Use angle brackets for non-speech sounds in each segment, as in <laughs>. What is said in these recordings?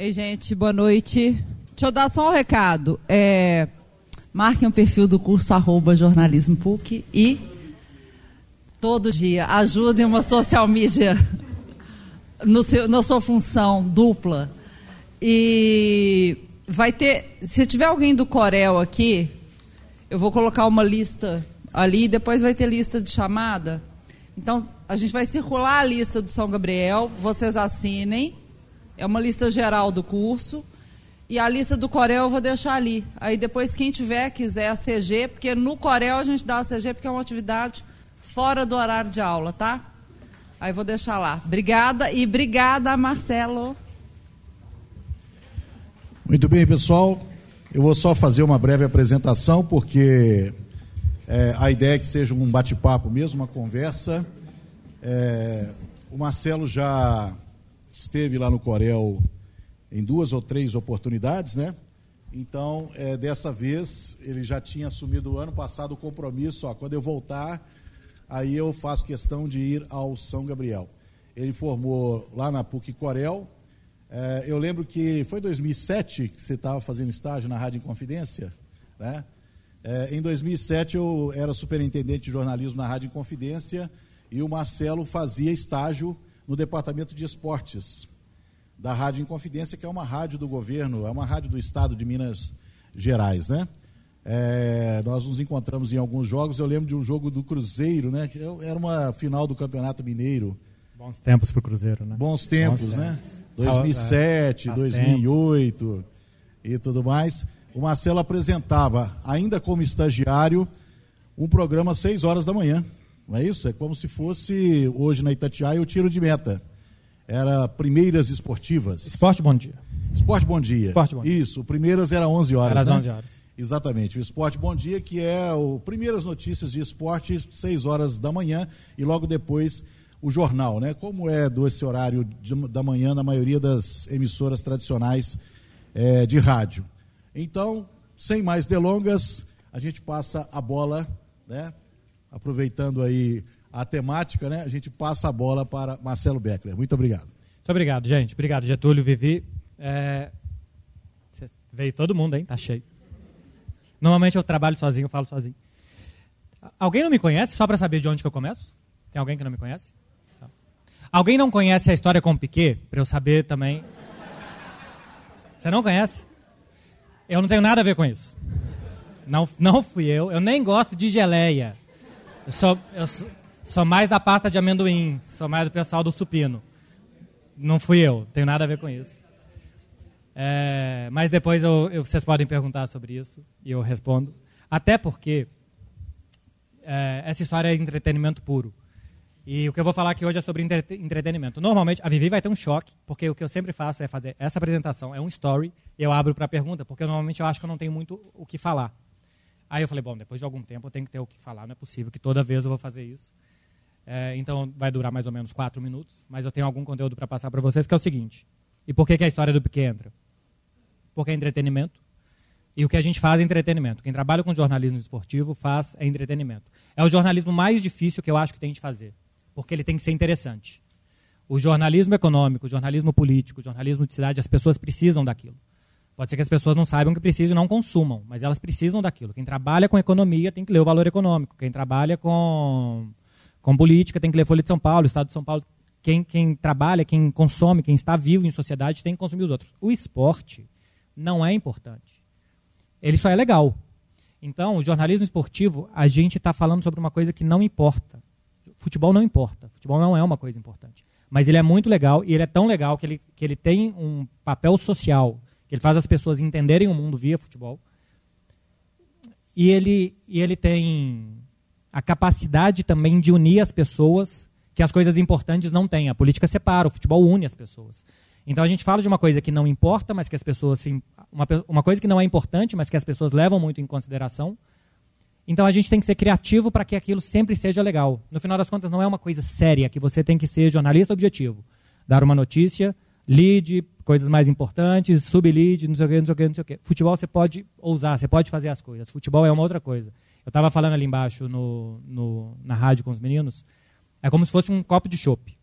Ei, gente, boa noite. Deixa eu dar só um recado. É, marquem o perfil do curso arroba jornalismo PUC e todo dia ajudem uma social media no seu, na sua função dupla. E vai ter, se tiver alguém do Corel aqui, eu vou colocar uma lista ali, depois vai ter lista de chamada. Então, a gente vai circular a lista do São Gabriel, vocês assinem. É uma lista geral do curso. E a lista do Corel eu vou deixar ali. Aí depois quem tiver, quiser a CG, porque no Corel a gente dá a CG porque é uma atividade fora do horário de aula, tá? Aí vou deixar lá. Obrigada e obrigada, Marcelo. Muito bem, pessoal. Eu vou só fazer uma breve apresentação, porque é, a ideia é que seja um bate-papo mesmo, uma conversa. É, o Marcelo já esteve lá no Corel em duas ou três oportunidades, né? Então, é, dessa vez, ele já tinha assumido ano passado o compromisso, ó, quando eu voltar, aí eu faço questão de ir ao São Gabriel. Ele formou lá na PUC Corel. É, eu lembro que foi em 2007 que você estava fazendo estágio na Rádio Inconfidência, né? É, em 2007 eu era superintendente de jornalismo na Rádio Inconfidência e o Marcelo fazia estágio no departamento de esportes da Rádio Inconfidência, que é uma rádio do governo, é uma rádio do estado de Minas Gerais, né? É, nós nos encontramos em alguns jogos. Eu lembro de um jogo do Cruzeiro, né? Que era uma final do Campeonato Mineiro. Bons tempos para o Cruzeiro, né? Bons tempos, Bons né? tempos. 2007, 2008 tempo. e tudo mais. O Marcelo apresentava, ainda como estagiário, um programa às 6 horas da manhã. Não é isso? É como se fosse hoje na Itatiaia o tiro de meta era Primeiras Esportivas. Esporte Bom Dia. Esporte Bom Dia. Esporte Bom Dia. Isso, Primeiras era 11 horas. Era às né? 11 horas. Exatamente. O Esporte Bom Dia, que é o Primeiras Notícias de Esporte, 6 horas da manhã, e logo depois o jornal, né? Como é desse horário de, da manhã na maioria das emissoras tradicionais é, de rádio. Então, sem mais delongas, a gente passa a bola, né? Aproveitando aí a temática, né? A gente passa a bola para Marcelo Beckler. Muito obrigado. Muito obrigado, gente. Obrigado, Getúlio, Vivi. É... Veio todo mundo, hein? Tá cheio. Normalmente eu trabalho sozinho, eu falo sozinho. Alguém não me conhece, só para saber de onde que eu começo? Tem alguém que não me conhece? Tá. Alguém não conhece a história com o Piquet? Para eu saber também. Você não conhece? Eu não tenho nada a ver com isso. Não, não fui eu. Eu nem gosto de geleia. Eu sou, eu, Sou mais da pasta de amendoim, sou mais do pessoal do supino. Não fui eu, tenho nada a ver com isso. É, mas depois eu, eu, vocês podem perguntar sobre isso e eu respondo. Até porque é, essa história é entretenimento puro. E o que eu vou falar aqui hoje é sobre entretenimento. Normalmente, a Vivi vai ter um choque, porque o que eu sempre faço é fazer essa apresentação, é um story, eu abro para pergunta, porque normalmente eu acho que eu não tenho muito o que falar. Aí eu falei, bom, depois de algum tempo eu tenho que ter o que falar, não é possível que toda vez eu vou fazer isso. É, então vai durar mais ou menos quatro minutos, mas eu tenho algum conteúdo para passar para vocês que é o seguinte. E por que, que a história do Piquet entra? Porque é entretenimento. E o que a gente faz é entretenimento. Quem trabalha com jornalismo esportivo faz é entretenimento. É o jornalismo mais difícil que eu acho que tem de fazer, porque ele tem que ser interessante. O jornalismo econômico, o jornalismo político, o jornalismo de cidade, as pessoas precisam daquilo. Pode ser que as pessoas não saibam que precisam e não consumam, mas elas precisam daquilo. Quem trabalha com economia tem que ler o valor econômico. Quem trabalha com com política, tem que ler Folha de São Paulo, Estado de São Paulo. Quem, quem trabalha, quem consome, quem está vivo em sociedade tem que consumir os outros. O esporte não é importante. Ele só é legal. Então, o jornalismo esportivo, a gente está falando sobre uma coisa que não importa. Futebol não importa. Futebol não é uma coisa importante. Mas ele é muito legal e ele é tão legal que ele, que ele tem um papel social, ele faz as pessoas entenderem o mundo via futebol. E ele, e ele tem a capacidade também de unir as pessoas, que as coisas importantes não têm. A política separa, o futebol une as pessoas. Então a gente fala de uma coisa que não importa, mas que as pessoas sim, uma, uma coisa que não é importante, mas que as pessoas levam muito em consideração. Então a gente tem que ser criativo para que aquilo sempre seja legal. No final das contas, não é uma coisa séria que você tem que ser jornalista objetivo. Dar uma notícia, lead, coisas mais importantes, sub-lead, não sei o que, não sei o que, não sei o que. Futebol você pode ousar, você pode fazer as coisas. Futebol é uma outra coisa. Eu estava falando ali embaixo no, no, na rádio com os meninos. É como se fosse um copo de chopp.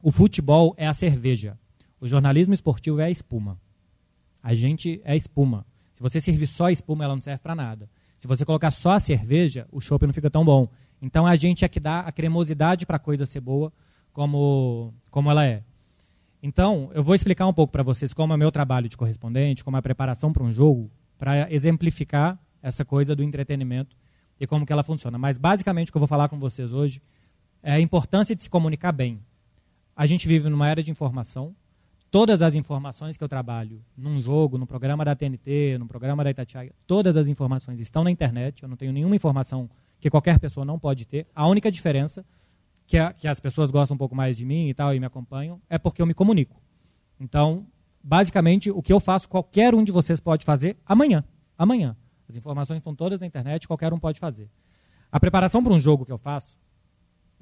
O futebol é a cerveja. O jornalismo esportivo é a espuma. A gente é espuma. Se você servir só a espuma, ela não serve para nada. Se você colocar só a cerveja, o chopp não fica tão bom. Então a gente é que dá a cremosidade para a coisa ser boa, como, como ela é. Então, eu vou explicar um pouco para vocês como é meu trabalho de correspondente, como é a preparação para um jogo, para exemplificar essa coisa do entretenimento e como que ela funciona. Mas basicamente o que eu vou falar com vocês hoje é a importância de se comunicar bem. A gente vive numa era de informação. Todas as informações que eu trabalho num jogo, no programa da TNT, no programa da Itatiaia, todas as informações estão na internet. Eu não tenho nenhuma informação que qualquer pessoa não pode ter. A única diferença que, a, que as pessoas gostam um pouco mais de mim e tal e me acompanham é porque eu me comunico. Então, basicamente, o que eu faço, qualquer um de vocês pode fazer amanhã. Amanhã. As informações estão todas na internet, qualquer um pode fazer. A preparação para um jogo que eu faço,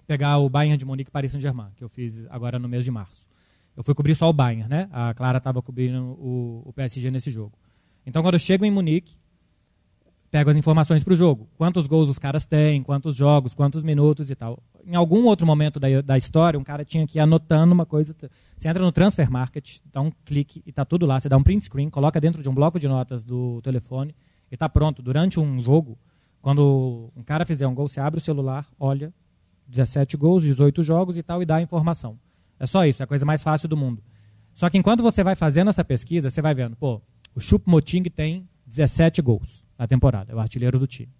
pegar o Bayern de Munique Paris Saint-Germain, que eu fiz agora no mês de março. Eu fui cobrir só o Bayern, né? A Clara estava cobrindo o, o PSG nesse jogo. Então, quando eu chego em Munique, pego as informações para o jogo. Quantos gols os caras têm, quantos jogos, quantos minutos e tal. Em algum outro momento da, da história, um cara tinha que ir anotando uma coisa. Você entra no Transfer Market, dá um clique e está tudo lá. Você dá um print screen, coloca dentro de um bloco de notas do telefone e está pronto. Durante um jogo, quando um cara fizer um gol, você abre o celular, olha, 17 gols, 18 jogos e tal, e dá a informação. É só isso, é a coisa mais fácil do mundo. Só que enquanto você vai fazendo essa pesquisa, você vai vendo, pô, o Chup Moting tem 17 gols na temporada, é o artilheiro do time.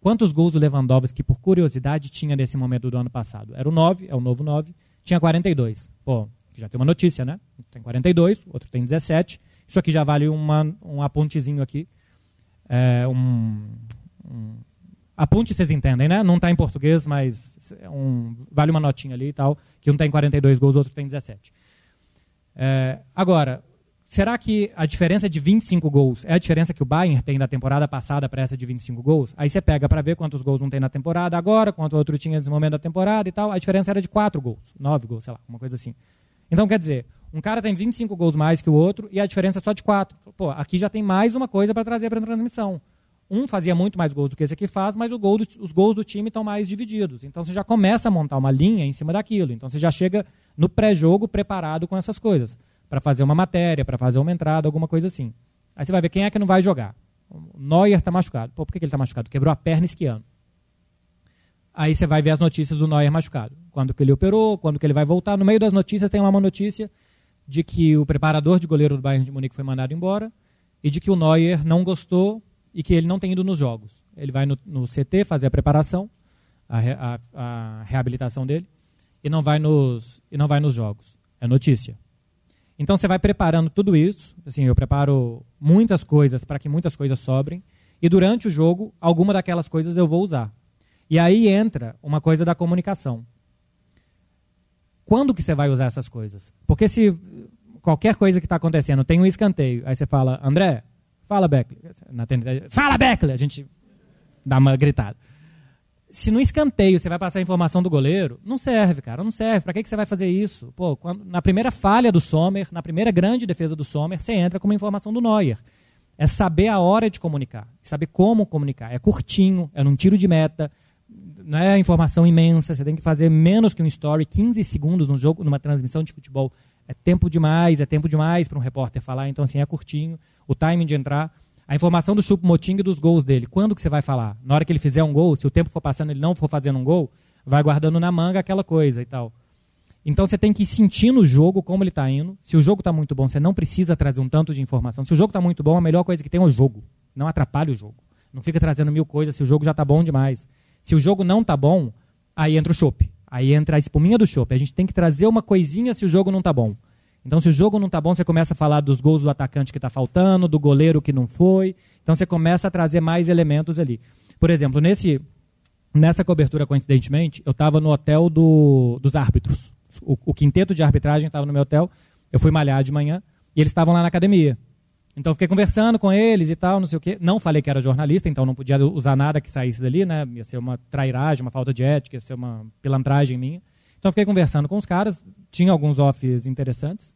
Quantos gols o Lewandowski, por curiosidade, tinha nesse momento do ano passado? Era o 9, é o novo 9, tinha 42. Pô, já tem uma notícia, né? Tem 42, outro tem 17. Isso aqui já vale uma, um apontezinho aqui é, um, um aponte vocês entendem, né? Não está em português, mas um, vale uma notinha ali e tal, que um tem 42 gols, outro tem 17. É, agora, será que a diferença de 25 gols é a diferença que o Bayern tem da temporada passada para essa de 25 gols? Aí você pega para ver quantos gols não tem na temporada agora, quanto o outro tinha nesse momento da temporada e tal. A diferença era de 4 gols, 9 gols, sei lá, uma coisa assim. Então, quer dizer, um cara tem 25 gols mais que o outro e a diferença é só de 4. Pô, aqui já tem mais uma coisa para trazer para a transmissão. Um fazia muito mais gols do que esse aqui faz, mas gol do, os gols do time estão mais divididos. Então você já começa a montar uma linha em cima daquilo. Então você já chega no pré-jogo preparado com essas coisas. Para fazer uma matéria, para fazer uma entrada, alguma coisa assim. Aí você vai ver quem é que não vai jogar. O Neuer está machucado. Pô, por que ele está machucado? Quebrou a perna esquiando. Aí você vai ver as notícias do Neuer machucado. Quando que ele operou, quando que ele vai voltar. No meio das notícias tem uma notícia de que o preparador de goleiro do Bayern de Munique foi mandado embora e de que o Neuer não gostou e que ele não tem ido nos jogos. Ele vai no, no CT fazer a preparação, a, a, a, reabilitação dele, e não vai nos, e não vai nos jogos. É notícia. Então você vai preparando tudo isso. Assim, eu preparo muitas coisas para que muitas coisas sobrem. E durante o jogo, alguma daquelas coisas eu vou usar. E aí entra uma coisa da comunicação quando que você vai usar essas coisas? Porque se qualquer coisa que está acontecendo tem um escanteio, aí você fala, André, fala Beckley. Na fala Beckley! A gente dá uma gritada. Se no escanteio você vai passar a informação do goleiro, não serve, cara, não serve. Para que, que você vai fazer isso? Pô, quando, na primeira falha do Sommer, na primeira grande defesa do Sommer, você entra com uma informação do Neuer. É saber a hora de comunicar, saber como comunicar. É curtinho, é num tiro de meta, não é informação imensa, você tem que fazer menos que um story, 15 segundos no jogo, numa transmissão de futebol. É tempo demais, é tempo demais para um repórter falar, então assim, é curtinho. O timing de entrar. A informação do Chupo Moting e dos gols dele. Quando que você vai falar? Na hora que ele fizer um gol, se o tempo for passando ele não for fazendo um gol, vai guardando na manga aquela coisa e tal. Então você tem que ir sentindo o jogo, como ele está indo. Se o jogo está muito bom, você não precisa trazer um tanto de informação. Se o jogo está muito bom, a melhor coisa que tem é o jogo. Não atrapalhe o jogo. Não fica trazendo mil coisas se o jogo já está bom demais. Se o jogo não tá bom, aí entra o chopp. Aí entra a espuminha do chopp. A gente tem que trazer uma coisinha se o jogo não tá bom. Então, se o jogo não tá bom, você começa a falar dos gols do atacante que está faltando, do goleiro que não foi. Então, você começa a trazer mais elementos ali. Por exemplo, nesse, nessa cobertura, coincidentemente, eu estava no hotel do, dos árbitros. O, o quinteto de arbitragem estava no meu hotel. Eu fui malhar de manhã e eles estavam lá na academia. Então fiquei conversando com eles e tal, não sei o quê. Não falei que era jornalista, então não podia usar nada que saísse dali, né? Ia ser uma trairagem, uma falta de ética, ia ser uma pilantragem minha. Então fiquei conversando com os caras, tinha alguns offs interessantes.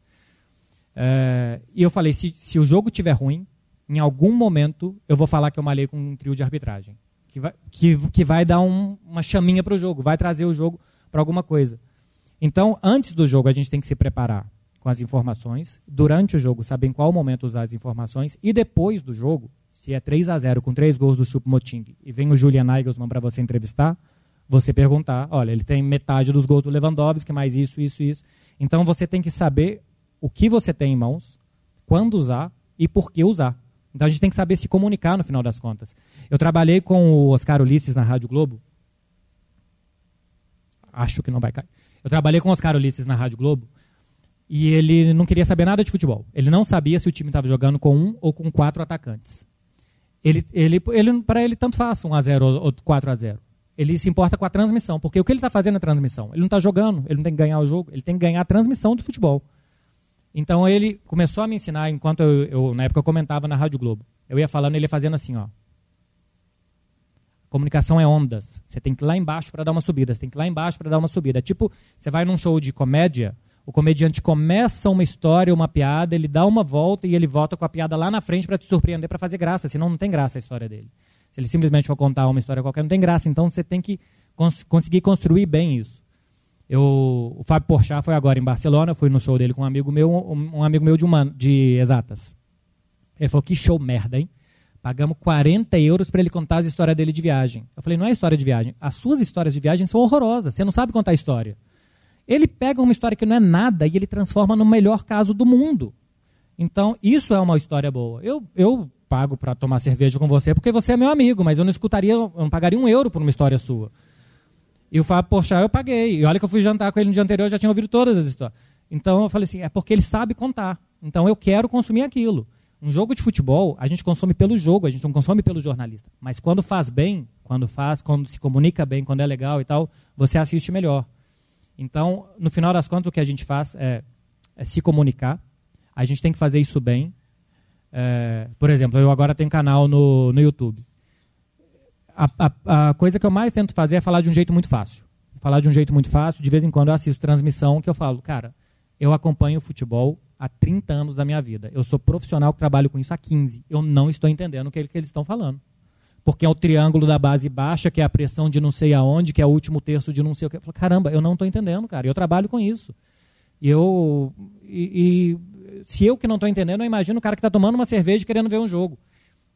É, e eu falei, se, se o jogo tiver ruim, em algum momento eu vou falar que eu malhei com um trio de arbitragem. Que vai, que, que vai dar um, uma chaminha para o jogo, vai trazer o jogo para alguma coisa. Então, antes do jogo, a gente tem que se preparar com as informações, durante o jogo saber em qual momento usar as informações e depois do jogo, se é 3 a 0 com três gols do Choupo-Moting e vem o Julian Nagelsmann para você entrevistar, você perguntar, olha, ele tem metade dos gols do Lewandowski, mais isso, isso, isso. Então você tem que saber o que você tem em mãos, quando usar e por que usar. Então a gente tem que saber se comunicar no final das contas. Eu trabalhei com o Oscar Ulisses na Rádio Globo. Acho que não vai cair. Eu trabalhei com o Oscar Ulisses na Rádio Globo e ele não queria saber nada de futebol. Ele não sabia se o time estava jogando com um ou com quatro atacantes. Ele, ele, ele, para ele, tanto faz 1 a 0 ou 4 a 0 Ele se importa com a transmissão, porque o que ele está fazendo é transmissão. Ele não está jogando, ele não tem que ganhar o jogo, ele tem que ganhar a transmissão de futebol. Então ele começou a me ensinar, enquanto eu, eu na época eu comentava na Rádio Globo. Eu ia falando, ele ia fazendo assim, ó. Comunicação é ondas. Você tem que ir lá embaixo para dar uma subida, você tem que ir lá embaixo para dar uma subida. Tipo, você vai num show de comédia, o comediante começa uma história, uma piada, ele dá uma volta e ele volta com a piada lá na frente para te surpreender, para fazer graça, senão não tem graça a história dele. Se ele simplesmente for contar uma história qualquer, não tem graça. Então você tem que cons conseguir construir bem isso. Eu, o Fábio Porchat foi agora em Barcelona, fui no show dele com um amigo meu, um, um amigo meu de, uma, de exatas. Ele falou, que show merda, hein? Pagamos 40 euros para ele contar as histórias dele de viagem. Eu falei, não é história de viagem. As suas histórias de viagem são horrorosas. Você não sabe contar história. Ele pega uma história que não é nada e ele transforma no melhor caso do mundo. Então, isso é uma história boa. Eu, eu pago para tomar cerveja com você porque você é meu amigo, mas eu não escutaria, eu não pagaria um euro por uma história sua. E o Fábio Porchat eu paguei. E olha que eu fui jantar com ele no dia anterior, eu já tinha ouvido todas as histórias. Então eu falei assim, é porque ele sabe contar. Então eu quero consumir aquilo. Um jogo de futebol, a gente consome pelo jogo, a gente não consome pelo jornalista. Mas quando faz bem, quando faz, quando se comunica bem, quando é legal e tal, você assiste melhor. Então, no final das contas, o que a gente faz é, é se comunicar. A gente tem que fazer isso bem. É, por exemplo, eu agora tenho canal no, no YouTube. A, a, a, coisa que eu mais tento fazer é falar de um jeito muito fácil. Falar de um jeito muito fácil. De vez em quando eu assisto transmissão que eu falo, cara, eu acompanho o futebol há 30 anos da minha vida. Eu sou profissional que trabalho com isso há 15. Eu não estou entendendo o que, que eles estão falando porque é o triângulo da base baixa, que é a pressão de não sei aonde, que é o último terço de não sei o que. Eu falo, caramba, eu não estou entendendo, cara. Eu trabalho com isso. E eu. E, e se eu que não estou entendendo, eu imagino o cara que está tomando uma cerveja querendo ver um jogo.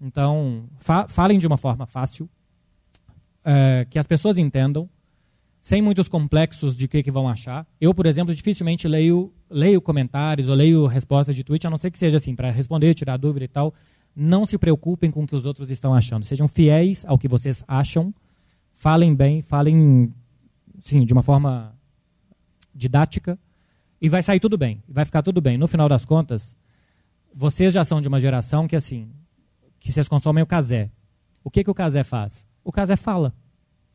Então, fa falem de uma forma fácil, é, que as pessoas entendam, sem muitos complexos de que, que vão achar. Eu, por exemplo, dificilmente leio, leio comentários ou leio respostas de tweet, a não ser que seja assim, para responder, tirar dúvida e tal não se preocupem com o que os outros estão achando. Sejam fiéis ao que vocês acham. Falem bem, falem sim, de uma forma didática. E vai sair tudo bem. Vai ficar tudo bem. No final das contas, vocês já são de uma geração que, assim, que vocês consomem o casé. O que, que o casé faz? O casé fala.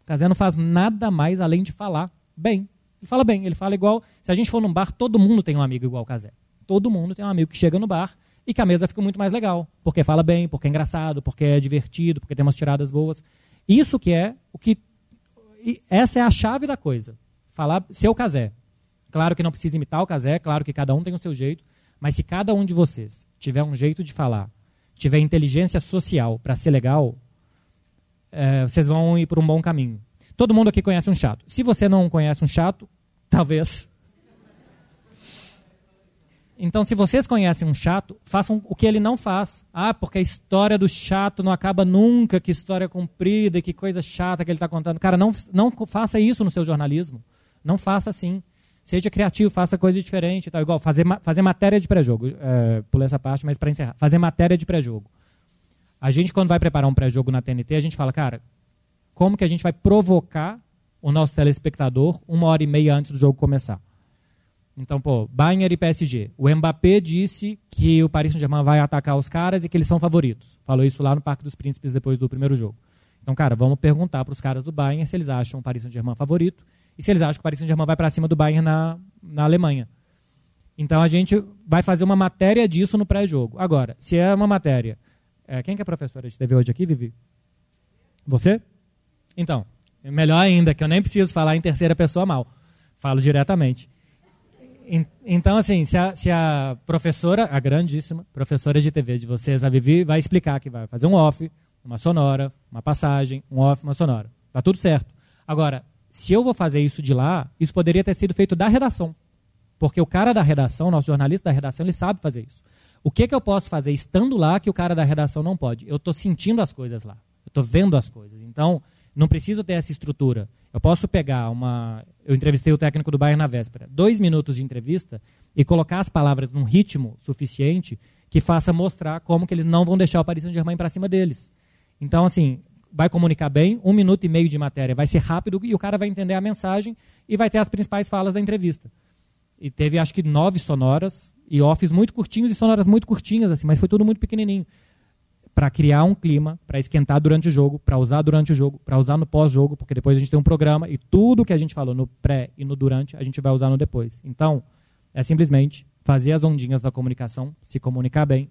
O casé não faz nada mais além de falar bem. Ele fala bem, ele fala igual. Se a gente for num bar, todo mundo tem um amigo igual o casé. Todo mundo tem um amigo que chega no bar e que a mesa fica muito mais legal, porque fala bem, porque é engraçado, porque é divertido, porque tem umas tiradas boas. Isso que é o que essa é a chave da coisa. Falar ser o casé. Claro que não precisa imitar o casé, claro que cada um tem o seu jeito, mas se cada um de vocês tiver um jeito de falar, tiver inteligência social para ser legal, é, vocês vão ir por um bom caminho. Todo mundo aqui conhece um chato. Se você não conhece um chato, <laughs> talvez então, se vocês conhecem um chato, façam o que ele não faz. Ah, porque a história do chato não acaba nunca, que história comprida, que coisa chata que ele está contando. Cara, não, não faça isso no seu jornalismo. Não faça assim. Seja criativo, faça coisa diferente. Tá? Igual fazer, fazer matéria de pré-jogo. É, pulei essa parte, mas para encerrar. Fazer matéria de pré-jogo. A gente, quando vai preparar um pré-jogo na TNT, a gente fala, cara, como que a gente vai provocar o nosso telespectador uma hora e meia antes do jogo começar? Então, pô, Bayern e PSG. O Mbappé disse que o Paris Saint-Germain vai atacar os caras e que eles são favoritos. Falou isso lá no Parque dos Príncipes depois do primeiro jogo. Então, cara, vamos perguntar para os caras do Bayern se eles acham o Paris Saint-Germain favorito e se eles acham que o Paris Saint-Germain vai para cima do Bayern na, na Alemanha. Então, a gente vai fazer uma matéria disso no pré-jogo. Agora, se é uma matéria... É, quem que é professora de TV hoje aqui, Vivi? Você? Então, melhor ainda, que eu nem preciso falar em terceira pessoa mal. Falo diretamente. Então, assim, se a, se a, professora, a grandíssima professora de TV de vocês, a Vivi, vai explicar que vai fazer um off, uma sonora, uma passagem, um off, uma sonora. Tá tudo certo. Agora, se eu vou fazer isso de lá, isso poderia ter sido feito da redação. Porque o cara da redação, nosso jornalista da redação, ele sabe fazer isso. O que, que eu posso fazer estando lá que o cara da redação não pode? Eu estou sentindo as coisas lá. Eu estou vendo as coisas. Então, não preciso ter essa estrutura. Eu posso pegar uma. Eu entrevistei o técnico do Bayern na véspera. Dois minutos de entrevista e colocar as palavras num ritmo suficiente que faça mostrar como que eles não vão deixar o Paris Saint-Germain para cima deles. Então, assim, vai comunicar bem, um minuto e meio de matéria, vai ser rápido e o cara vai entender a mensagem e vai ter as principais falas da entrevista. E teve, acho que, nove sonoras e offs muito curtinhos e sonoras muito curtinhas, assim, mas foi tudo muito pequenininho para criar um clima, para esquentar durante o jogo, para usar durante o jogo, para usar no pós-jogo, porque depois a gente tem um programa e tudo que a gente falou no pré e no durante, a gente vai usar no depois. Então, é simplesmente fazer as ondinhas da comunicação, se comunicar bem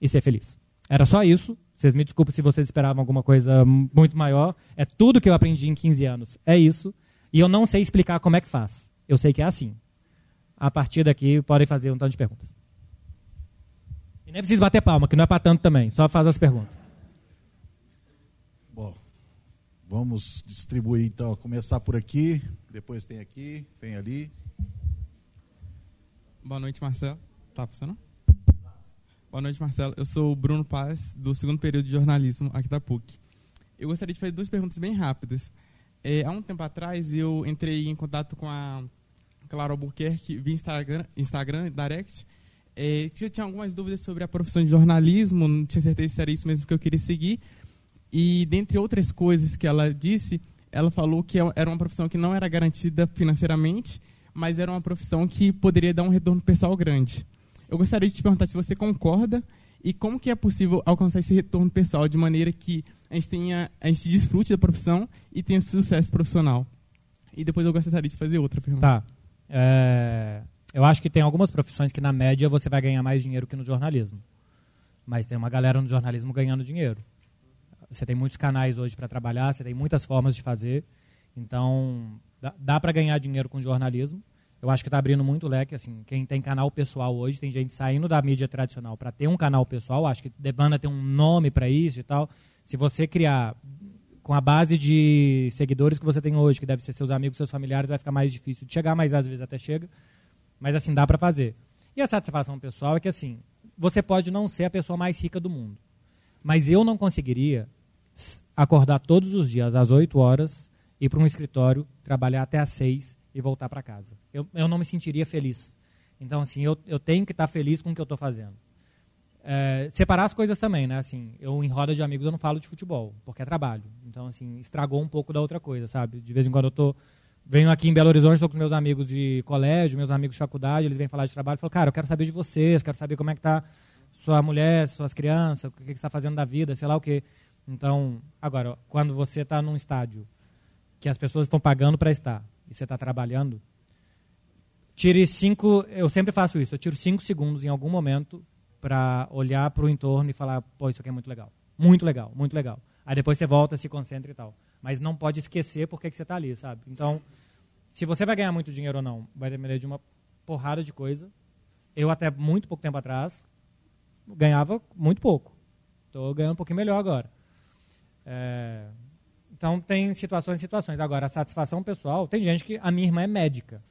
e ser feliz. Era só isso. Vocês me desculpem se vocês esperavam alguma coisa muito maior. É tudo que eu aprendi em 15 anos. É isso. E eu não sei explicar como é que faz. Eu sei que é assim. A partir daqui, podem fazer um tanto de perguntas. E nem precisa bater palma, que não é para tanto também. Só faz as perguntas. Bom, vamos distribuir então. Começar por aqui, depois tem aqui, tem ali. Boa noite, Marcelo. Tá funcionando? Boa noite, Marcelo. Eu sou o Bruno Paz, do segundo período de jornalismo aqui da PUC. Eu gostaria de fazer duas perguntas bem rápidas. É, há um tempo atrás, eu entrei em contato com a Clara Albuquerque via Instagram, Instagram Direct, é, tinha algumas dúvidas sobre a profissão de jornalismo, não tinha certeza se era isso mesmo que eu queria seguir. E, dentre outras coisas que ela disse, ela falou que é era uma profissão que não era garantida financeiramente, mas era uma profissão que poderia dar um retorno pessoal grande. Eu gostaria de te perguntar se você concorda e como que é possível alcançar esse retorno pessoal de maneira que a gente tenha a gente desfrute da profissão e tenha sucesso profissional. E depois eu gostaria de fazer outra pergunta. Tá. É... Eu acho que tem algumas profissões que, na média, você vai ganhar mais dinheiro que no jornalismo. Mas tem uma galera no jornalismo ganhando dinheiro. Você tem muitos canais hoje para trabalhar, você tem muitas formas de fazer. Então, dá, dá para ganhar dinheiro com jornalismo. Eu acho que está abrindo muito leque. Assim, quem tem canal pessoal hoje, tem gente saindo da mídia tradicional para ter um canal pessoal. Acho que demanda ter um nome para isso e tal. Se você criar com a base de seguidores que você tem hoje, que deve ser seus amigos, seus familiares, vai ficar mais difícil de chegar, mas às vezes até chega. Mas assim, dá para fazer. E a satisfação pessoal é que assim, você pode não ser a pessoa mais rica do mundo. Mas eu não conseguiria acordar todos os dias às 8 horas, ir para um escritório, trabalhar até às 6 e voltar para casa. Eu, eu não me sentiria feliz. Então, assim, eu, eu tenho que estar feliz com o que eu estou fazendo. É, separar as coisas também, né? Assim, eu em roda de amigos eu não falo de futebol, porque é trabalho. Então, assim, estragou um pouco da outra coisa, sabe? De vez em quando eu estou venho aqui em Belo Horizonte, estou com meus amigos de colégio, meus amigos de faculdade, eles vêm falar de trabalho, falo, cara, eu quero saber de vocês, quero saber como é que está sua mulher, suas crianças, o que, que você está fazendo da vida, sei lá o quê. Então, agora, quando você está num estádio que as pessoas estão pagando para estar e você está trabalhando, tire cinco, eu sempre faço isso, eu tiro cinco segundos em algum momento para olhar para o entorno e falar, pô, isso aqui é muito legal, muito legal, muito legal. Aí depois você volta, se concentra e tal. Mas não pode esquecer por que você está ali, sabe? Então, se você vai ganhar muito dinheiro ou não, vai depender de uma porrada de coisa. Eu, até muito pouco tempo atrás, ganhava muito pouco. Estou ganhando um pouquinho melhor agora. É, então, tem situações e situações. Agora, a satisfação pessoal, tem gente que. A minha irmã é médica.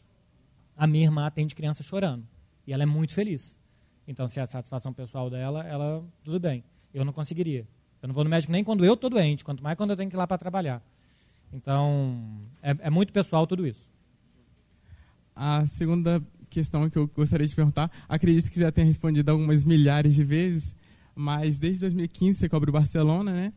A minha irmã atende criança chorando. E ela é muito feliz. Então, se é a satisfação pessoal dela, ela. Tudo bem. Eu não conseguiria. Eu não vou no médico nem quando eu estou doente, quanto mais quando eu tenho que ir lá para trabalhar. Então, é, é muito pessoal tudo isso. A segunda questão que eu gostaria de perguntar, acredito que já tenha respondido algumas milhares de vezes, mas desde 2015 você cobre o Barcelona, né?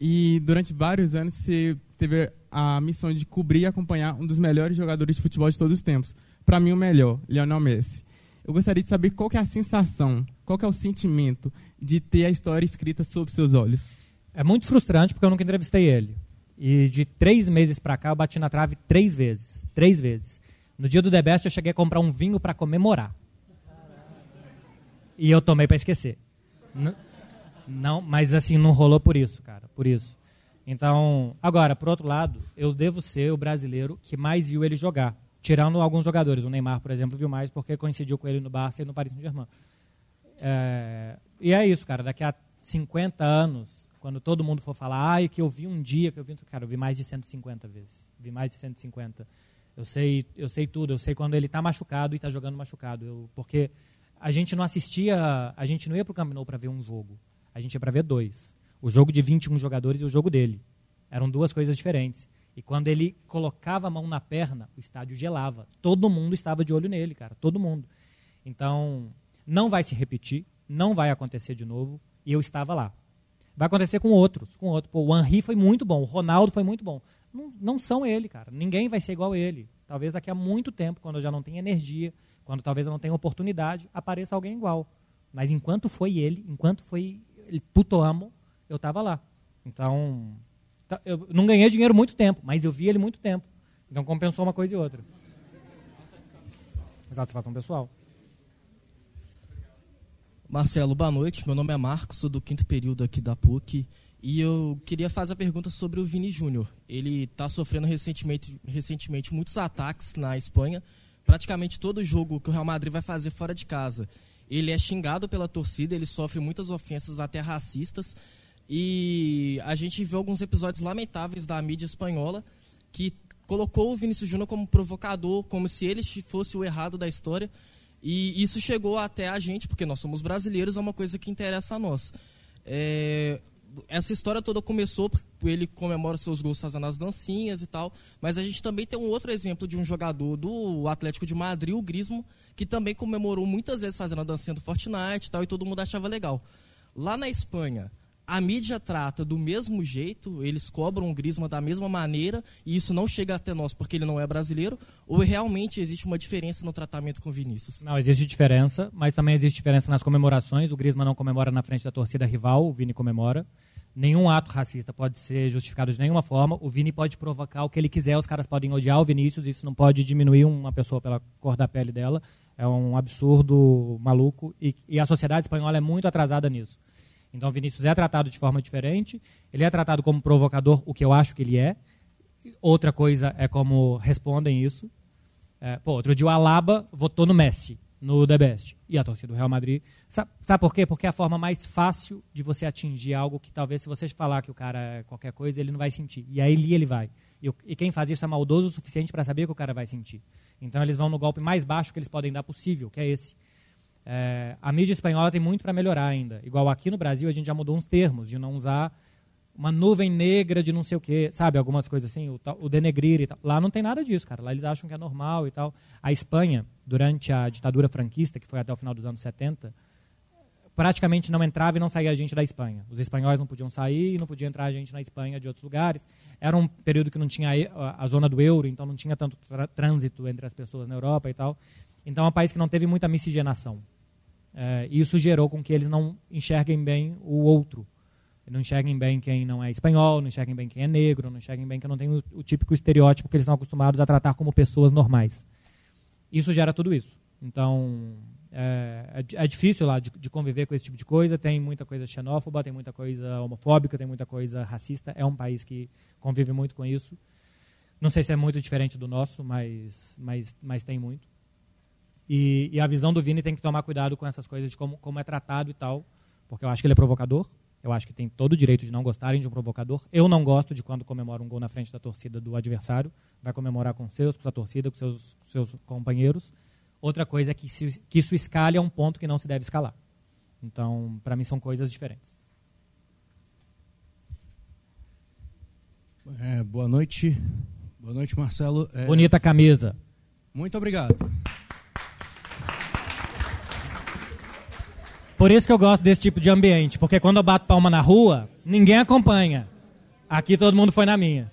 E durante vários anos você teve a missão de cobrir e acompanhar um dos melhores jogadores de futebol de todos os tempos. Para mim, o melhor, Lionel Messi. Eu gostaria de saber qual é a sensação, qual é o sentimento de ter a história escrita sob seus olhos. É muito frustrante porque eu nunca entrevistei ele. E de três meses para cá eu bati na trave três vezes. Três vezes. No dia do The Best eu cheguei a comprar um vinho para comemorar. E eu tomei para esquecer. Não, mas assim, não rolou por isso, cara. Por isso. Então, agora, por outro lado, eu devo ser o brasileiro que mais viu ele jogar. Tirando alguns jogadores. O Neymar, por exemplo, viu mais porque coincidiu com ele no Barça e no Paris Saint-Germain. É, e é isso, cara. Daqui a 50 anos, quando todo mundo for falar, ai, que eu vi um dia, que eu vi. Cara, eu vi mais de 150 vezes. Vi mais de 150. Eu sei, eu sei tudo. Eu sei quando ele está machucado e está jogando machucado. Eu, porque a gente não assistia, a gente não ia para o Camp Nou para ver um jogo. A gente ia para ver dois. O jogo de 21 jogadores e o jogo dele. Eram duas coisas diferentes. E quando ele colocava a mão na perna, o estádio gelava. Todo mundo estava de olho nele, cara. Todo mundo. Então, não vai se repetir, não vai acontecer de novo. E eu estava lá. Vai acontecer com outros, com outro. Pô, o Henry foi muito bom, o Ronaldo foi muito bom. Não, não são ele, cara. Ninguém vai ser igual ele. Talvez daqui a muito tempo, quando eu já não tenha energia, quando talvez eu não tenha oportunidade, apareça alguém igual. Mas enquanto foi ele, enquanto foi puto amo, eu estava lá. Então, tá, eu não ganhei dinheiro muito tempo, mas eu vi ele muito tempo. Então compensou uma coisa e outra. Satisfação pessoal. Marcelo, boa noite. Meu nome é Marcos, sou do quinto período aqui da PUC. E eu queria fazer a pergunta sobre o Vini Júnior. Ele está sofrendo recentemente, recentemente muitos ataques na Espanha. Praticamente todo jogo que o Real Madrid vai fazer fora de casa, ele é xingado pela torcida, ele sofre muitas ofensas até racistas. E a gente viu alguns episódios lamentáveis da mídia espanhola que colocou o Vinícius Júnior como provocador, como se ele fosse o errado da história. E isso chegou até a gente, porque nós somos brasileiros, é uma coisa que interessa a nós. É, essa história toda começou porque ele comemora seus gols fazendo as dancinhas e tal, mas a gente também tem um outro exemplo de um jogador do Atlético de Madrid, o Grismo, que também comemorou muitas vezes fazendo a dancinha do Fortnite e tal, e todo mundo achava legal. Lá na Espanha, a mídia trata do mesmo jeito, eles cobram o Griezmann da mesma maneira, e isso não chega até nós porque ele não é brasileiro, ou realmente existe uma diferença no tratamento com o Vinícius? Não, existe diferença, mas também existe diferença nas comemorações. O Griezmann não comemora na frente da torcida rival, o Vini comemora. Nenhum ato racista pode ser justificado de nenhuma forma. O Vini pode provocar o que ele quiser, os caras podem odiar o Vinícius, isso não pode diminuir uma pessoa pela cor da pele dela. É um absurdo maluco, e, e a sociedade espanhola é muito atrasada nisso. Então, Vinícius é tratado de forma diferente. Ele é tratado como provocador, o que eu acho que ele é. Outra coisa é como respondem isso. É, pô, outro dia o Alaba votou no Messi, no The Best. E a torcida do Real Madrid. Sabe, sabe, por quê? Porque é a forma mais fácil de você atingir algo que talvez, se você falar que o cara é qualquer coisa, ele não vai sentir. E aí ele vai. E, e quem faz isso é maldoso o suficiente para saber que o cara vai sentir. Então eles vão no golpe mais baixo que eles podem dar possível, que é esse. É, a mídia espanhola tem muito para melhorar ainda. Igual aqui no Brasil, a gente já mudou uns termos de não usar uma nuvem negra de não sei o quê, sabe? Algumas coisas assim, o, o denegrir e tal. Lá não tem nada disso, cara. Lá eles acham que é normal e tal. A Espanha, durante a ditadura franquista, que foi até o final dos anos 70, praticamente não entrava e não saía gente da Espanha. Os espanhóis não podiam sair não podia entrar gente na Espanha de outros lugares. Era um período que não tinha a, a zona do euro, então não tinha tanto trânsito entre as pessoas na Europa e tal. Então é um país que não teve muita miscigenação. É, isso gerou com que eles não enxerguem bem o outro. Não enxerguem bem quem não é espanhol, não enxerguem bem quem é negro, não enxerguem bem quem não tem o, o típico estereótipo que eles estão acostumados a tratar como pessoas normais. Isso gera tudo isso. Então, é, é, é difícil lá de, de, conviver com esse tipo de coisa. Tem muita coisa xenófoba, tem muita coisa homofóbica, tem muita coisa racista. É um país que convive muito com isso. Não sei se é muito diferente do nosso, mas, mas, mas tem muito. E, e, a visão do Vini tem que tomar cuidado com essas coisas de como, como é tratado e tal, porque eu acho que ele é provocador. Eu acho que tem todo o direito de não gostarem de um provocador. Eu não gosto de quando comemora um gol na frente da torcida do adversário. Vai comemorar com seus, com sua torcida, com seus, seus companheiros. Outra coisa é que, se, que isso escale a um ponto que não se deve escalar. Então, para mim, são coisas diferentes. É, boa noite. Boa noite, Marcelo. É... Bonita camisa. Muito obrigado. Por isso que eu gosto desse tipo de ambiente, porque quando eu bato palma na rua, ninguém acompanha. Aqui todo mundo foi na minha.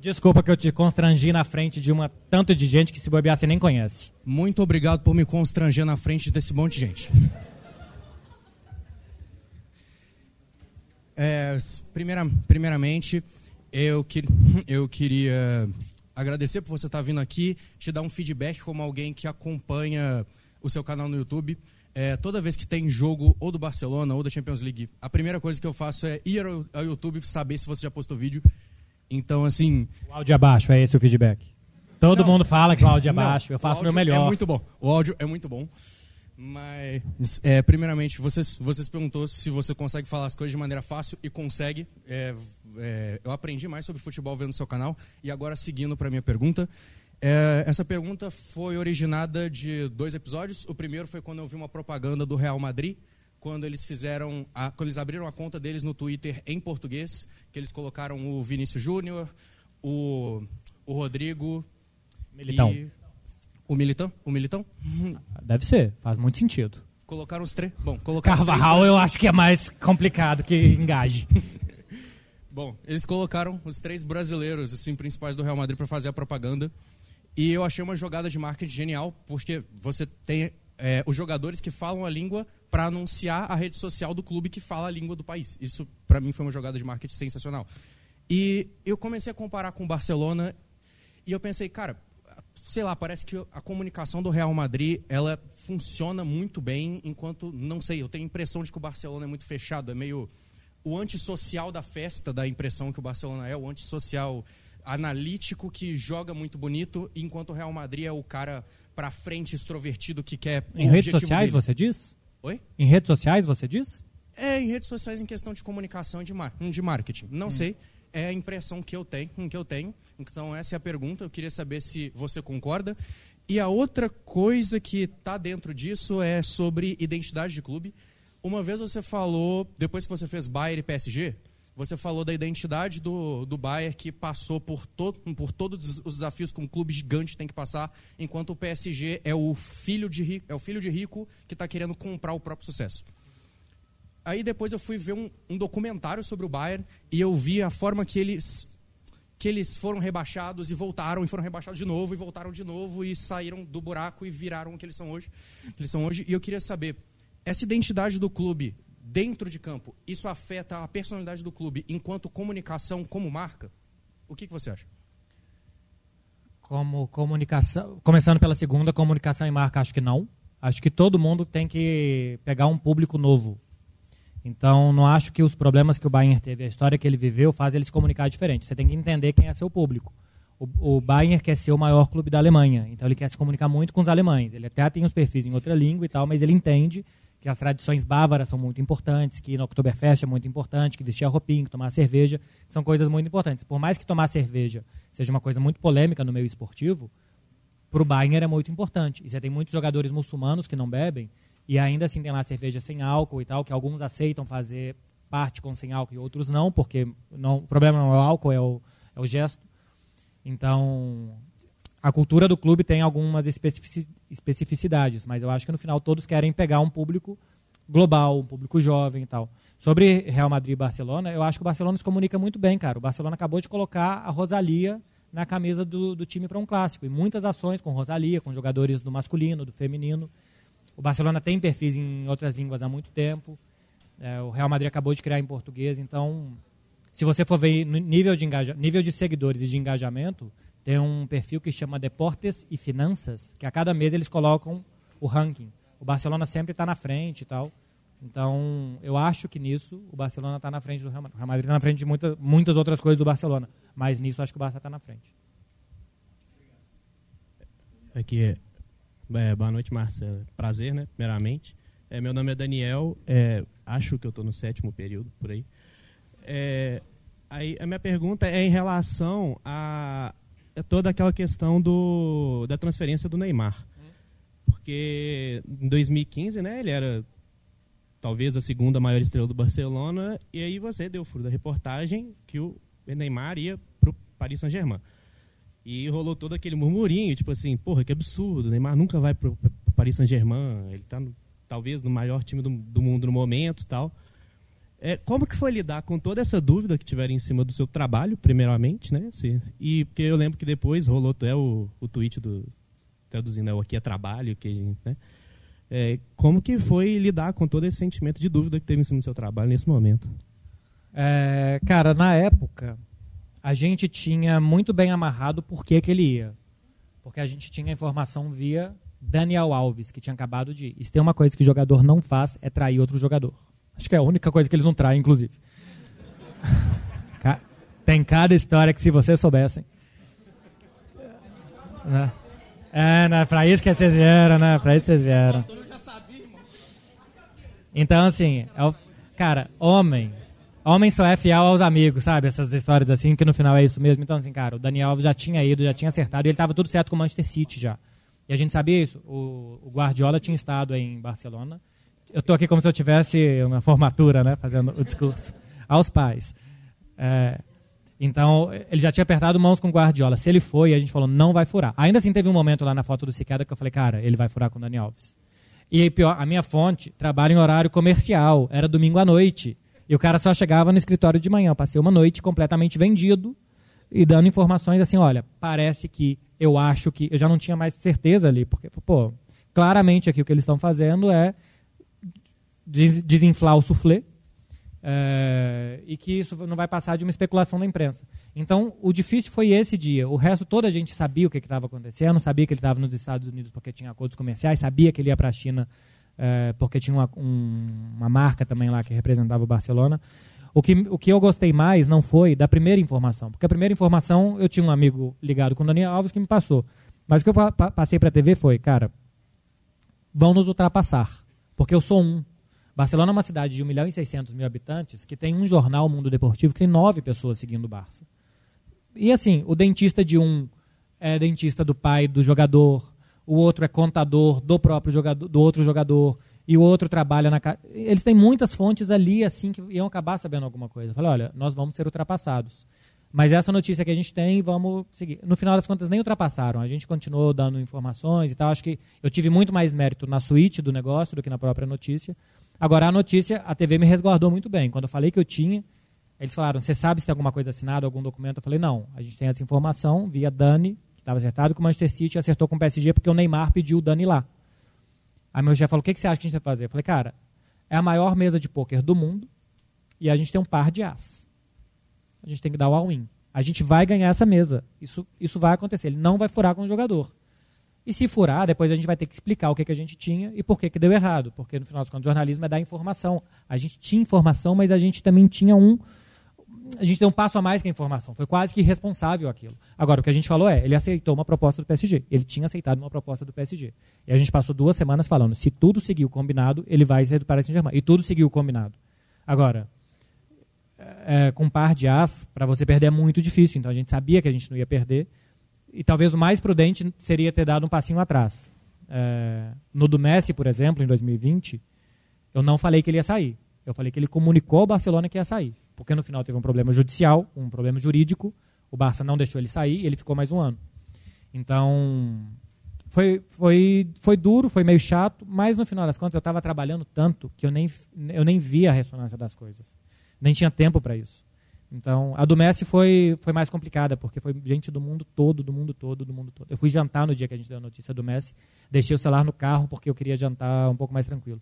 Desculpa que eu te constrangi na frente de uma tanto de gente que se bobear você nem conhece. Muito obrigado por me constranger na frente desse monte de gente. É, primeira, primeiramente, eu, que, eu queria agradecer por você estar vindo aqui, te dar um feedback como alguém que acompanha o seu canal no YouTube. É, toda vez que tem jogo ou do Barcelona ou da Champions League, a primeira coisa que eu faço é ir ao, ao YouTube saber se você já postou vídeo. Então, assim. O áudio abaixo, é esse o feedback. Todo não, mundo fala que o áudio é baixo, eu faço o meu melhor. É muito bom. O áudio é muito bom. Mas, é, primeiramente, você, você se perguntou se você consegue falar as coisas de maneira fácil e consegue. É, é, eu aprendi mais sobre futebol vendo seu canal e agora seguindo para minha pergunta. É, essa pergunta foi originada de dois episódios. O primeiro foi quando eu vi uma propaganda do Real Madrid, quando eles fizeram, a, quando eles abriram a conta deles no Twitter em português, que eles colocaram o Vinícius Júnior, o, o Rodrigo Militão. e o Militão, o Militão. <laughs> Deve ser, faz muito sentido. Colocaram os três. Bom, colocaram os três Carvajal eu acho que é mais complicado que engaje. <laughs> Bom, eles colocaram os três brasileiros assim principais do Real Madrid para fazer a propaganda. E eu achei uma jogada de marketing genial, porque você tem é, os jogadores que falam a língua para anunciar a rede social do clube que fala a língua do país. Isso, para mim, foi uma jogada de marketing sensacional. E eu comecei a comparar com o Barcelona e eu pensei, cara, sei lá, parece que a comunicação do Real Madrid ela funciona muito bem, enquanto, não sei, eu tenho a impressão de que o Barcelona é muito fechado, é meio o antissocial da festa, da impressão que o Barcelona é, o antissocial analítico que joga muito bonito, enquanto o Real Madrid é o cara pra frente, extrovertido, que quer Em redes sociais, dele. você diz? Oi? Em redes sociais, você diz? É, em redes sociais em questão de comunicação e de, mar de marketing. Não sei, é a impressão que eu tenho, que eu tenho. Então essa é a pergunta, eu queria saber se você concorda. E a outra coisa que está dentro disso é sobre identidade de clube. Uma vez você falou, depois que você fez Bayern e PSG, você falou da identidade do, do Bayern que passou por, to por todos os desafios que um clube gigante tem que passar, enquanto o PSG é o filho de é o filho de rico que está querendo comprar o próprio sucesso. Aí depois eu fui ver um, um documentário sobre o Bayern e eu vi a forma que eles que eles foram rebaixados e voltaram e foram rebaixados de novo e voltaram de novo e saíram do buraco e viraram o que eles são hoje. Eles são hoje. E eu queria saber essa identidade do clube dentro de campo, isso afeta a personalidade do clube enquanto comunicação como marca? O que, que você acha? Como comunicação. Começando pela segunda, comunicação e marca, acho que não. Acho que todo mundo tem que pegar um público novo. Então, não acho que os problemas que o Bayern teve, a história que ele viveu, faz ele se comunicar diferente. Você tem que entender quem é seu público. O, o Bayern quer ser o maior clube da Alemanha, então ele quer se comunicar muito com os alemães. Ele até tem os perfis em outra língua e tal, mas ele entende que as tradições bávaras são muito importantes, que no Oktoberfest é muito importante, que vestir a roupinha, que tomar cerveja, são coisas muito importantes. Por mais que tomar cerveja seja uma coisa muito polêmica no meio esportivo, para o Bayern é muito importante. E você tem muitos jogadores muçulmanos que não bebem, e ainda assim tem lá cerveja sem álcool e tal, que alguns aceitam fazer parte com sem álcool e outros não, porque não, o problema não é o álcool, é o, é o gesto. Então, a cultura do clube tem algumas especifici- especificidades, mas eu acho que no final todos querem pegar um público global, um público jovem e tal. Sobre Real Madrid e Barcelona, eu acho que o Barcelona se comunica muito bem, cara. O Barcelona acabou de colocar a Rosalia na camisa do, do time para um clássico. E muitas ações com Rosalia, com jogadores do masculino, do feminino. O Barcelona tem perfis em outras línguas há muito tempo. É, o Real Madrid acabou de criar em português, então se você for ver nível de, engaja, nível de seguidores e de engajamento, tem um perfil que chama Deportes e Finanças, que a cada mês eles colocam o ranking. O Barcelona sempre está na frente e tal. Então, eu acho que nisso o Barcelona está na frente do Real Madrid. O Real Madrid está na frente de muita, muitas outras coisas do Barcelona. Mas nisso acho que o Barça está na frente. Aqui é, é, boa noite, Marcelo. Prazer, né? Primeiramente. É, meu nome é Daniel. é, acho que eu estou no sétimo período, por aí. É, aí. A minha pergunta é em relação a, a toda aquela questão do, da transferência do Neymar. Porque em 2015, né, ele era talvez a segunda maior estrela do Barcelona, e aí você deu furo da reportagem que o Neymar ia para o Paris Saint-Germain. E rolou todo aquele murmurinho, tipo assim, porra, que absurdo, o Neymar nunca vai pro pro Paris Saint-Germain, ele tá no- talvez no maior time do, do mundo no momento tal. É, como que foi lidar com toda essa dúvida que tiveram em cima do seu trabalho, primeiramente, né? Se- e porque eu lembro que depois rolou até o, o tweet do, traduzindo, é, o aqui é trabalho, que, né? É, como que foi lidar com todo esse sentimento de dúvida que teve em cima do seu trabalho nesse momento? É, cara, na época, a gente tinha muito bem amarrado por que, que ele ia. Porque a gente tinha informação via Daniel Alves, que tinha acabado de ir. E se tem uma coisa que jogador não faz, é trair outro jogador. Acho que é a única coisa que eles não traem, inclusive. <laughs> Tem cada história que se vocês soubessem. Né? É, né? Pra isso que vocês vieram, né? Pra isso vocês vieram. Então, assim, é o- cara, homem. Homem só é fiel aos amigos, sabe? Essas histórias assim, que no final é isso mesmo. Então, assim, cara, o Daniel Alves já tinha ido, já tinha acertado, e ele estava tudo certo com o Manchester City já. E a gente sabia isso. O, o Guardiola tinha estado em Barcelona. Eu tô aqui como se eu tivesse uma formatura, né? Fazendo o discurso. Aos pais. É, então, ele já tinha apertado mãos com Guardiola. Se ele foi, a gente falou, não vai furar. Ainda assim, teve um momento lá na foto do Cicada que eu falei, cara, ele vai furar com o Dani Alves. E aí, pior, a minha fonte trabalha em horário comercial. Era domingo à noite. E o cara só chegava no escritório de manhã. Eu passei uma noite completamente vendido e dando informações assim, olha, parece que, eu acho que... Eu já não tinha mais certeza ali, porque, pô, claramente aqui o que eles estão fazendo é desinflar o soufflé, é, e que isso não vai passar de uma especulação da imprensa. Então, o difícil foi esse dia. O resto, toda a gente sabia o que estava acontecendo, sabia que ele estava nos Estados Unidos porque tinha acordos comerciais, sabia que ele ia para a China é, porque tinha uma, um- uma marca também lá que representava o Barcelona. O que, o que eu gostei mais não foi da primeira informação, porque a primeira informação eu tinha um amigo ligado com o Daniel Alves que me passou. Mas o que eu pa- passei para a TV foi, cara, vão nos ultrapassar, porque eu sou um. Barcelona é uma cidade de 1 milhão e 600 mil habitantes que tem um jornal, Mundo Deportivo, que tem nove pessoas seguindo o Barça. E assim, o dentista de um é dentista do pai do jogador, o outro é contador do próprio jogador, do outro jogador, e o outro trabalha na. Eles têm muitas fontes ali, assim, que iam acabar sabendo alguma coisa. Eu falei, olha, nós vamos ser ultrapassados. Mas essa notícia que a gente tem, vamos seguir. No final das contas, nem ultrapassaram. A gente continuou dando informações e tal. Acho que eu tive muito mais mérito na suíte do negócio do que na própria notícia. Agora, a notícia, a TV me resguardou muito bem. Quando eu falei que eu tinha, eles falaram: Você sabe se tem alguma coisa assinada, algum documento? Eu falei: Não, a gente tem essa informação via Dani, que estava acertado com o Manchester City, acertou com o PSG porque o Neymar pediu o Dani lá. Aí meu chefe falou: O que, que você acha que a gente vai fazer? Eu falei: Cara, é a maior mesa de pôquer do mundo e a gente tem um par de as. A gente tem que dar o all-in. A gente vai ganhar essa mesa. Isso, isso vai acontecer. Ele não vai furar com o jogador. E se furar, depois a gente vai ter que explicar o que, que a gente tinha e por que, que deu errado. Porque, no final dos contos, jornalismo é dar informação. A gente tinha informação, mas a gente também tinha um. A gente deu um passo a mais que a informação. Foi quase que irresponsável aquilo. Agora, o que a gente falou é: ele aceitou uma proposta do PSG. Ele tinha aceitado uma proposta do PSG. E a gente passou duas semanas falando: se tudo seguir o combinado, ele vai ser do Paris Saint-Germain. E tudo seguiu o combinado. Agora, é, com um par de as, para você perder é muito difícil. Então a gente sabia que a gente não ia perder. E talvez o mais prudente seria ter dado um passinho atrás. É, no do Messi, por exemplo, em 2020, eu não falei que ele ia sair. Eu falei que ele comunicou ao Barcelona que ia sair. Porque no final teve um problema judicial, um problema jurídico. O Barça não deixou ele sair e ele ficou mais um ano. Então, foi, foi, foi duro, foi meio chato, mas no final das contas eu estava trabalhando tanto que eu nem, eu nem via a ressonância das coisas. Nem tinha tempo para isso. Então, a do Messi foi, foi mais complicada, porque foi gente do mundo todo, do mundo todo, do mundo todo. Eu fui jantar no dia que a gente deu a notícia do Messi, deixei o celular no carro porque eu queria jantar um pouco mais tranquilo.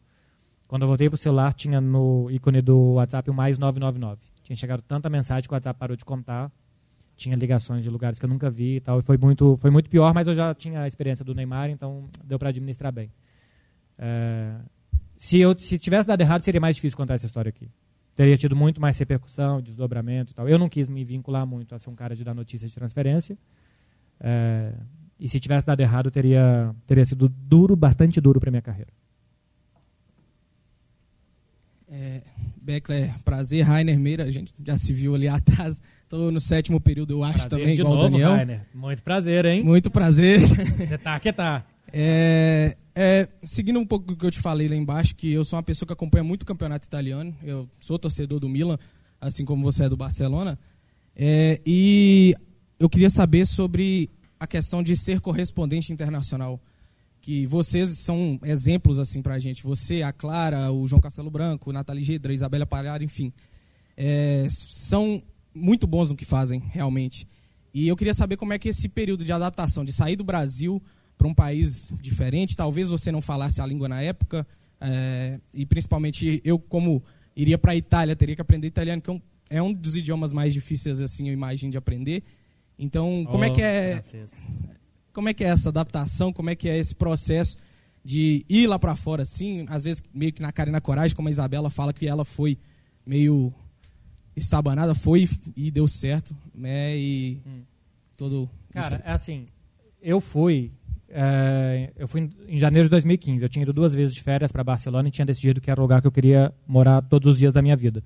Quando eu voltei pro celular, tinha no ícone do WhatsApp o mais 999. Tinha chegado tanta mensagem que o WhatsApp parou de contar. Tinha ligações de lugares que eu nunca vi e tal. E foi muito, foi muito pior, mas eu já tinha a experiência do Neymar, então deu para administrar bem. É, se eu se tivesse dado errado, seria mais difícil contar essa história aqui. Teria tido muito mais repercussão, desdobramento e tal. Eu não quis me vincular muito a ser um cara de dar notícia de transferência. É, e se tivesse dado errado, teria, teria sido duro, bastante duro para minha carreira. É, Beckler, prazer, Rainer Meira, a gente já se viu ali <laughs> atrás. Estou no sétimo período, eu acho Prazer também, de igual novo, Daniel. Rainer. Muito prazer, hein? Muito prazer. Você tá que tá. <laughs> É, é, seguindo um pouco do que eu te falei lá embaixo, que eu sou uma pessoa que acompanha muito o campeonato italiano, eu sou torcedor do Milan, assim como você é do Barcelona, é, e eu queria saber sobre a questão de ser correspondente internacional, que vocês são exemplos assim pra gente, você, a Clara, o João Castelo Branco, Nathalie Gedra, Isabela Palhar, enfim, é, são muito bons no que fazem, realmente. E eu queria saber como é que esse período de adaptação, de sair do Brasil para um país diferente, talvez você não falasse a língua na época, é, e principalmente eu, como iria para a Itália, teria que aprender italiano, que é um, é um dos idiomas mais difíceis, assim, eu imagino, de aprender. Então, como é que é como é que é essa adaptação, como é que é esse processo de ir lá para fora, assim, às vezes meio que na cara e na coragem, como a Isabela fala que ela foi meio estabanada, foi e deu certo, né, e Hum. todo... Cara, é assim, eu fui é, eu fui em janeiro de 2015. Eu tinha ido duas vezes de férias para Barcelona e tinha decidido que era o lugar que eu queria morar todos os dias da minha vida.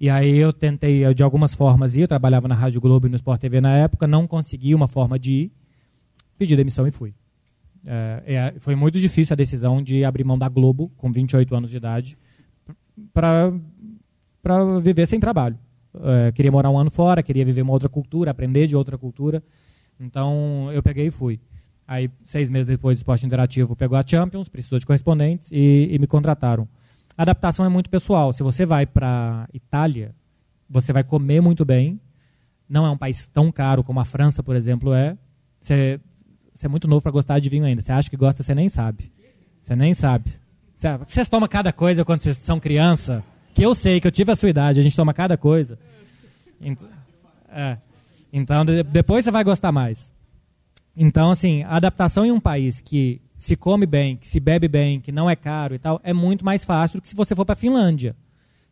E aí eu tentei, de algumas formas, ir. Eu trabalhava na Rádio Globo e no Sport TV na época, não consegui uma forma de ir. Pedi demissão e fui. É, é, foi muito difícil a decisão de abrir mão da Globo, com 28 anos de idade, para viver sem trabalho. É, queria morar um ano fora, queria viver uma outra cultura, aprender de outra cultura. Então eu peguei e fui. Aí, seis meses depois, o Esporte Interativo pegou a Champions, precisou de correspondentes e, e me contrataram. A adaptação é muito pessoal. Se você vai para Itália, você vai comer muito bem. Não é um país tão caro como a França, por exemplo, é. Você, você é muito novo para gostar de vinho ainda. Você acha que gosta, você nem sabe. Você nem sabe. Vocês tomam cada coisa quando vocês são criança, que eu sei que eu tive a sua idade, a gente toma cada coisa. É. Então, depois você vai gostar mais. Então, assim, a adaptação em um país que se come bem, que se bebe bem, que não é caro e tal, é muito mais fácil do que se você for para a Finlândia.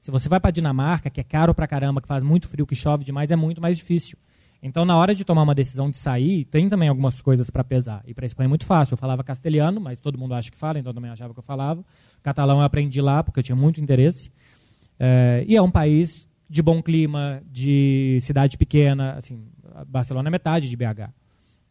Se você vai para a Dinamarca, que é caro pra caramba, que faz muito frio, que chove demais, é muito mais difícil. Então, na hora de tomar uma decisão de sair, tem também algumas coisas para pesar. E para Espanha é muito fácil. Eu falava castelhano, mas todo mundo acha que fala, então eu também achava que eu falava. Catalão eu aprendi lá, porque eu tinha muito interesse. É, e é um país de bom clima, de cidade pequena. Assim, Barcelona é metade de BH.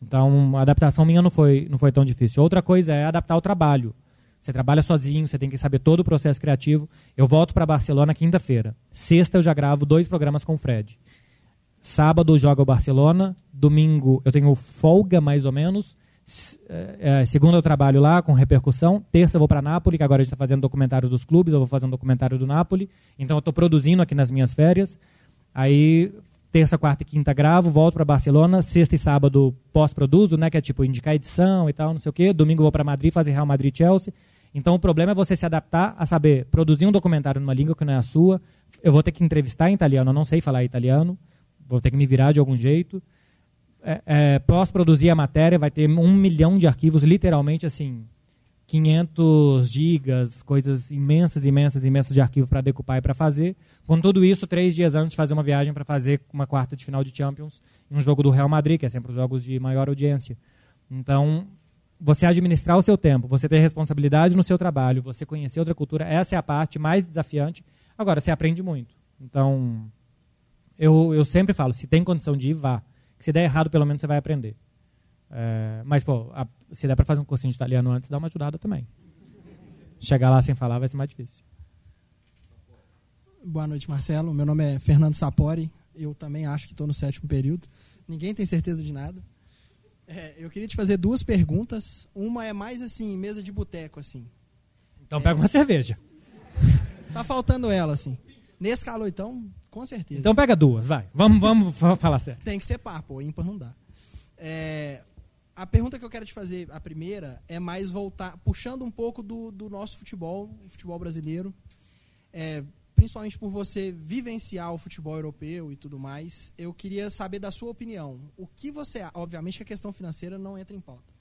Então, a adaptação minha não foi, não foi tão difícil. Outra coisa é adaptar o trabalho. Você trabalha sozinho, você tem que saber todo o processo criativo. Eu volto para Barcelona quinta-feira. Sexta eu já gravo dois programas com o Fred. Sábado joga o Barcelona. Domingo eu tenho folga mais ou menos. É, segunda eu trabalho lá com repercussão. Terça eu vou para Nápoles, que agora a gente está fazendo documentário dos clubes. Eu vou fazer um documentário do Nápoles. Então eu estou produzindo aqui nas minhas férias. Aí terça, quarta e quinta gravo, volto para Barcelona, sexta e sábado pós-produzo, né, que é tipo indicar edição e tal, não sei o quê. Domingo vou para Madrid fazer Real Madrid Chelsea. Então o problema é você se adaptar a saber produzir um documentário numa língua que não é a sua. Eu vou ter que entrevistar em italiano, eu não sei falar italiano, vou ter que me virar de algum jeito. É, é, pós-produzir a matéria, vai ter um milhão de arquivos, literalmente assim, 500 gigas, coisas imensas, imensas, imensas de arquivo para decupar e para fazer. Com tudo isso, três dias antes de fazer uma viagem para fazer uma quarta de final de Champions, um jogo do Real Madrid, que é sempre os jogos de maior audiência. Então, você administrar o seu tempo, você ter responsabilidade no seu trabalho, você conhecer outra cultura, essa é a parte mais desafiante. Agora, você aprende muito. Então, eu, eu sempre falo, se tem condição de ir, vá. Se der errado, pelo menos você vai aprender. É, mas, pô, a, se der para fazer um cursinho de italiano antes, dá uma ajudada também. Chegar lá sem falar vai ser mais difícil. Boa noite, Marcelo. Meu nome é Fernando Sapori. Eu também acho que estou no sétimo período. Ninguém tem certeza de nada. É, eu queria te fazer duas perguntas. Uma é mais assim, mesa de boteco, assim. Então é, pega uma cerveja. <laughs> Tá faltando ela, assim. Nesse calor, então, com certeza. Então pega duas, vai. Vamos, vamos falar sério. Tem que ser par, pô. Ímpar não dá. É, a pergunta que eu quero te fazer, a primeira, é mais voltar, puxando um pouco do, do nosso futebol, o futebol brasileiro, é, principalmente por você vivenciar o futebol europeu e tudo mais, eu queria saber da sua opinião. O que você, obviamente que a questão financeira não entra em pauta.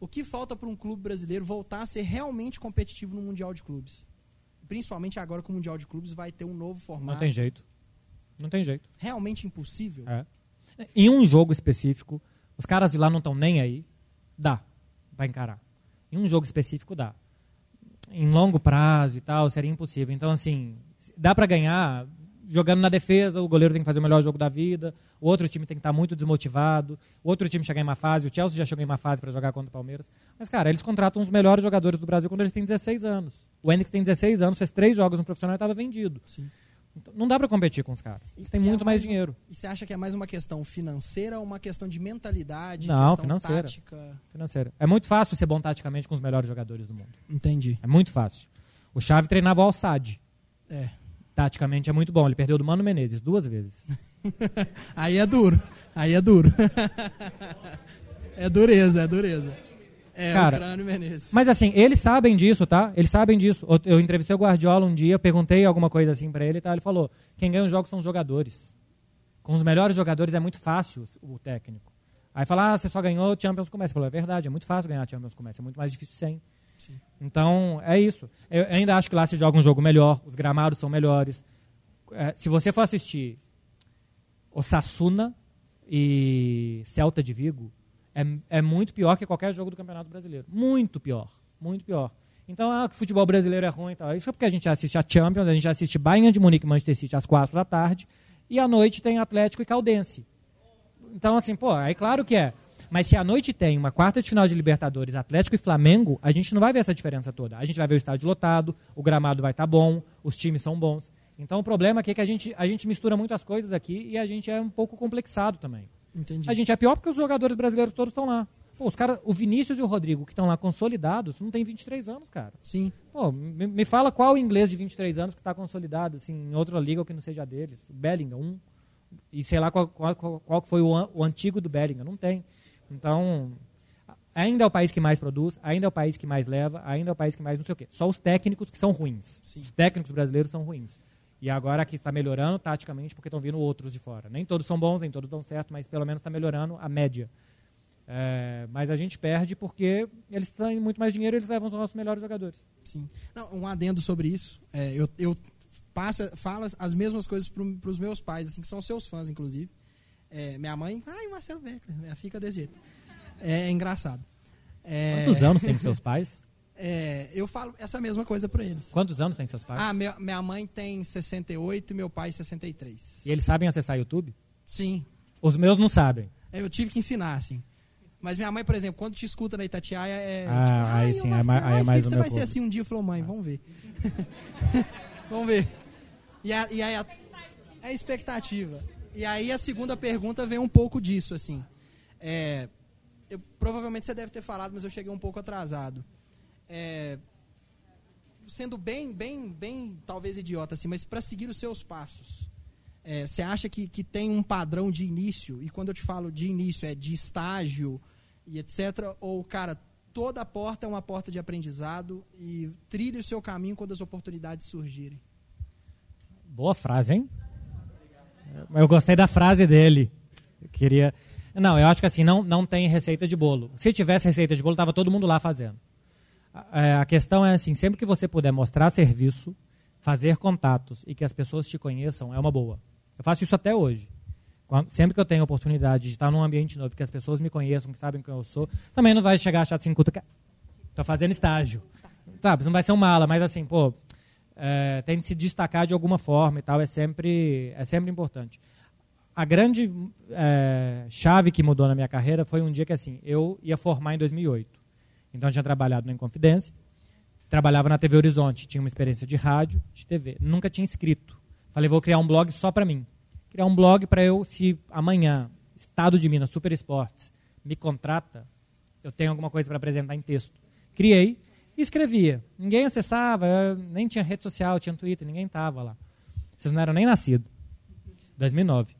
O que falta para um clube brasileiro voltar a ser realmente competitivo no Mundial de Clubes? Principalmente agora que o Mundial de Clubes vai ter um novo formato. Não tem jeito. Não tem jeito. Realmente impossível? É. Em um jogo específico, os caras de lá não estão nem aí. Dá. Vai encarar. Em um jogo específico, dá. Em longo prazo e tal, seria impossível. Então, assim, dá para ganhar jogando na defesa, o goleiro tem que fazer o melhor jogo da vida, o outro time tem que estar tá muito desmotivado, o outro time chegar em uma fase, o Chelsea já chegou em uma fase para jogar contra o Palmeiras. Mas, cara, eles contratam os melhores jogadores do Brasil quando eles têm 16 anos. O Henrique tem 16 anos, fez três jogos no profissional e estava vendido. Sim. Então, não dá para competir com os caras. Eles têm muito é mais, mais dinheiro. E você acha que é mais uma questão financeira ou uma questão de mentalidade? Não, financeira. Tática? Financeira. É muito fácil ser bom taticamente com os melhores jogadores do mundo. Entendi. É muito fácil. O Xavi treinava o Al-Sad. É. Taticamente é muito bom. Ele perdeu do Mano Menezes duas vezes. <laughs> Aí é duro. Aí é duro. <laughs> é dureza, é dureza. É, Cara, o Menezes. Mas assim, eles sabem disso, tá? Eles sabem disso. Eu entrevistei o Guardiola um dia, perguntei alguma coisa assim para ele, tá? Ele falou: quem ganha os jogos são os jogadores. Com os melhores jogadores é muito fácil o técnico. Aí fala, ah, você só ganhou Champions Comércio. Ele falou, é verdade, é muito fácil ganhar Champions Comércio, é muito mais difícil sem. Sim. Então, é isso. Eu ainda acho que lá se joga um jogo melhor, os gramados são melhores. É, se você for assistir Osasuna e Celta de Vigo, é, é muito pior que qualquer jogo do Campeonato Brasileiro. Muito pior. Muito pior. Então, ah, que o futebol brasileiro é ruim e tal. Isso é porque a gente assiste a Champions, a gente assiste Bayern de Munique e Manchester City às quatro da tarde, e à noite tem Atlético e Caldense. Então, assim, pô, aí claro que é. Mas se à noite tem uma quarta de final de Libertadores, Atlético e Flamengo, a gente não vai ver essa diferença toda. A gente vai ver o estádio lotado, o gramado vai estar tá bom, os times são bons. Então o problema aqui é que a gente, a gente mistura muitas coisas aqui e a gente é um pouco complexado também. Entendi. A gente é pior porque os jogadores brasileiros todos estão lá. Pô, os caras, o Vinícius e o Rodrigo, que estão lá consolidados, não tem 23 anos, cara. Sim. Pô, me, me fala qual inglês de 23 anos que está consolidado, assim, em outra liga ou que não seja deles. Bellingham, um. E sei lá qual, qual, qual foi o, o antigo do Bellingham. Não tem. Então, ainda é o país que mais produz, ainda é o país que mais leva, ainda é o país que mais não sei o quê. Só os técnicos que são ruins. Sim. Os técnicos brasileiros são ruins. E agora aqui está melhorando taticamente porque estão vindo outros de fora. Nem todos são bons, nem todos dão certo, mas pelo menos está melhorando a média. É, mas a gente perde porque eles têm muito mais dinheiro e eles levam os nossos melhores jogadores. Sim. Não, um adendo sobre isso. É, eu, eu passo, falo as mesmas coisas para os meus pais, assim, que são seus fãs, inclusive. É, minha mãe, ai, Marcelo Beckler, fica desse jeito. É, é engraçado. É, Quantos anos tem seus pais? <laughs> É, eu falo essa mesma coisa para eles. Quantos anos tem seus pais? Ah, minha, minha mãe tem 68 e meu pai 63. E eles sabem acessar YouTube? Sim. Os meus não sabem. Eu tive que ensinar, assim. Mas minha mãe, por exemplo, quando te escuta na Itatiaia, é. Ah, aí sim, é, mais, aí é mais filho, Você vai ser assim um dia, falou, mãe, vamos ver. <laughs> vamos ver. E, a, e aí a, a expectativa. E aí a segunda pergunta vem um pouco disso, assim. É, eu, provavelmente você deve ter falado, mas eu cheguei um pouco atrasado. É, sendo bem, bem, bem, talvez idiota, assim, mas para seguir os seus passos, é, você acha que, que tem um padrão de início? E quando eu te falo de início, é de estágio e etc. Ou, cara, toda porta é uma porta de aprendizado e trilhe o seu caminho quando as oportunidades surgirem? Boa frase, hein? Eu gostei da frase dele. Eu queria. Não, eu acho que assim, não, não tem receita de bolo. Se tivesse receita de bolo, estava todo mundo lá fazendo. A, a questão é assim, sempre que você puder mostrar serviço, fazer contatos e que as pessoas te conheçam, é uma boa. Eu faço isso até hoje. Sempre que eu tenho oportunidade de estar num ambiente novo, que as pessoas me conheçam, que sabem quem eu sou, também não vai chegar a chato assim, cuta, tô fazendo estágio. Sabe, não vai ser um mala, mas assim, pô, é, tem de se destacar de alguma forma e tal, é sempre, é sempre importante. A grande é, chave que mudou na minha carreira foi um dia que assim, eu ia formar em 2008. Então eu tinha trabalhado na Inconfidência, trabalhava na TV Horizonte, tinha uma experiência de rádio, de TV. Nunca tinha escrito. Falei, vou criar um blog só para mim. Criar um blog para eu, se amanhã, Estado de Minas, Super Esportes, me contrata, eu tenho alguma coisa para apresentar em texto. Criei, e escrevia. Ninguém acessava, nem tinha rede social, tinha Twitter, ninguém estava lá. Vocês não eram nem nascidos. 2009.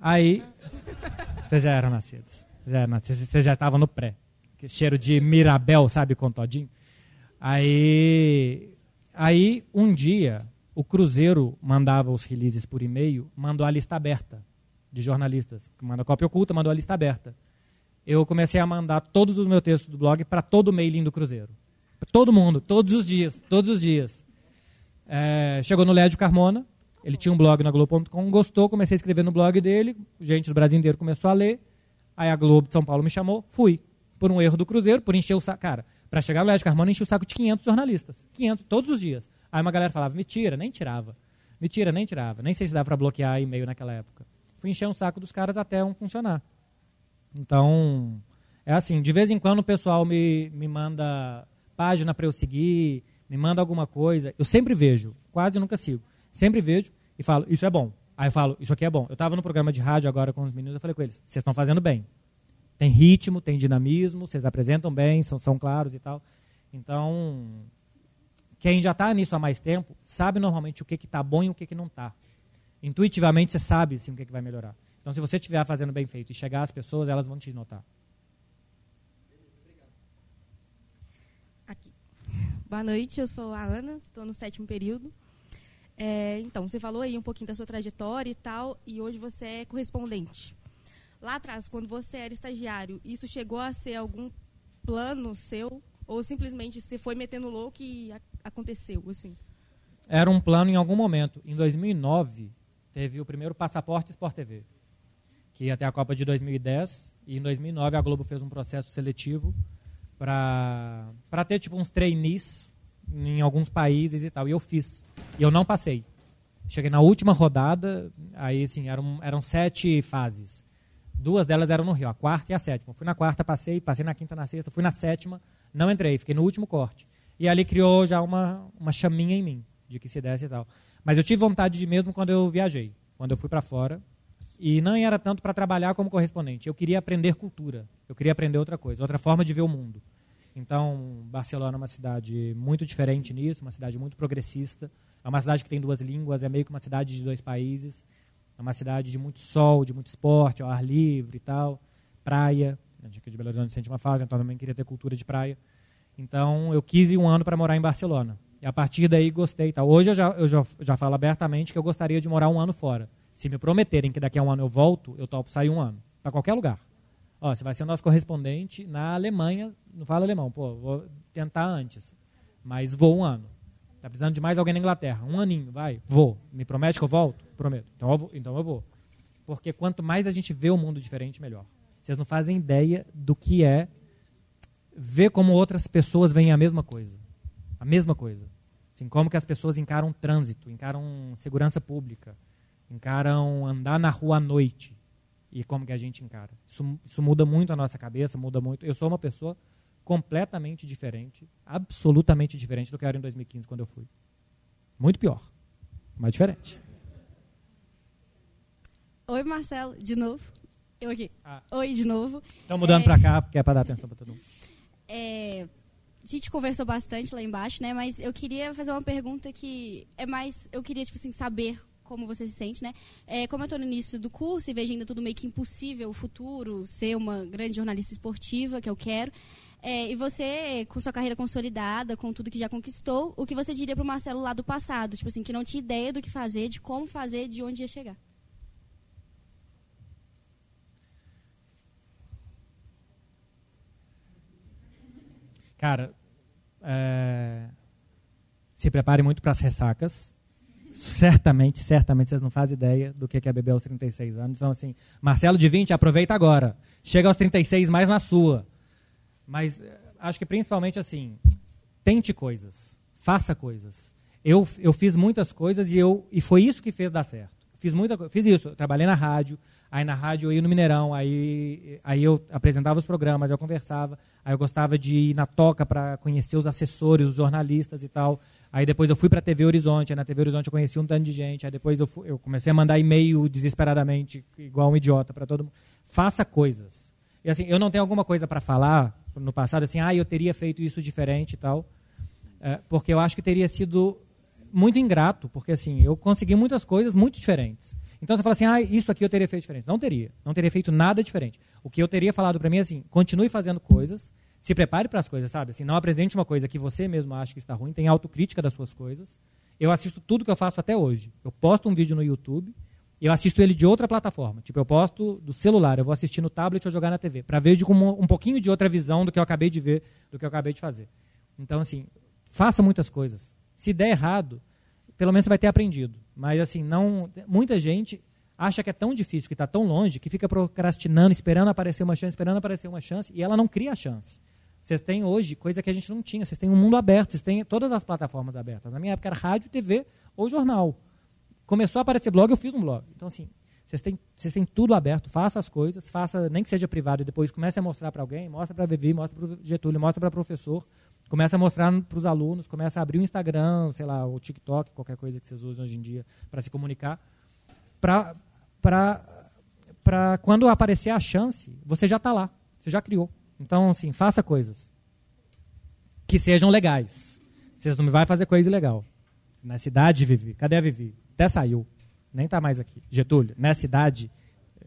Aí, <laughs> vocês já eram nascidos. Vocês já estavam no pré. Que cheiro de Mirabel, sabe, com todinho. Aí, aí, um dia, o Cruzeiro mandava os releases por e-mail, mandou a lista aberta de jornalistas. Manda cópia oculta, mandou a lista aberta. Eu comecei a mandar todos os meus textos do blog para todo o mailing do Cruzeiro. Todo mundo, todos os dias, todos os dias. É, chegou no Lédio Carmona, ele tinha um blog na Globo.com, gostou, comecei a escrever no blog dele, gente do Brasil inteiro começou a ler, aí a Globo de São Paulo me chamou, fui. Por um erro do Cruzeiro, por encher o saco. Cara, para chegar no Lédio Carmona, enchi o saco de 500 jornalistas. 500, todos os dias. Aí uma galera falava, me tira, nem tirava. Me tira, nem tirava. Nem sei se dava para bloquear e-mail naquela época. Fui encher um saco dos caras até um funcionar. Então, é assim, de vez em quando o pessoal me, me manda página para eu seguir, me manda alguma coisa. Eu sempre vejo, quase nunca sigo. Sempre vejo e falo, isso é bom. Aí eu falo, isso aqui é bom. Eu estava no programa de rádio agora com os meninos, eu falei com eles, vocês estão fazendo bem. Tem ritmo, tem dinamismo, vocês apresentam bem, são, são claros e tal. Então, quem já está nisso há mais tempo, sabe normalmente o que está bom e o que, que não está. Intuitivamente você sabe assim, o que, que vai melhorar. Então, se você estiver fazendo bem feito e chegar às pessoas, elas vão te notar. Boa noite, eu sou a Ana, estou no sétimo período. É, então, você falou aí um pouquinho da sua trajetória e tal, e hoje você é correspondente. Lá atrás, quando você era estagiário, isso chegou a ser algum plano seu? Ou simplesmente você foi metendo louco e aconteceu, assim? Era um plano em algum momento. Em 2009, teve o primeiro Passaporte Sport TV, que ia ter a Copa de 2010. E em 2009 a Globo fez um processo seletivo para ter tipo uns trainees em alguns países e tal. E eu fiz. E eu não passei. Cheguei na última rodada, aí assim, eram, eram sete fases. Duas delas eram no Rio, a quarta e a sétima. Fui na quarta, passei, passei na quinta, na sexta, fui na sétima, não entrei, fiquei no último corte. E ali criou já uma, uma chaminha em mim, de que se desse e tal. Mas eu tive vontade de mesmo quando eu viajei, quando eu fui para fora. E não era tanto para trabalhar como correspondente, eu queria aprender cultura, eu queria aprender outra coisa, outra forma de ver o mundo. Então, Barcelona é uma cidade muito diferente nisso, uma cidade muito progressista. É uma cidade que tem duas línguas, é meio que uma cidade de dois países. É uma cidade de muito sol, de muito esporte, ao ar livre e tal. Praia. A gente aqui de Belo Horizonte sente uma fase, então também queria ter cultura de praia. Então, eu quis ir um ano para morar em Barcelona. E a partir daí gostei. Tal. Hoje eu, já, eu já, já falo abertamente que eu gostaria de morar um ano fora. Se me prometerem que daqui a um ano eu volto, eu topo sair um ano. Para qualquer lugar. Ó, você vai ser o nosso correspondente na Alemanha, não fala alemão, pô, vou tentar antes. Mas vou um ano. Tá precisando de mais alguém na Inglaterra. Um aninho, vai, vou. Me promete que eu volto? Prometo. Então eu vou. Então eu vou. Porque quanto mais a gente vê o mundo diferente, melhor. Vocês não fazem ideia do que é ver como outras pessoas veem a mesma coisa. A mesma coisa. Assim, como que as pessoas encaram trânsito, encaram segurança pública, encaram andar na rua à noite e como que a gente encara. Isso, isso muda muito a nossa cabeça, muda muito. Eu sou uma pessoa completamente diferente, absolutamente diferente do que era em 2015 quando eu fui. Muito pior, mas diferente. Oi, Marcelo, de novo. Eu aqui. Ah. Oi, de novo. Estão mudando é... para cá, porque é para dar atenção para todo mundo. <laughs> É... A gente conversou bastante lá embaixo, né? Mas eu queria fazer uma pergunta que é mais... Eu queria, tipo assim, saber como você se sente, né? É, como eu estou no início do curso e vejo ainda tudo meio que impossível, o futuro, ser uma grande jornalista esportiva, que eu quero. É, e você, com sua carreira consolidada, com tudo que já conquistou, o que você diria para o Marcelo lá do passado? Tipo assim, que não tinha ideia do que fazer, de como fazer, de onde ia chegar. Cara, é... se prepare muito para as ressacas certamente, certamente vocês não fazem ideia do que é beber aos 36 anos. Então, assim, Marcelo de 20, aproveita agora. Chega aos 36 mais na sua. Mas eh, acho que principalmente assim, tente coisas, faça coisas. Eu, eu fiz muitas coisas e, eu, e foi isso que fez dar certo. Fiz muita fiz isso, trabalhei na rádio, aí na rádio eu ia no Mineirão, aí, aí eu apresentava os programas, eu conversava, aí eu gostava de ir na toca para conhecer os assessores, os jornalistas e tal. Aí depois eu fui para a TV Horizonte, aí na TV Horizonte eu conheci um tanto de gente, aí depois eu, fui, eu comecei a mandar e-mail desesperadamente, igual um idiota para todo mundo. Faça coisas. E assim, eu não tenho alguma coisa para falar no passado, assim, ah, eu teria feito isso diferente e tal, é, porque eu acho que teria sido muito ingrato, porque assim, eu consegui muitas coisas muito diferentes. Então você fala assim, ah, isso aqui eu teria feito diferente. Não teria. Não teria feito nada diferente. O que eu teria falado para mim é assim, continue fazendo coisas, se prepare para as coisas, sabe? Assim, não apresente uma coisa que você mesmo acha que está ruim, tenha autocrítica das suas coisas. Eu assisto tudo que eu faço até hoje. Eu posto um vídeo no YouTube, eu assisto ele de outra plataforma. Tipo, eu posto do celular, eu vou assistir no tablet ou jogar na TV, para ver de um pouquinho de outra visão do que eu acabei de ver, do que eu acabei de fazer. Então, assim, faça muitas coisas. Se der errado, pelo menos você vai ter aprendido. Mas, assim, não. Muita gente acha que é tão difícil, que está tão longe, que fica procrastinando, esperando aparecer uma chance, esperando aparecer uma chance, e ela não cria a chance. Vocês têm hoje coisa que a gente não tinha. Vocês têm um mundo aberto, vocês têm todas as plataformas abertas. Na minha época era rádio, TV ou jornal. Começou a aparecer blog, eu fiz um blog. Então, assim, vocês têm, vocês têm tudo aberto, faça as coisas, faça, nem que seja privado, e depois comece a mostrar para alguém, mostra para a Vivi, mostra para o Getúlio, mostra para o professor, começa a mostrar para os alunos, começa a abrir o Instagram, sei lá, o TikTok, qualquer coisa que vocês usam hoje em dia para se comunicar, para quando aparecer a chance, você já está lá, você já criou. Então, assim, faça coisas que sejam legais. Vocês não me vai fazer coisa ilegal. Na cidade, Vivi. Cadê a Vivi? Até saiu. Nem está mais aqui. Getúlio, nessa cidade,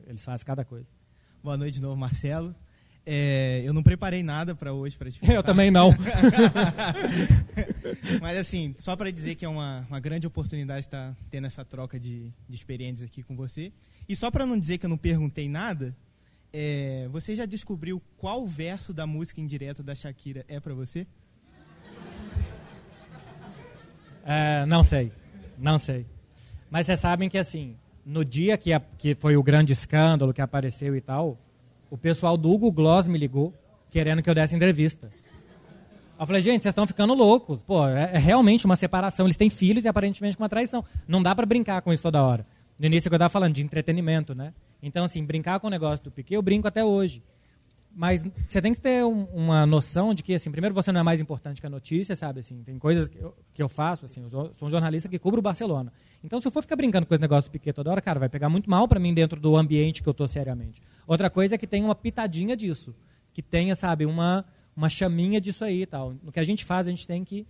eles fazem cada coisa. Boa noite de novo, Marcelo. É, eu não preparei nada para hoje para te <laughs> Eu também não. <laughs> Mas assim, só para dizer que é uma, uma grande oportunidade estar tendo essa troca de, de experiências aqui com você. E só para não dizer que eu não perguntei nada, é, você já descobriu qual verso da música indireta da Shakira é para você? É, não sei, não sei. Mas vocês sabem que assim, no dia que, a, que foi o grande escândalo que apareceu e tal, o pessoal do Hugo Gloss me ligou, querendo que eu desse entrevista. Eu falei, gente, vocês estão ficando loucos. Pô, é, é, realmente uma separação. Eles têm filhos e aparentemente uma traição. Não dá para brincar com isso toda hora. No início que eu estava falando de entretenimento, né? Então, assim, brincar com o negócio do Piquet, eu brinco até hoje. Mas você tem que ter um, uma noção de que, assim, primeiro você não é mais importante que a notícia, sabe? Assim, tem coisas que eu, que eu faço, assim, eu sou um jornalista que cubro o Barcelona. Então, se eu for ficar brincando com esse negócio do Piquet toda hora, cara, vai pegar muito mal para mim dentro do ambiente que eu tô seriamente. Outra coisa é que tem uma pitadinha disso, que tenha, sabe, uma uma chaminha disso aí e tal. No que a gente faz, a gente tem que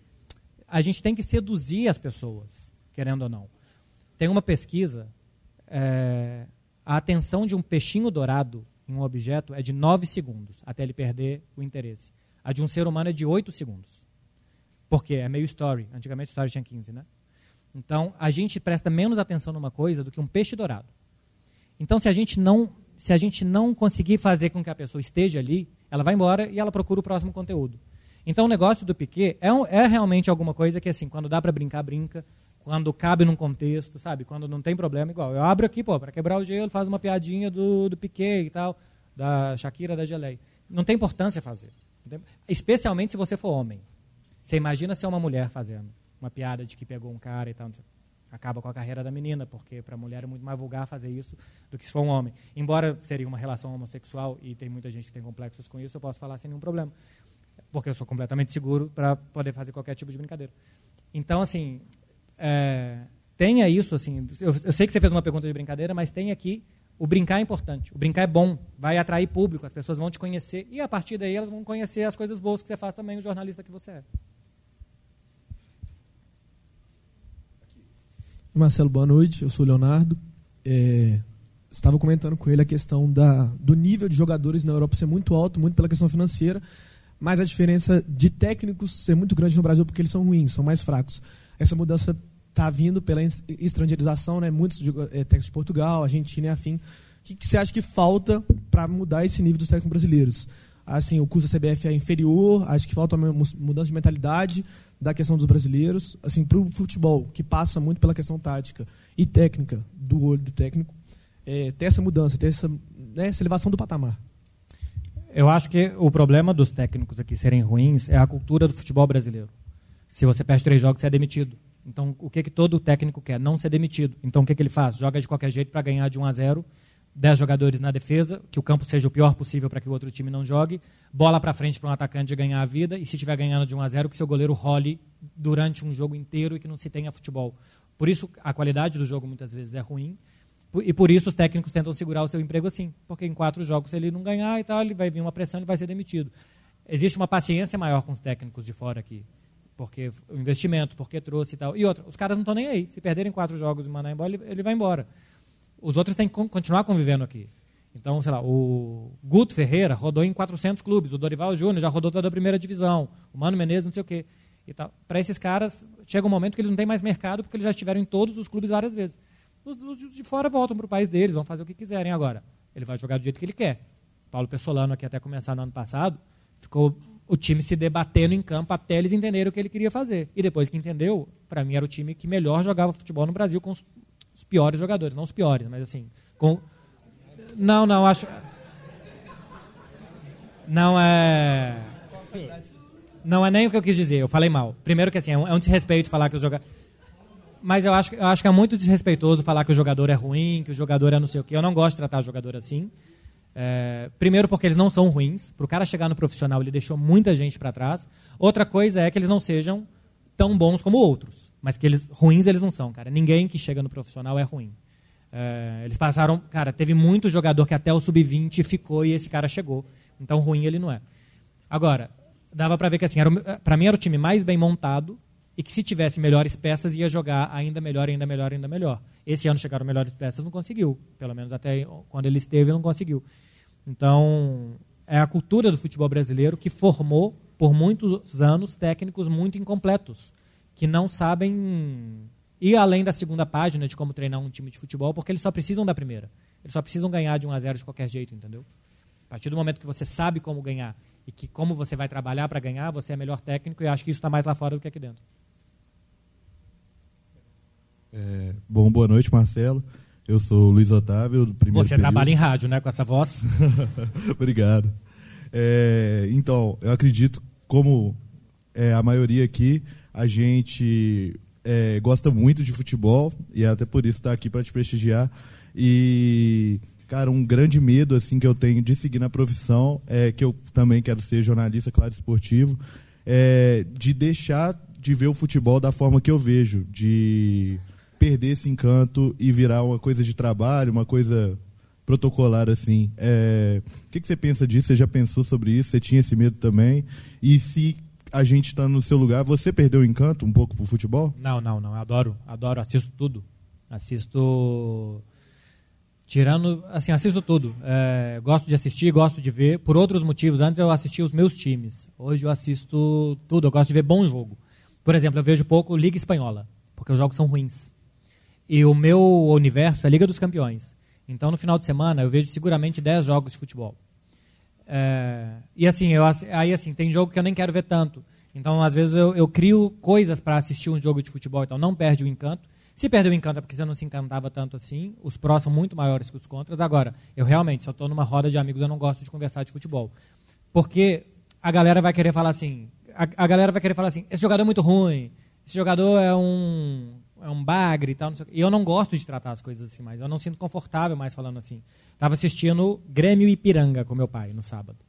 a gente tem que seduzir as pessoas, querendo ou não. Tem uma pesquisa, é, a atenção de um peixinho dourado em um objeto é de 9 segundos até ele perder o interesse. A de um ser humano é de 8 segundos. Por quê? É meio story. Antigamente story tinha 15, né? Então, a gente presta menos atenção numa coisa do que um peixe dourado. Então, se a gente não, se a gente não conseguir fazer com que a pessoa esteja ali, ela vai embora e ela procura o próximo conteúdo. Então, o negócio do Piquet é, um, é realmente alguma coisa que, assim, quando dá para brincar, brinca. Quando cabe num contexto, sabe? Quando não tem problema, igual. Eu abro aqui, pô, para quebrar o gelo, faz uma piadinha do, do Piquet e tal da Shakira, da Geleia. Não tem importância fazer. Especialmente se você for homem. Você imagina ser uma mulher fazendo uma piada de que pegou um cara e tal. Acaba com a carreira da menina, porque para a mulher é muito mais vulgar fazer isso do que se for um homem. Embora seria uma relação homossexual e tem muita gente que tem complexos com isso, eu posso falar sem nenhum problema. Porque eu sou completamente seguro para poder fazer qualquer tipo de brincadeira. Então, assim, é, tenha isso. assim. Eu, eu sei que você fez uma pergunta de brincadeira, mas tenha aqui o brincar é importante. O brincar é bom, vai atrair público, as pessoas vão te conhecer e a partir daí elas vão conhecer as coisas boas que você faz também, o jornalista que você é. Marcelo, boa noite. Eu sou o Leonardo. É, estava comentando com ele a questão da, do nível de jogadores na Europa ser muito alto, muito pela questão financeira, mas a diferença de técnicos ser muito grande no Brasil porque eles são ruins, são mais fracos. Essa mudança está vindo pela estrangeirização, né? Muitos é, técnicos de Portugal, Argentina e afim. O que, que você acha que falta para mudar esse nível dos técnicos brasileiros? Assim, o custo da CBF é inferior, acho que falta uma mudança de mentalidade da questão dos brasileiros. Assim, para o futebol, que passa muito pela questão tática e técnica, do olho do técnico, é, ter essa mudança, ter essa, né, essa elevação do patamar. Eu acho que o problema dos técnicos aqui serem ruins é a cultura do futebol brasileiro. Se você perde três jogos, você é demitido. Então, o que, que todo técnico quer? Não ser demitido. Então, o que, que ele faz? Joga de qualquer jeito para ganhar de 1 a 0 10 jogadores na defesa, que o campo seja o pior possível para que o outro time não jogue, bola para frente para um atacante ganhar a vida, e se estiver ganhando de 1 a 0 que seu goleiro role durante um jogo inteiro e que não se tenha futebol. Por isso, a qualidade do jogo muitas vezes é ruim, e por isso os técnicos tentam segurar o seu emprego assim, porque em quatro jogos, se ele não ganhar e tal, ele vai vir uma pressão e vai ser demitido. Existe uma paciência maior com os técnicos de fora aqui porque o investimento, porque trouxe e tal. E outra, os caras não estão nem aí. Se perderem quatro jogos e mandar embora, ele, ele vai embora. Os outros têm que continuar convivendo aqui. Então, sei lá, o Guto Ferreira rodou em 400 clubes, o Dorival Júnior já rodou toda a primeira divisão, o Mano Menezes não sei o quê. Para esses caras, chega um momento que eles não têm mais mercado porque eles já estiveram em todos os clubes várias vezes. Os, os de fora voltam para o país deles, vão fazer o que quiserem agora. Ele vai jogar do jeito que ele quer. Paulo Pessolano, aqui até começar no ano passado, ficou o time se debatendo em campo até eles entenderem o que ele queria fazer. E depois que entendeu, para mim era o time que melhor jogava futebol no Brasil com os piores jogadores, não os piores, mas assim, com Não, não, acho Não é Não é nem o que eu quis dizer, eu falei mal. Primeiro que assim, é um, é desrespeito falar que os jogadores mas eu acho, eu acho que é muito desrespeitoso falar que o jogador é ruim, que o jogador é não sei o quê. Eu não gosto de tratar jogador assim. É, primeiro porque eles não são ruins. Para o cara chegar no profissional, ele deixou muita gente para trás. Outra coisa é que eles não sejam tão bons como outros. Mas que eles ruins eles não são, cara. Ninguém que chega no profissional é ruim. É, eles passaram, cara, teve muito jogador que até o sub-20 ficou e esse cara chegou. Então ruim ele não é. Agora, dava para ver que assim, para mim era o time mais bem montado e que se tivesse melhores peças ia jogar ainda melhor, ainda melhor, ainda melhor. Esse ano chegaram melhores peças, não conseguiu. Pelo menos até quando ele esteve, não conseguiu. Então, é a cultura do futebol brasileiro que formou, por muitos anos, técnicos muito incompletos, que não sabem ir além da segunda página de como treinar um time de futebol, porque eles só precisam da primeira. Eles só precisam ganhar de 1 a 0 de qualquer jeito, entendeu? A partir do momento que você sabe como ganhar e que como você vai trabalhar para ganhar, você é melhor técnico e acho que isso está mais lá fora do que aqui dentro. É, bom, boa noite, Marcelo. Eu sou o Luiz Otávio, do primeiro Você período. trabalha em rádio, né? Com essa voz. <laughs> Obrigado. É, então, eu acredito, como é, a maioria aqui, a gente é, gosta muito de futebol e até por isso está aqui para te prestigiar. E, cara, um grande medo assim que eu tenho de seguir na profissão é que eu também quero ser jornalista, claro, esportivo, é, de deixar de ver o futebol da forma que eu vejo, de perder esse encanto e virar uma coisa de trabalho, uma coisa protocolar assim. É, o que, que você pensa disso? Você já pensou sobre isso? Você tinha esse medo também? E se a gente está no seu lugar, você perdeu o encanto um pouco pro futebol? Não, não, não. Eu adoro, adoro, assisto tudo. Assisto. Tirando. Assim, assisto tudo. É, gosto de assistir, gosto de ver. Por outros motivos. Antes eu assistia os meus times. Hoje eu assisto tudo. Eu gosto de ver bom jogo. Por exemplo, eu vejo pouco Liga Espanhola, porque os jogos são ruins. E o meu universo é Liga dos Campeões. Então, no final de semana, eu vejo seguramente 10 jogos de futebol. É, e assim, eu, aí assim, tem jogo que eu nem quero ver tanto. Então, às vezes, eu, eu crio coisas para assistir um jogo de futebol, então não perde o encanto. Se perdeu o encanto é porque você não se encantava tanto assim. Os prós são muito maiores que os contras. Agora, eu realmente, se eu estou numa roda de amigos, eu não gosto de conversar de futebol. Porque a galera vai querer falar assim, a, a galera vai querer falar assim, esse jogador é muito ruim, esse jogador é um, é um bagre e tal. E eu não gosto de tratar as coisas assim mais. Eu não sinto confortável mais falando assim. Estava assistindo Grêmio e Ipiranga com meu pai no sábado.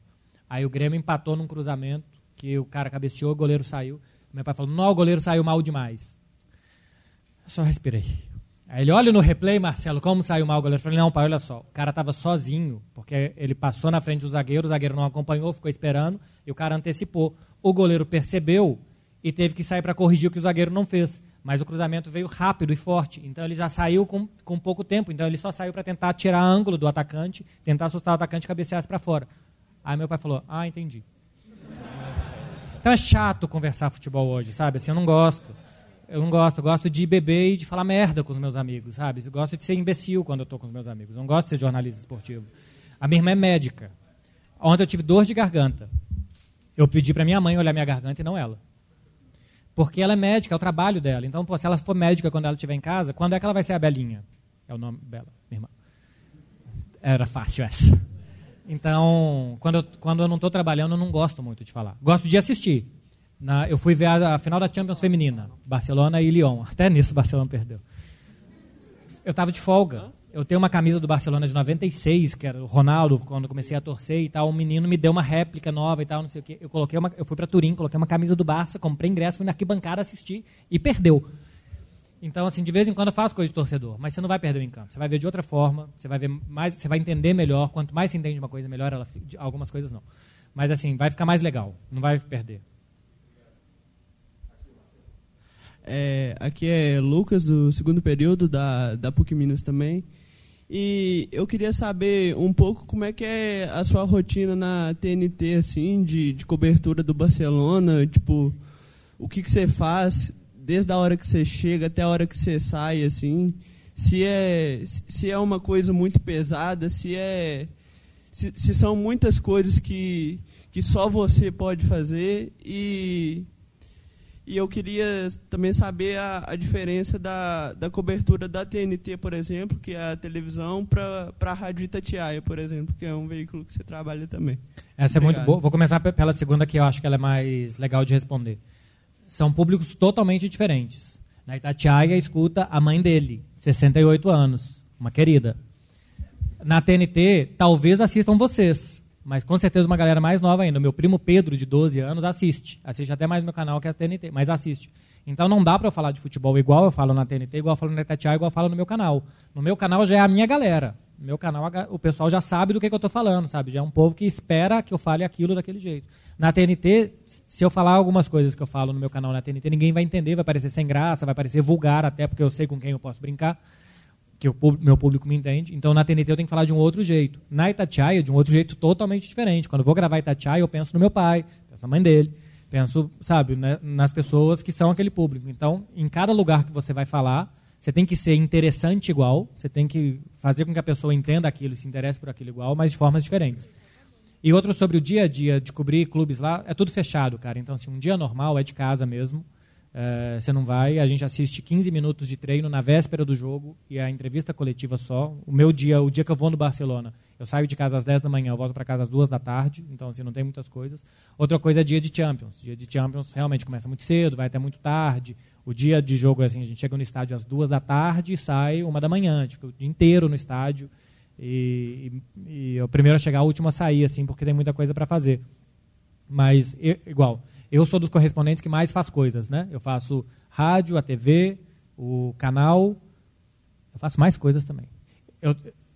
Aí o Grêmio empatou num cruzamento que o cara cabeceou, o goleiro saiu. Meu pai falou: Não, o goleiro saiu mal demais. Eu só respirei. Aí ele olha no replay, Marcelo, como saiu mal o goleiro. Eu falei: Não, pai, olha só. O cara estava sozinho, porque ele passou na frente do zagueiro, o zagueiro não acompanhou, ficou esperando, e o cara antecipou. O goleiro percebeu e teve que sair para corrigir o que o zagueiro não fez. Mas o cruzamento veio rápido e forte. Então ele já saiu com, com pouco tempo. Então ele só saiu para tentar tirar ângulo do atacante, tentar assustar o atacante e cabeceasse para fora. Aí meu pai falou: Ah, entendi. Então é chato conversar futebol hoje, sabe? Assim, eu não gosto. Eu não gosto. Eu gosto de beber e de falar merda com os meus amigos, sabe? Eu gosto de ser imbecil quando eu estou com os meus amigos. Eu não gosto de ser jornalista esportivo. A minha irmã é médica. Ontem eu tive dor de garganta. Eu pedi para minha mãe olhar minha garganta e não ela. Porque ela é médica, é o trabalho dela. Então, pô, se ela for médica quando ela estiver em casa, quando é que ela vai ser a Belinha? É o nome Bela, minha irmã. Era fácil essa. Então, quando eu, quando eu não estou trabalhando, eu não gosto muito de falar. Gosto de assistir. Na, eu fui ver a, a, final da Champions feminina, Barcelona e Lyon. Até nisso o Barcelona perdeu. Eu estava de folga. Eu tenho uma camisa do Barcelona de 96, que era o Ronaldo, quando comecei a torcer e tal. Um menino me deu uma réplica nova e tal, não sei o quê. Eu, coloquei uma, eu fui para Turim, coloquei uma camisa do Barça, comprei ingresso, fui na arquibancada assistir e perdeu. Então, assim, de vez em quando eu faço coisa de torcedor, mas você não vai perder o encanto. Você vai ver de outra forma, você vai ver mais, você vai entender melhor. Quanto mais você entende uma coisa, melhor ela. Algumas coisas não. Mas assim, vai ficar mais legal. Não vai perder. É, aqui é Lucas, do segundo período, da, da PUC Minas também. E eu queria saber um pouco como é que é a sua rotina na TNT, assim, de, de cobertura do Barcelona, tipo, o que, que você faz desde a hora que você chega até a hora que você sai, assim, se é, se é uma coisa muito pesada, se é, se, se são muitas coisas que, que só você pode fazer e e eu queria também saber a, a diferença da, da cobertura da TNT, por exemplo, que é a televisão, para a Rádio Itatiaia, por exemplo, que é um veículo que você trabalha também. Essa Obrigado. é muito boa. Vou começar pela segunda, que eu acho que ela é mais legal de responder. São públicos totalmente diferentes. Na Itatiaia escuta a mãe dele, 68 anos, uma querida. Na TNT, talvez assistam vocês, mas com certeza uma galera mais nova ainda. Meu primo Pedro, de 12 anos, assiste. Assiste até mais no meu canal que é a TNT, mas assiste. Então não dá para eu falar de futebol igual eu falo na TNT, igual eu falo na Itatiaia, igual eu falo no meu canal. No meu canal já é a minha galera. No meu canal o pessoal já sabe do que, que eu estou falando, sabe? Já é um povo que espera que eu fale aquilo daquele jeito. Na TNT, se eu falar algumas coisas que eu falo no meu canal na TNT, ninguém vai entender, vai parecer sem graça, vai parecer vulgar até, porque eu sei com quem eu posso brincar que o meu público me entende. Então, na TNT eu tenho que falar de um outro jeito. Na Itatiaia, de um outro jeito totalmente diferente. Quando eu vou gravar Itatiaia, eu penso no meu pai, penso na mãe dele, penso, sabe, né, nas pessoas que são aquele público. Então, em cada lugar que você vai falar, você tem que ser interessante igual, você tem que fazer com que a pessoa entenda aquilo, se interesse por aquilo igual, mas de formas diferentes. E outro sobre o dia a dia de cobrir clubes lá, é tudo fechado, cara. Então, assim, um dia normal é de casa mesmo. É, você não vai, a gente assiste 15 minutos de treino na véspera do jogo e a entrevista coletiva só. O meu dia, o dia que eu vou no Barcelona, eu saio de casa às 10 da manhã, eu volto para casa às 2 da tarde, então assim, não tem muitas coisas. Outra coisa é dia de Champions. Dia de Champions realmente começa muito cedo, vai até muito tarde. O dia de jogo, assim, a gente chega no estádio às 2 da tarde e sai uma da manhã, tipo, o dia inteiro no estádio. E, e, e o primeiro a chegar, o último a sair, assim, porque tem muita coisa para fazer. Mas, igual, eu sou dos correspondentes que mais faz coisas, né? Eu faço rádio, a TV, o canal. Eu faço mais coisas também. Eu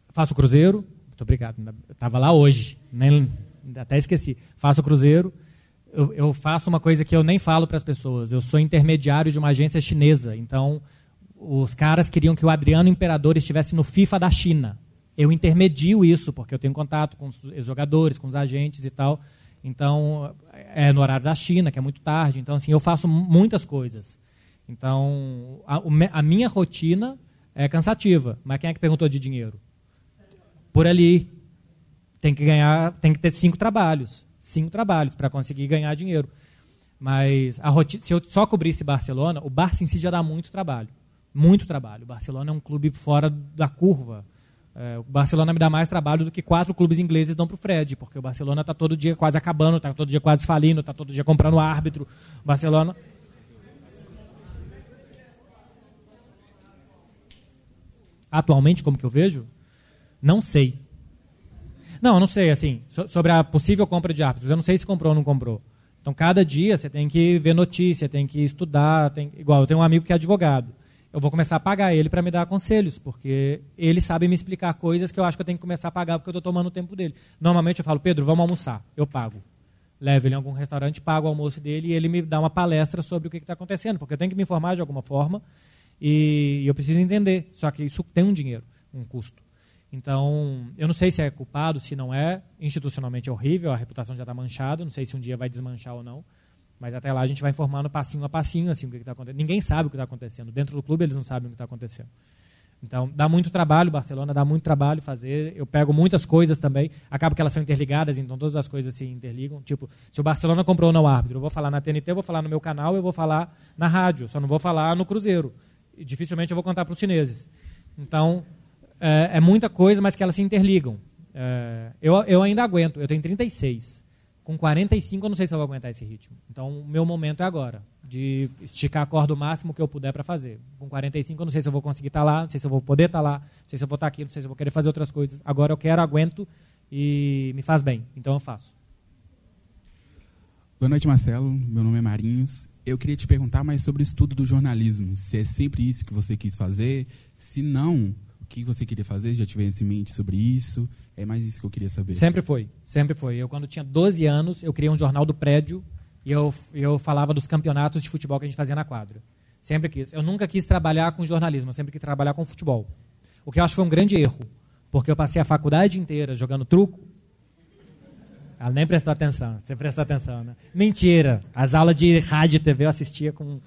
faço cruzeiro. Muito obrigado. Eu estava lá hoje, nem, até esqueci. Faço cruzeiro. Eu, eu faço uma coisa que eu nem falo para as pessoas. Eu sou intermediário de uma agência chinesa. Então, os caras queriam que o Adriano Imperador estivesse no FIFA da China. Eu intermedio isso, porque eu tenho contato com os jogadores, com os agentes e tal. Então, é no horário da China, que é muito tarde. Então, assim, eu faço muitas coisas. Então, a, a, minha rotina é cansativa. Mas quem é que perguntou de dinheiro? Por ali. Tem que ganhar, tem que ter cinco trabalhos. Cinco trabalhos para conseguir ganhar dinheiro. Mas a rotina, se eu só cobrisse Barcelona, o Barça em si já dá muito trabalho. Muito trabalho. O Barcelona é um clube fora da curva é, o Barcelona me dá mais trabalho do que quatro clubes ingleses dão para o Fred, porque o Barcelona está todo dia quase acabando, está todo dia quase falindo, está todo dia comprando árbitro. O Barcelona. Atualmente, como que eu vejo? Não sei. Não, eu não sei, assim, so sobre a possível compra de árbitros. Eu não sei se comprou ou não comprou. Então, cada dia você tem que ver notícia, tem que estudar. Tem... Igual, eu tenho um amigo que é advogado eu vou começar a pagar ele para me dar conselhos, porque ele sabe me explicar coisas que eu acho que eu tenho que começar a pagar porque eu estou tomando o tempo dele. Normalmente eu falo, Pedro, vamos almoçar, eu pago. Levo ele em algum restaurante, pago o almoço dele e ele me dá uma palestra sobre o que está acontecendo, porque eu tenho que me informar de alguma forma e eu preciso entender. Só que isso tem um dinheiro, um custo. Então, eu não sei se é culpado, se não é. Institucionalmente é horrível, a reputação já está manchada, não sei se um dia vai desmanchar ou não. Mas até lá a gente vai informando passinho a passinho assim, o que está acontecendo. Ninguém sabe o que está acontecendo. Dentro do clube eles não sabem o que está acontecendo. Então, dá muito trabalho, Barcelona dá muito trabalho fazer. Eu pego muitas coisas também. Acaba que elas são interligadas, então todas as coisas se interligam. Tipo, se o Barcelona comprou no árbitro, eu vou falar na TNT, eu vou falar no meu canal, eu vou falar na rádio. Só não vou falar no Cruzeiro. E dificilmente eu vou contar para os chineses. Então, é, é, muita coisa, mas que elas se interligam. É, eu, eu ainda aguento. Eu tenho 36 com 45 eu não sei se eu vou aguentar esse ritmo. Então, o meu momento é agora, de esticar a corda o máximo que eu puder para fazer. Com 45 eu não sei se eu vou conseguir estar tá lá, não sei se eu vou poder estar tá lá, não sei se eu vou estar tá aqui, não sei se eu vou querer fazer outras coisas. Agora eu quero, aguento e me faz bem. Então eu faço. Boa noite, Marcelo. Meu nome é Marinhos. Eu queria te perguntar mais sobre o estudo do jornalismo. Se é sempre isso que você quis fazer? Se não, que você queria fazer? Já tivesse em mente sobre isso? É mais isso que eu queria saber. Sempre foi, sempre foi. Eu, quando tinha 12 anos, eu criei um jornal do prédio e eu, eu falava dos campeonatos de futebol que a gente fazia na quadra. Sempre quis. Eu nunca quis trabalhar com jornalismo, eu sempre quis trabalhar com futebol. O que eu acho foi um grande erro, porque eu passei a faculdade inteira jogando truco. Ela nem prestou atenção. Você prestou atenção, né? Mentira. As aulas de rádio e TV eu assistia com.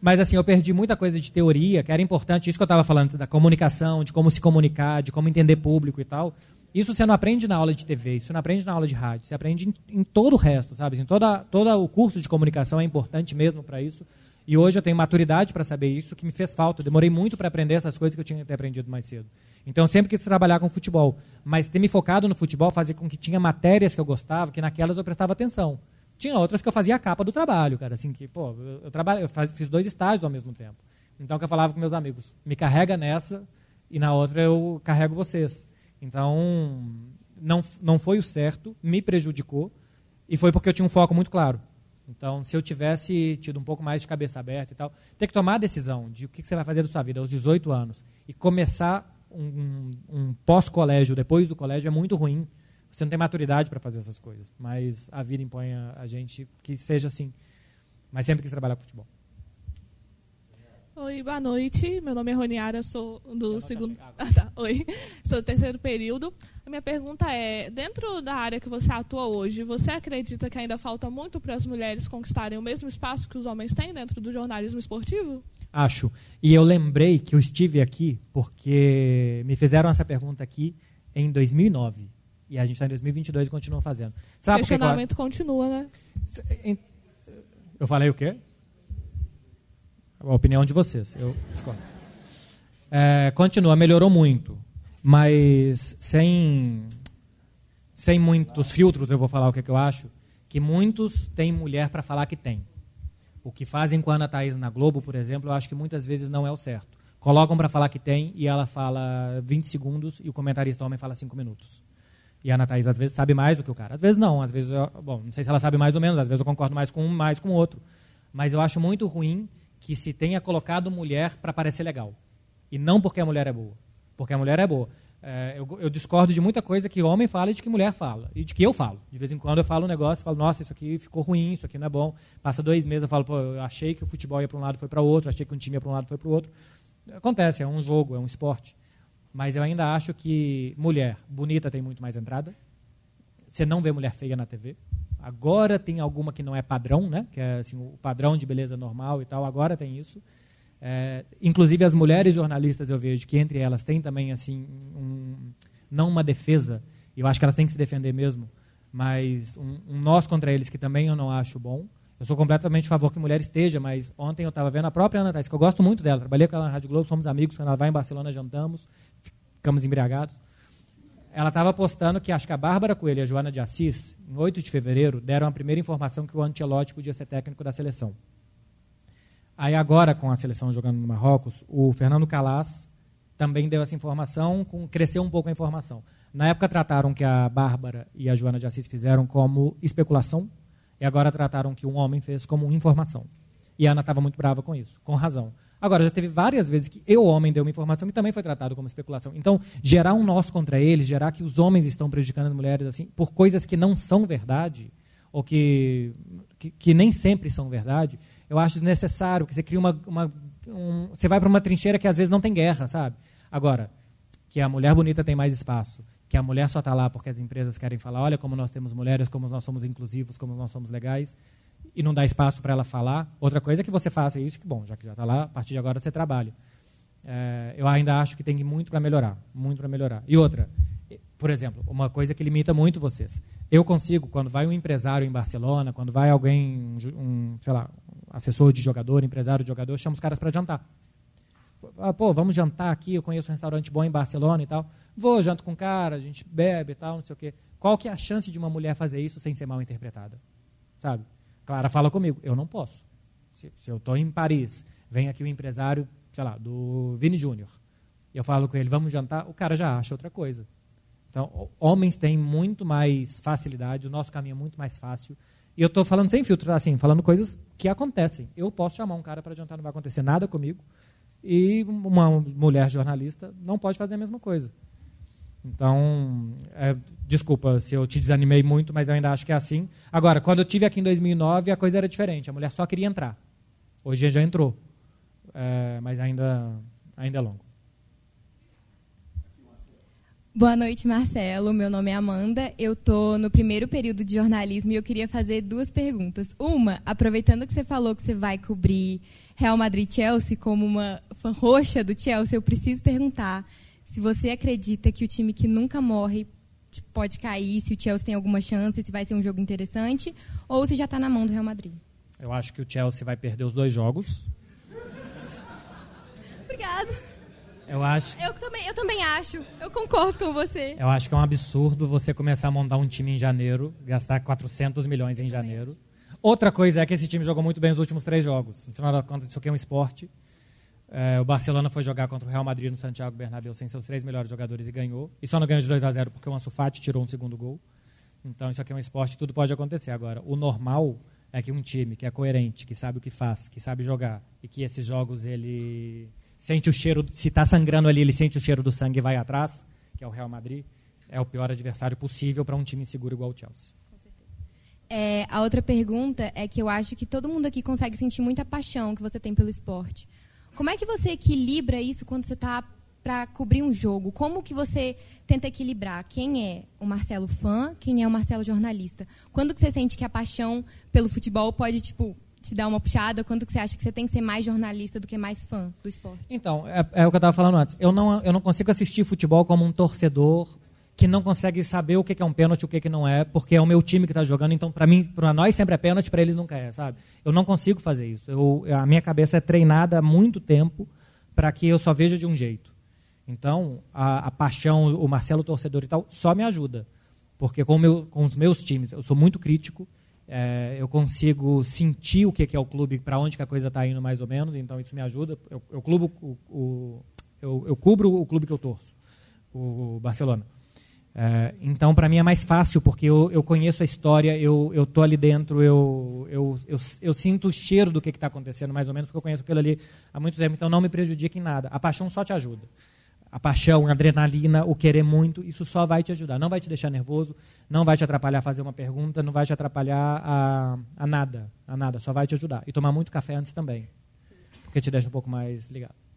Mas assim, eu perdi muita coisa de teoria, que era importante, isso que eu estava falando, da comunicação, de como se comunicar, de como entender público e tal. Isso você não aprende na aula de TV, isso não aprende na aula de rádio, você aprende em, em todo o resto, sabe? Assim, toda, todo o curso de comunicação é importante mesmo para isso. E hoje eu tenho maturidade para saber isso, que me fez falta. Eu demorei muito para aprender essas coisas que eu tinha ter aprendido mais cedo. Então eu sempre quis trabalhar com futebol. Mas ter me focado no futebol fazia com que tinha matérias que eu gostava, que naquelas eu prestava atenção. Tinha outras que eu fazia a capa do trabalho, cara. Assim, que, pô, eu, eu, trabalho, eu faz, fiz dois estágios ao mesmo tempo. Então que eu falava com meus amigos, me carrega nessa e na outra eu carrego vocês. Então, não, não foi o certo, me prejudicou, e foi porque eu tinha um foco muito claro. Então, se eu tivesse tido um pouco mais de cabeça aberta e tal, ter que tomar a decisão de o que você vai fazer da sua vida aos 18 anos e começar um, um, um pós-colégio depois do colégio é muito ruim. Você não tem maturidade para fazer essas coisas. Mas a vida impõe a, a gente que seja assim. Mas sempre quis trabalhar com futebol. Oi, boa noite. Meu nome é Roniara, sou do segundo. Ah, tá. Oi, sou do terceiro período. A minha pergunta é: dentro da área que você atua hoje, você acredita que ainda falta muito para as mulheres conquistarem o mesmo espaço que os homens têm dentro do jornalismo esportivo? Acho. E eu lembrei que eu estive aqui porque me fizeram essa pergunta aqui em 2009. E a gente está em 2022 e continua fazendo. Sabe o questionamento eu... continua, né? Eu falei o quê? A opinião de vocês. Eu discordo. É, continua, melhorou muito. Mas sem, sem muitos filtros, eu vou falar o que, é que eu acho, que muitos têm mulher para falar que tem. O que fazem com a Ana Thaís na Globo, por exemplo, eu acho que muitas vezes não é o certo. Colocam para falar que tem e ela fala 20 segundos e o comentarista homem fala 5 minutos. E a Ana Thaís às vezes sabe mais do que o cara. Às vezes não, às vezes, eu, bom, não sei se ela sabe mais ou menos, às vezes eu concordo mais com um, mais com o outro. Mas eu acho muito ruim que se tenha colocado mulher para parecer legal. E não porque a mulher é boa. Porque a mulher é boa. É, eu, eu, discordo de muita coisa que homem fala e de que mulher fala. E de que eu falo. De vez em quando eu falo um negócio, falo, nossa, isso aqui ficou ruim, isso aqui não é bom. Passa dois meses, eu falo, pô, eu achei que o futebol ia para um lado, foi para o outro, achei que um time ia para um lado, foi para o outro. Acontece, é um jogo, é um esporte. Mas eu ainda acho que mulher bonita tem muito mais entrada. Você não vê mulher feia na TV. Agora tem alguma que não é padrão, né? Que é assim, o padrão de beleza normal e tal. Agora tem isso. É, inclusive as mulheres jornalistas eu vejo que entre elas tem também assim um, não uma defesa. Eu acho que elas têm que se defender mesmo, mas um, um nós contra eles que também eu não acho bom. Eu sou completamente a favor que mulher esteja, mas ontem eu estava vendo a própria Ana Thais, que eu gosto muito dela. Trabalhei com ela na Rádio Globo, somos amigos. Quando ela vai em Barcelona, jantamos, ficamos embriagados. Ela estava postando que acho que a Bárbara Coelho e a Joana de Assis, em 8 de fevereiro, deram a primeira informação que o Ancelotti podia ser técnico da seleção. Aí agora, com a seleção jogando no Marrocos, o Fernando Calas também deu essa informação, com, cresceu um pouco a informação. Na época trataram que a Bárbara e a Joana de Assis fizeram como especulação, e agora trataram que um homem fez como informação. E a Ana estava muito brava com isso, com razão. Agora, já teve várias vezes que eu, homem, dei uma informação que também foi tratado como especulação. Então, gerar um nós contra eles, gerar que os homens estão prejudicando as mulheres assim, por coisas que não são verdade, ou que, que, que nem sempre são verdade, eu acho desnecessário, porque você cria uma. uma um, você vai para uma trincheira que às vezes não tem guerra, sabe? Agora, que a mulher bonita tem mais espaço, que a mulher só está lá porque as empresas querem falar, olha como nós temos mulheres, como nós somos inclusivos, como nós somos legais, e não dá espaço para ela falar. Outra coisa é que você faça isso, que bom, já que já está lá, a partir de agora você trabalha. É, eu ainda acho que tem muito para melhorar, muito para melhorar. E outra, por exemplo, uma coisa que limita muito vocês. Eu consigo, quando vai um empresário em Barcelona, quando vai alguém, um, sei lá, assessor de jogador, empresário de jogador, chama os caras para jantar. Ah, pô, vamos jantar aqui, eu conheço um restaurante bom em Barcelona e tal. Vou, janto com o cara, a gente bebe e tal, não sei o quê. Qual que é a chance de uma mulher fazer isso sem ser mal interpretada? Sabe? Clara fala comigo, eu não posso. Se, se eu estou em Paris, vem aqui o um empresário, sei lá, do Vini Júnior, eu falo com ele, vamos jantar, o cara já acha outra coisa. Então, homens têm muito mais facilidade, o nosso caminho é muito mais fácil. E eu estou falando sem filtro, assim, falando coisas que acontecem. Eu posso chamar um cara para jantar, não vai acontecer nada comigo. E uma mulher jornalista não pode fazer a mesma coisa. Então, é, desculpa se eu te desanimei muito, mas eu ainda acho que é assim. Agora, quando eu tive aqui em 2009, a coisa era diferente. A mulher só queria entrar. Hoje já entrou, é, mas ainda, ainda é longo. Boa noite, Marcelo. Meu nome é Amanda. Eu estou no primeiro período de jornalismo e eu queria fazer duas perguntas. Uma, aproveitando que você falou que você vai cobrir Real Madrid-Chelsea como uma fã roxa do Chelsea, eu preciso perguntar se você acredita que o time que nunca morre pode cair, se o Chelsea tem alguma chance, se vai ser um jogo interessante, ou se já está na mão do Real Madrid. Eu acho que o Chelsea vai perder os dois jogos. Obrigada. Eu acho. Eu também, eu também acho. Eu concordo com você. Eu acho que é um absurdo você começar a montar um time em janeiro, gastar 400 milhões em janeiro. Outra coisa é que esse time jogou muito bem os últimos três jogos. No final da conta, isso aqui é um esporte. É, o Barcelona foi jogar contra o Real Madrid no Santiago Bernabéu sem seus três melhores jogadores e ganhou. E só não ganhou de 2 a 0 porque o Ansu Fati tirou um segundo gol. Então isso aqui é um esporte, tudo pode acontecer. Agora, o normal é que um time que é coerente, que sabe o que faz, que sabe jogar e que esses jogos ele sente o cheiro, se está sangrando ali, ele sente o cheiro do sangue e vai atrás, que é o Real Madrid, é o pior adversário possível para um time inseguro igual o Chelsea. É, a outra pergunta é que eu acho que todo mundo aqui consegue sentir muita paixão que você tem pelo esporte. Como é que você equilibra isso quando você está para cobrir um jogo? Como que você tenta equilibrar quem é o Marcelo fã, quem é o Marcelo jornalista? Quando que você sente que a paixão pelo futebol pode tipo te dar uma puxada? Quando que você acha que você tem que ser mais jornalista do que mais fã do esporte? Então, é, é o que eu estava falando antes. Eu não, eu não consigo assistir futebol como um torcedor que não consegue saber o que é um pênalti o que que não é, porque é o meu time que está jogando, então para mim, para nós sempre é pênalti, para eles nunca é, sabe? Eu não consigo fazer isso. Eu, a minha cabeça é treinada há muito tempo para que eu só veja de um jeito. Então, a, a paixão, o Marcelo torcedor e tal, só me ajuda. Porque com, meu, com os meus times, eu sou muito crítico, é, eu consigo sentir o que que é o clube, para onde que a coisa está indo mais ou menos, então isso me ajuda. Eu, eu, clubo, o, o, eu, eu cubro o clube que eu torço, o Barcelona. É, então, para mim é mais fácil, porque eu, eu conheço a história, eu estou ali dentro, eu, eu, eu, eu, sinto o cheiro do que está acontecendo, mais ou menos, porque eu conheço aquilo ali há muito tempo, então não me prejudica em nada. A paixão só te ajuda. A paixão, a adrenalina, o querer muito, isso só vai te ajudar. Não vai te deixar nervoso, não vai te atrapalhar a fazer uma pergunta, não vai te atrapalhar a, a nada, a nada, só vai te ajudar. E tomar muito café antes também, porque te deixa um pouco mais ligado.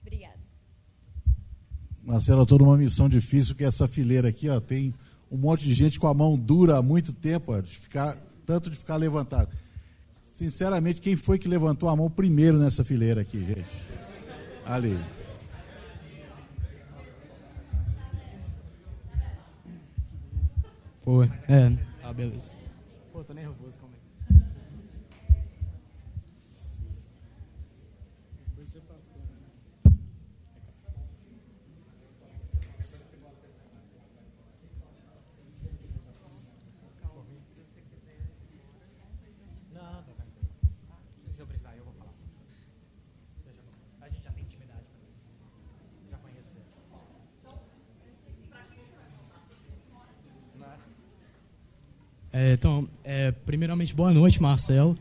Marcelo, eu estou numa missão difícil, que essa fileira aqui ó, tem um monte de gente com a mão dura há muito tempo, ó, de ficar, tanto de ficar levantado. Sinceramente, quem foi que levantou a mão primeiro nessa fileira aqui, gente? Ali. Pô, é. Tá, beleza. Pô, tô nervoso, calma aí. Se eu precisar, eu vou falar. A gente já tem intimidade. Já conheço eles. É, então, é, primeiramente, boa noite, Marcelo.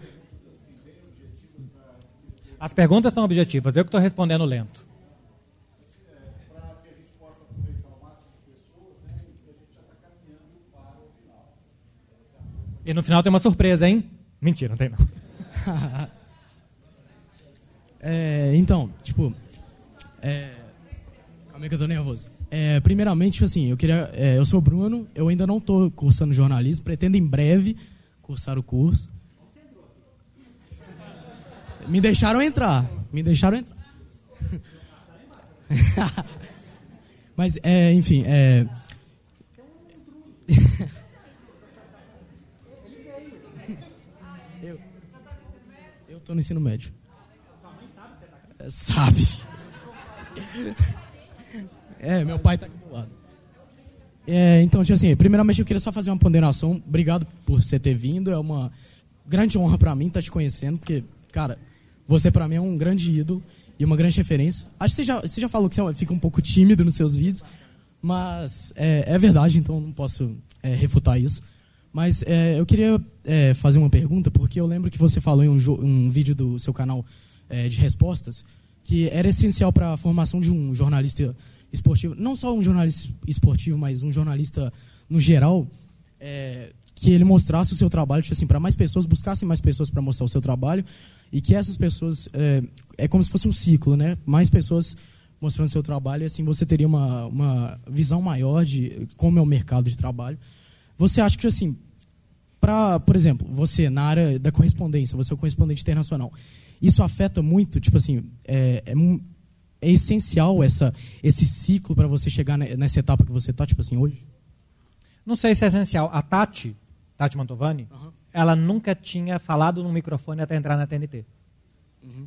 As perguntas estão objetivas, eu que estou respondendo lento. E no final tem uma surpresa, hein? Mentira, não tem não. <laughs> É, então, tipo. É, calma aí que eu tô nervoso. É, primeiramente, tipo assim, eu queria. é, eu sou o Bruno, eu ainda não tô cursando jornalismo, pretendo em breve cursar o curso. Me deixaram entrar. Me deixaram entrar. <laughs> Mas, é, enfim, é. <laughs> eu, eu tô no ensino médio. Sabe. <laughs> É, meu pai tá aqui do lado. É, então, tipo assim, primeiramente eu queria só fazer uma ponderação. Obrigado por você ter vindo. É uma grande honra pra mim estar te conhecendo, porque, cara, você pra mim é um grande ídolo e uma grande referência. Acho que você já, você já falou que você fica um pouco tímido nos seus vídeos, mas é, é verdade, então não posso é, refutar isso. Mas é, eu queria é, fazer uma pergunta, porque eu lembro que você falou em um, um vídeo do seu canal é, de respostas que era essencial para a formação de um jornalista esportivo, não só um jornalista esportivo, mas um jornalista no geral, é, que ele mostrasse o seu trabalho, tipo assim, para mais pessoas, buscassem mais pessoas para mostrar o seu trabalho e que essas pessoas é, é como se fosse um ciclo, né? Mais pessoas mostrando o seu trabalho e assim você teria uma, uma visão maior de como é o mercado de trabalho. Você acha que assim, para, por exemplo, você na área da correspondência, você é o correspondente internacional, isso afeta muito, tipo assim, é, é, é essencial essa, esse ciclo para você chegar ne- nessa etapa que você está, tipo assim, hoje? Não sei se é essencial. A Tati, Tati Mantovani, ela nunca tinha falado no microfone até entrar na TNT.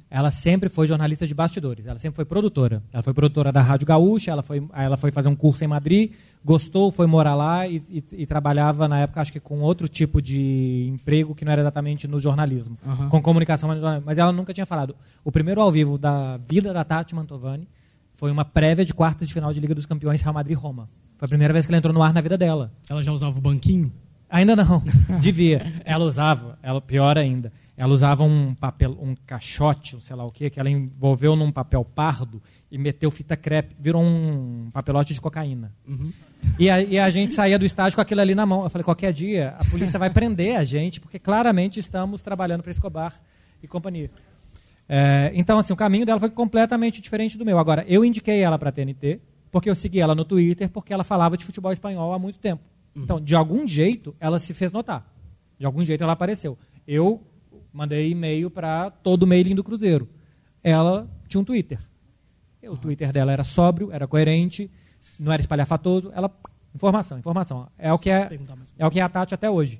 Ela sempre foi jornalista de bastidores, ela sempre foi produtora. Ela foi produtora da Rádio Gaúcha, ela foi, ela foi fazer um curso em Madrid, gostou, foi morar lá e, e- e trabalhava na época, acho que com outro tipo de emprego que não era exatamente no jornalismo, Aham. com comunicação, mas ela nunca tinha falado. O primeiro ao vivo da vida da Tati Mantovani foi uma prévia de quarta de final de Liga dos Campeões Real Madrid-Roma. Foi a primeira vez que ela entrou no ar na vida dela. Ela já usava o banquinho? Ainda não, <laughs> devia. Ela usava, ela pior ainda. Ela usava um papel, um caixote, sei lá o quê, que ela envolveu num papel pardo e meteu fita crepe, virou um papelote de cocaína. Uhum. E a, e a gente saía do estádio com aquilo ali na mão. Eu falei, qualquer dia a polícia vai prender a gente, porque claramente estamos trabalhando para Escobar e companhia. É, então, assim, o caminho dela foi completamente diferente do meu. Agora, eu indiquei ela para a TNT, porque eu segui ela no Twitter, porque ela falava de futebol espanhol há muito tempo. Então, de algum jeito, ela se fez notar. De algum jeito, ela apareceu. Eu mandei e-mail para todo o mailing do Cruzeiro. Ela tinha um Twitter. O Twitter dela era sóbrio, era coerente, não era espalhafatoso. Ela Informação, informação. É o que é, é o que é a Tati até hoje.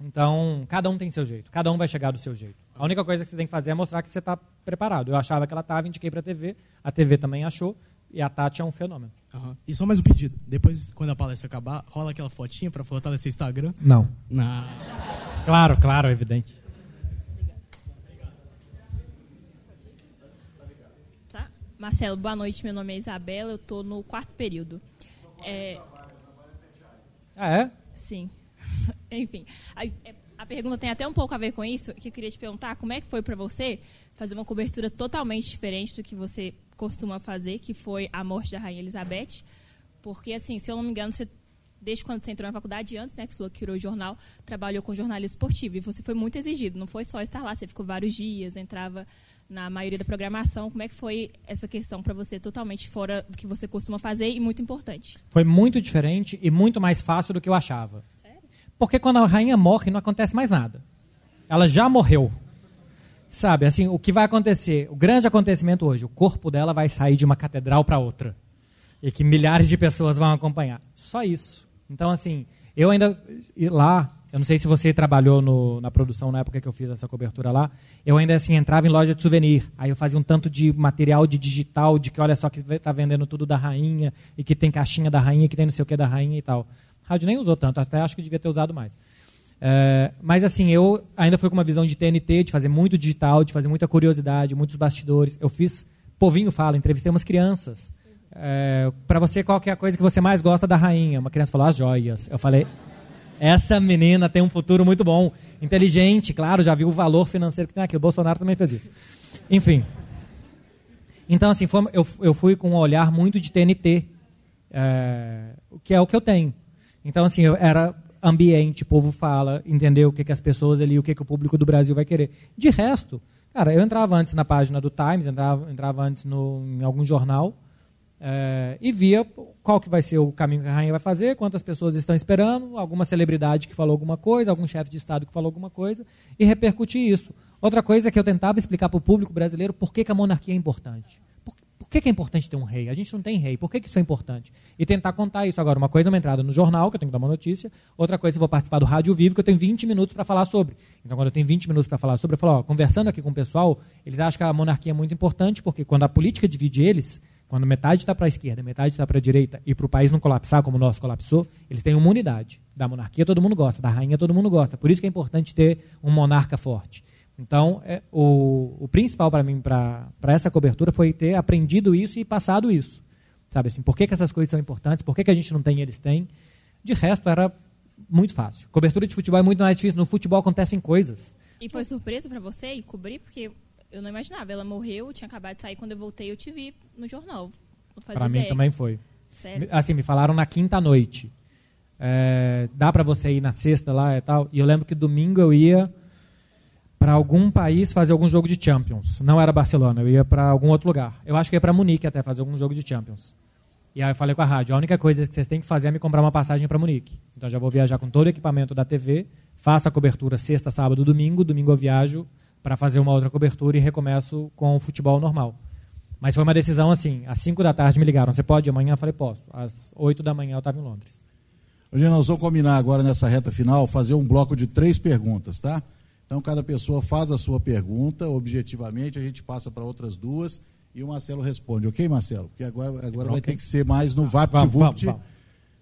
Então, cada um tem seu jeito. Cada um vai chegar do seu jeito. A única coisa que você tem que fazer é mostrar que você está preparado. Eu achava que ela estava, indiquei para a TV. A TV também achou. E a Tati é um fenômeno. Aham. E só mais um pedido. Depois, quando a palestra acabar, rola aquela fotinha pra fortalecer o Instagram? Não. Não. Claro, claro, evidente. Marcelo, boa noite. Meu nome é Isabela, eu estou no quarto período. É... Ah, é? Sim. <laughs> Enfim, a, é, a pergunta tem até um pouco a ver com isso, que eu queria te perguntar, como é que foi para você fazer uma cobertura totalmente diferente do que você costuma fazer, que foi a morte da Rainha Elizabeth? Porque, assim, se eu não me engano, você desde quando você entrou na faculdade antes, né, que você falou que virou jornal, trabalhou com jornalismo esportivo e você foi muito exigido, não foi só estar lá, você ficou vários dias, entrava na maioria da programação. Como é que foi essa questão para você totalmente fora do que você costuma fazer e muito importante? Foi muito diferente e muito mais fácil do que eu achava. Porque quando a rainha morre, não acontece mais nada. Ela já morreu. Sabe, assim, o que vai acontecer? O grande acontecimento hoje, o corpo dela vai sair de uma catedral para outra. E que milhares de pessoas vão acompanhar. Só isso. Então, assim, eu ainda e lá, eu não sei se você trabalhou no, na produção na época que eu fiz essa cobertura lá, eu ainda assim entrava em loja de souvenir. Aí eu fazia um tanto de material de digital, de que olha só que está vendendo tudo da rainha, e que tem caixinha da rainha, que tem não sei o que da rainha e tal. A rádio nem usou tanto, até acho que devia ter usado mais. É, mas assim, eu ainda fui com uma visão de TNT, de fazer muito digital, de fazer muita curiosidade, muitos bastidores. Eu fiz Povinho Fala, entrevistei umas crianças. É, para você, qual é a coisa que você mais gosta da rainha? Uma criança falou, as joias. Eu falei, essa menina tem um futuro muito bom. Inteligente, claro, já viu o valor financeiro que tem aqui. O Bolsonaro também fez isso. Enfim. Então, assim, foi, eu, eu fui com um olhar muito de TNT, é, que é o que eu tenho. Então, assim, eu era ambiente, povo fala, entendeu o que, que as pessoas ali, o que, que o público do Brasil vai querer. De resto, cara, eu entrava antes na página do Times, entrava, entrava antes no, em algum jornal é, e via qual que vai ser o caminho que a rainha vai fazer, quantas pessoas estão esperando, alguma celebridade que falou alguma coisa, algum chefe de Estado que falou alguma coisa, e repercutir isso. Outra coisa é que eu tentava explicar para o público brasileiro por que, que a monarquia é importante. Por, por que, que, é importante ter um rei? A gente não tem rei. Por que, que isso é importante? E tentar contar isso. Agora, uma coisa é uma entrada no jornal, que eu tenho que dar uma notícia. Outra coisa eu vou participar do Rádio Vivo, que eu tenho 20 minutos para falar sobre. Então, quando eu tenho 20 minutos para falar sobre, eu falo, ó, conversando aqui com o pessoal, eles acham que a monarquia é muito importante, porque quando a política divide eles, quando metade está para a esquerda, metade está para a direita, e para o país não colapsar como o nosso colapsou, eles têm uma unidade. Da monarquia todo mundo gosta, da rainha todo mundo gosta. Por isso que é importante ter um monarca forte. Então, é, o, o principal para mim, para essa cobertura, foi ter aprendido isso e passado isso. Sabe assim, por que, que essas coisas são importantes, por que, que a gente não tem e eles têm. De resto, era muito fácil. Cobertura de futebol é muito mais difícil. No futebol acontecem coisas. E foi surpresa para você ir cobrir? Porque eu não imaginava. Ela morreu, tinha acabado de sair. Quando eu voltei, eu te vi no jornal. Para mim também foi. Sério? Assim, me falaram na quinta noite. É, dá para você ir na sexta lá e tal. E eu lembro que domingo eu ia para algum país fazer algum jogo de Champions. Não era Barcelona, eu ia para algum outro lugar. Eu acho que ia para Munique até fazer algum jogo de Champions. E aí eu falei com a rádio, a única coisa que vocês têm que fazer é me comprar uma passagem para Munique. Então já vou viajar com todo o equipamento da TV, faço a cobertura sexta, sábado, domingo, domingo eu viajo para fazer uma outra cobertura e recomeço com o futebol normal. Mas foi uma decisão assim, às 5 da tarde me ligaram, você pode amanhã? Eu falei, posso. Às 8 da manhã eu estava em Londres. Hoje nós vamos combinar agora nessa reta final, fazer um bloco de três perguntas, tá? Então, cada pessoa faz a sua pergunta, objetivamente, a gente passa para outras duas e o Marcelo responde. Ok, Marcelo? Porque agora, agora vai ter que ser mais no VaptVupt,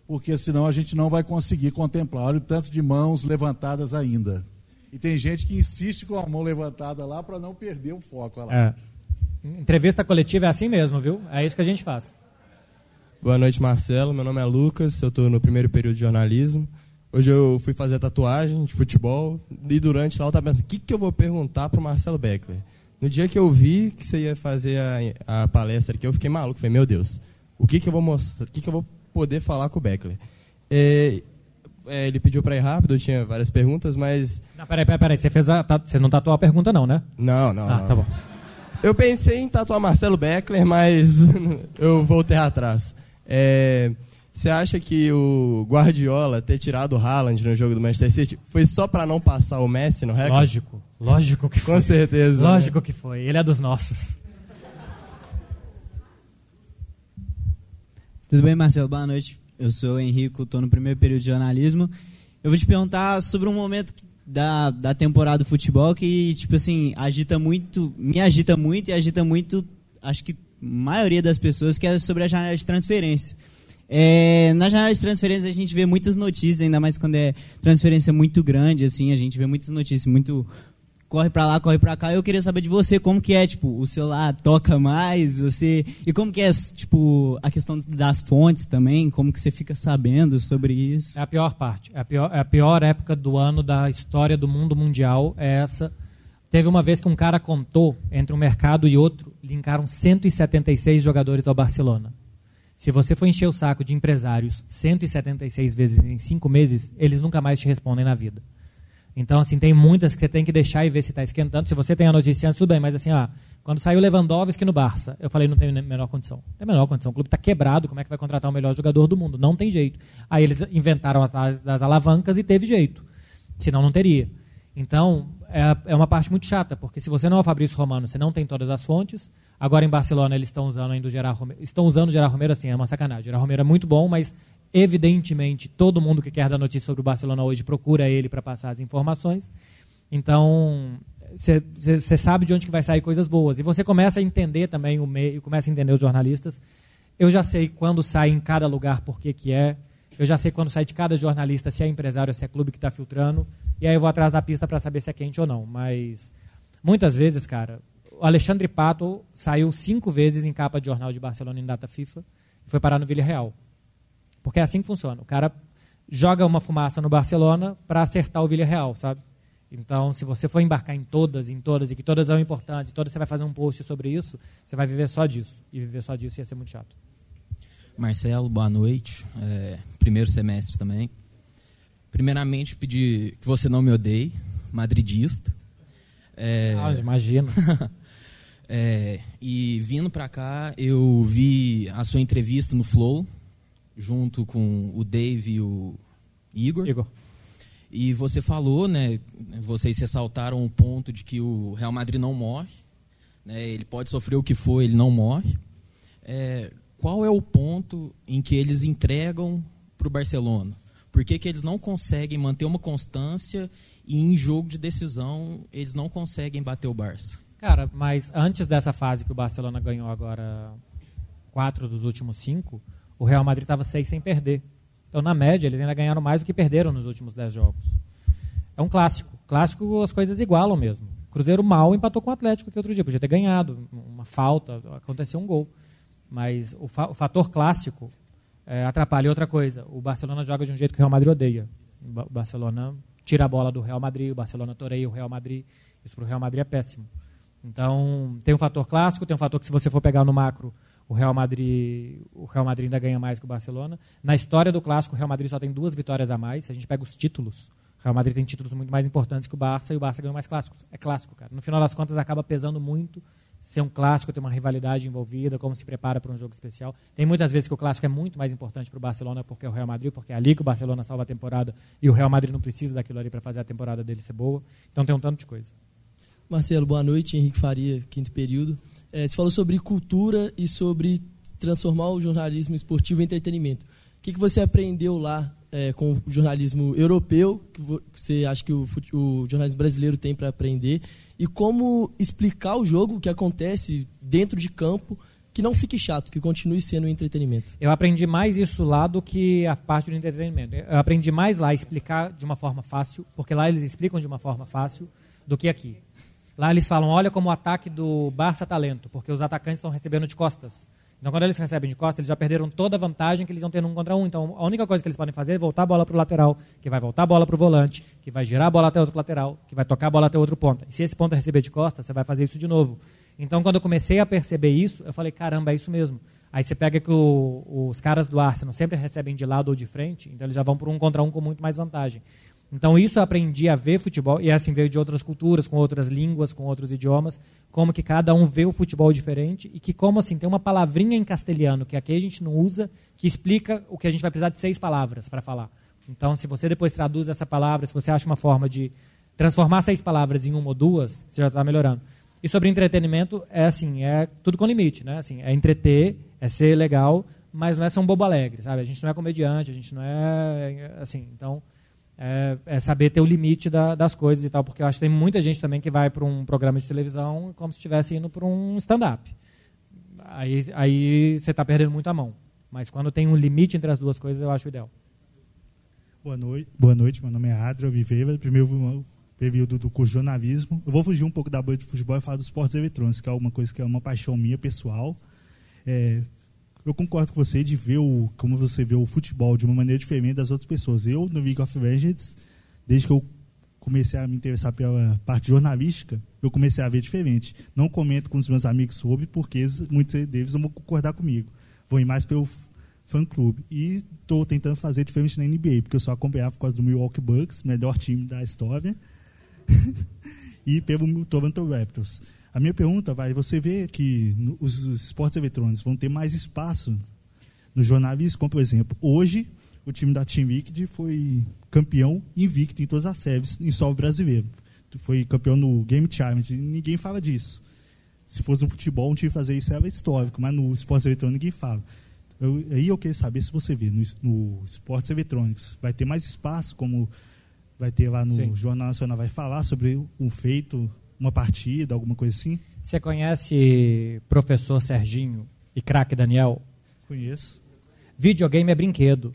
porque senão a gente não vai conseguir contemplar. Olha o tanto de mãos levantadas ainda. E tem gente que insiste com a mão levantada lá para não perder o foco. Olha lá. É. Entrevista coletiva é assim mesmo, viu? É isso que a gente faz. Boa noite, Marcelo. Meu nome é Lucas, eu estou no primeiro período de jornalismo. Hoje eu fui fazer tatuagem de futebol e durante lá eu estava pensando, o que, que eu vou perguntar para o Marcelo Beckler? No dia que eu vi que você ia fazer a, a palestra aqui, eu fiquei maluco. Falei, meu Deus, o que, que eu vou mostrar, o que, que eu vou poder falar com o Beckler? É, é, ele pediu para ir rápido, eu tinha várias perguntas, mas... Não, peraí, peraí, peraí. Você, fez a, tá, você não tatuou a pergunta não, né? Não, não. Ah, não. tá bom. Eu pensei em tatuar Marcelo Beckler, mas <laughs> eu voltei atrás. É, você acha que o Guardiola ter tirado o Haaland no jogo do Manchester City foi só para não passar o Messi no recorde? Lógico, lógico que foi. Com certeza. Lógico né? que foi. Ele é dos nossos. Tudo bem, Marcelo? Boa noite. Eu sou Henrico, estou no primeiro período de jornalismo. Eu vou te perguntar sobre um momento da, da temporada do futebol que, tipo assim, agita muito, me agita muito e agita muito, acho que a maioria das pessoas, que é sobre a janela de transferências. É, na janela de transferências a gente vê muitas notícias, ainda mais quando é transferência muito grande, assim, a gente vê muitas notícias muito corre para lá, corre para cá. Eu queria saber de você como que é, tipo, o celular toca mais, você e como que é, tipo, a questão das fontes também, como que você fica sabendo sobre isso? É a pior parte, é a pior, é a pior época do ano da história do mundo mundial, é essa. Teve uma vez que um cara contou entre um mercado e outro, linkaram 176 jogadores ao Barcelona. Se você for encher o saco de empresários 176 vezes em cinco meses, eles nunca mais te respondem na vida. Então, assim, tem muitas que você tem que deixar e ver se está esquentando. Se você tem a notícia antes, tudo bem, mas assim, ó, quando saiu Lewandowski no Barça, eu falei, não tem a menor condição. Não tem a menor condição. O clube está quebrado, como é que vai contratar o melhor jogador do mundo? Não tem jeito. Aí eles inventaram as, alavancas e teve jeito. Senão não teria. Então, é, é uma parte muito chata, porque se você não é o Fabrício Romano, você não tem todas as fontes. Agora em Barcelona eles estão usando ainda o Gerard Romero. Estão usando o Gerard Romero assim, é uma sacanagem. O Gerard Romero é muito bom, mas evidentemente todo mundo que quer dar notícia sobre o Barcelona hoje procura ele para passar as informações. Então, você sabe de onde que vai sair coisas boas. E você começa a entender também o meio, começa a entender os jornalistas. Eu já sei quando sai em cada lugar por que é. Eu já sei quando sai de cada jornalista, se é empresário, se é clube que está filtrando. E aí eu vou atrás da pista para saber se é quente ou não. Mas muitas vezes, cara, o Alexandre Pato saiu cinco vezes em capa de jornal de Barcelona em data FIFA e foi parar no Villarreal. Porque é assim que funciona. O cara joga uma fumaça no Barcelona para acertar o Villarreal, sabe? Então, se você for embarcar em todas, em todas, e que todas são importantes, todas você vai fazer um post sobre isso, você vai viver só disso. E viver só disso ia ser muito chato. Marcelo, boa noite. É, primeiro semestre também. Primeiramente, pedir que você não me odeie, madridista. É... Ah, imagino. <laughs> é, e vindo para cá, eu vi a sua entrevista no Flow, junto com o Dave e o Igor. Igor. E você falou, né? Vocês ressaltaram o ponto de que o Real Madrid não morre. Né, ele pode sofrer o que for, ele não morre. É, qual é o ponto em que eles entregam para o Barcelona? Por que, que eles não conseguem manter uma constância e em jogo de decisão eles não conseguem bater o Barça? Cara, mas antes dessa fase que o Barcelona ganhou agora quatro dos últimos cinco, o Real Madrid estava seis sem perder. Então, na média, eles ainda ganharam mais do que perderam nos últimos dez jogos. É um clássico. Clássico, as coisas igualam mesmo. Cruzeiro mal empatou com o Atlético que outro dia. Podia ter ganhado. Uma falta, aconteceu um gol. Mas o, fa o fator clássico é, atrapalha. E outra coisa, o Barcelona joga de um jeito que o Real Madrid odeia. O Barcelona tira a bola do Real Madrid, o Barcelona toreia o Real Madrid. Isso para o Real Madrid é péssimo. Então, tem um fator clássico, tem um fator que se você for pegar no macro, o Real Madrid, o Real Madrid ainda ganha mais que o Barcelona. Na história do clássico, o Real Madrid só tem duas vitórias a mais. Se a gente pega os títulos, o Real Madrid tem títulos muito mais importantes que o Barça e o Barça ganhou mais clássicos. É clássico, cara. No final das contas, acaba pesando muito ser um clássico, ter uma rivalidade envolvida, como se prepara para um jogo especial. Tem muitas vezes que o clássico é muito mais importante para o Barcelona porque é o Real Madrid, porque é ali que o Barcelona salva a temporada e o Real Madrid não precisa daquilo ali para fazer a temporada dele ser boa. Então tem um tanto de coisa. Marcelo, boa noite. Henrique Faria, quinto período. É, você falou sobre cultura e sobre transformar o jornalismo esportivo em entretenimento. O que, que você aprendeu lá é, com o jornalismo europeu, que você acha que o, o jornalismo brasileiro tem para aprender, e como explicar o jogo, o que acontece dentro de campo, que não fique chato, que continue sendo um entretenimento. Eu aprendi mais isso lá do que a parte do entretenimento. Eu aprendi mais lá explicar de uma forma fácil, porque lá eles explicam de uma forma fácil, do que aqui. Lá eles falam, olha como o ataque do Barça talento, tá porque os atacantes estão recebendo de costas. Então, quando eles recebem de costas, eles já perderam toda a vantagem que eles iam ter num contra um. Então, a única coisa que eles podem fazer é voltar a bola para o lateral, que vai voltar a bola para o volante, que vai girar a bola até outro lateral, que vai tocar a bola até outro ponta. E se esse ponta receber de costas, você vai fazer isso de novo. Então, quando eu comecei a perceber isso, eu falei, caramba, é isso mesmo. Aí você pega que o, os caras do Arsenal sempre recebem de lado ou de frente, então eles já vão para um contra um com muito mais vantagem. Então isso eu aprendi a ver futebol, e assim veio de outras culturas, com outras línguas, com outros idiomas, como que cada um vê o futebol diferente, e que como assim, tem uma palavrinha em castelhano que aqui a gente não usa, que explica o que a gente vai precisar de seis palavras para falar. Então se você depois traduz essa palavra, se você acha uma forma de transformar seis palavras em uma ou duas, você já está melhorando. E sobre entretenimento, é assim, é tudo com limite, né? Assim, é entreter, é ser legal, mas não é ser um bobo alegre, sabe? A gente não é comediante, a gente não é assim. Então, é, é saber ter o limite da, das coisas e tal, porque eu acho que tem muita gente também que vai para um programa de televisão como se estivesse indo para um stand-up. Aí, aí você está perdendo muito a mão. Mas quando tem um limite entre as duas coisas, eu acho ideal. Boa noite, boa noite. meu nome é Adrio Viveira, primeiro período do curso de jornalismo. Eu vou fugir um pouco da bolha de futebol e falar dos esportes eletrônicos, que é uma coisa que é uma paixão minha pessoal. É, eu concordo com você de ver o, como você vê o futebol de uma maneira diferente das outras pessoas. Eu, no League of Legends, desde que eu comecei a me interessar pela parte jornalística, eu comecei a ver diferente. Não comento com os meus amigos sobre, porque muitos deles vão concordar comigo. Vou ir mais pelo fã-clube. E estou tentando fazer diferente na NBA, porque eu só acompanhava por causa do Milwaukee Bucks, melhor time da história, <laughs> e pelo Toronto Raptors. A minha pergunta vai, você vê que os, os esportes eletrônicos vão ter mais espaço no jornalismo, como por exemplo, hoje o time da Team Liquid foi campeão invicto em todas as séries em solo brasileiro. Foi campeão no Game Challenge, ninguém fala disso. Se fosse um futebol, um time fazer isso era histórico, mas no esporte eletrônico ninguém fala. Eu, aí eu queria saber se você vê no, no esportes eletrônicos, vai ter mais espaço, como vai ter lá no Sim. Jornal Nacional, vai falar sobre um feito, uma partida, alguma coisa assim? Você conhece professor Serginho e craque Daniel? Conheço. Videogame é brinquedo.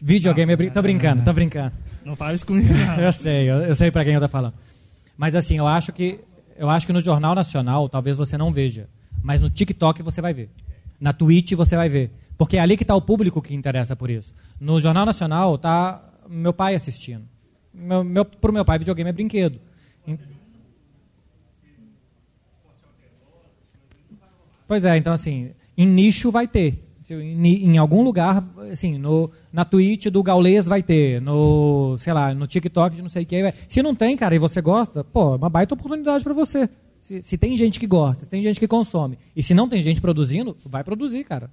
Videogame é brinquedo. Tô brincando, tô brincando. Não fala isso comigo. <laughs> eu sei, eu, eu sei para quem eu tô falando. Mas assim, eu acho que eu acho que no Jornal Nacional talvez você não veja, mas no TikTok você vai ver. Na Twitch você vai ver. Porque é ali que está o público que interessa por isso. No Jornal Nacional está meu pai assistindo. Meu, meu, pro meu pai, videogame é brinquedo. Pois é, então assim, em nicho vai ter. Em, algum lugar, assim, no, na Twitch do Gaulês vai ter, no, sei lá, no TikTok de não sei o que. Se não tem, cara, e você gosta, pô, é uma baita oportunidade para você. Se, se, tem gente que gosta, se tem gente que consome, e se não tem gente produzindo, vai produzir, cara.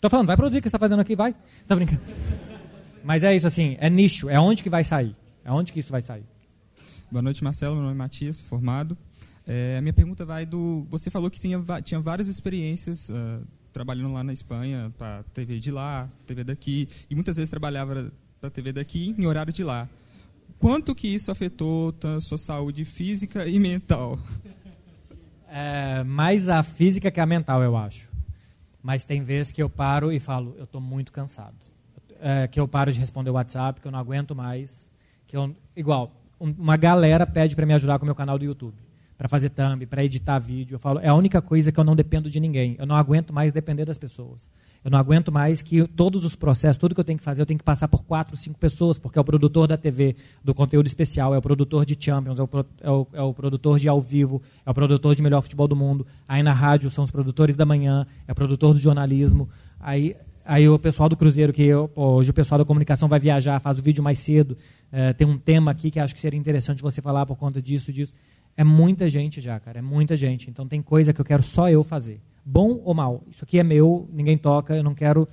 Tô falando, vai produzir o que você está fazendo aqui, vai. Tá brincando. Mas é isso, assim, é nicho, é onde que vai sair. É onde que isso vai sair. Boa noite, Marcelo. Meu nome é Matias, formado. É, a minha pergunta vai do. Você falou que tinha, tinha várias experiências uh, trabalhando lá na Espanha, para TV de lá, TV daqui, e muitas vezes trabalhava para TV daqui em horário de lá. Quanto que isso afetou a sua saúde física e mental? <laughs> É, mais a física que a mental, eu acho. Mas tem vezes que eu paro e falo, eu estou muito cansado. É, que eu paro de responder o WhatsApp, que eu não aguento mais. Que eu, igual, um, uma galera pede para me ajudar com o meu canal do YouTube para fazer thumb, para editar vídeo. Eu falo, é a única coisa que eu não dependo de ninguém. Eu não aguento mais depender das pessoas. Eu não aguento mais que todos os processos, tudo que eu tenho que fazer, eu tenho que passar por quatro, cinco pessoas, porque é o produtor da TV, do conteúdo especial, é o produtor de Champions, é o, é o, é o produtor de ao vivo, é o produtor de melhor futebol do mundo. Aí na rádio são os produtores da manhã, é o produtor do jornalismo. Aí, aí o pessoal do Cruzeiro, que eu, hoje o pessoal da comunicação vai viajar, faz o vídeo mais cedo. É, tem um tema aqui que acho que seria interessante você falar por conta disso, disso. É muita gente já, cara, é muita gente. Então tem coisa que eu quero só eu fazer. Bom ou mal, isso aqui é meu, ninguém toca, eu não quero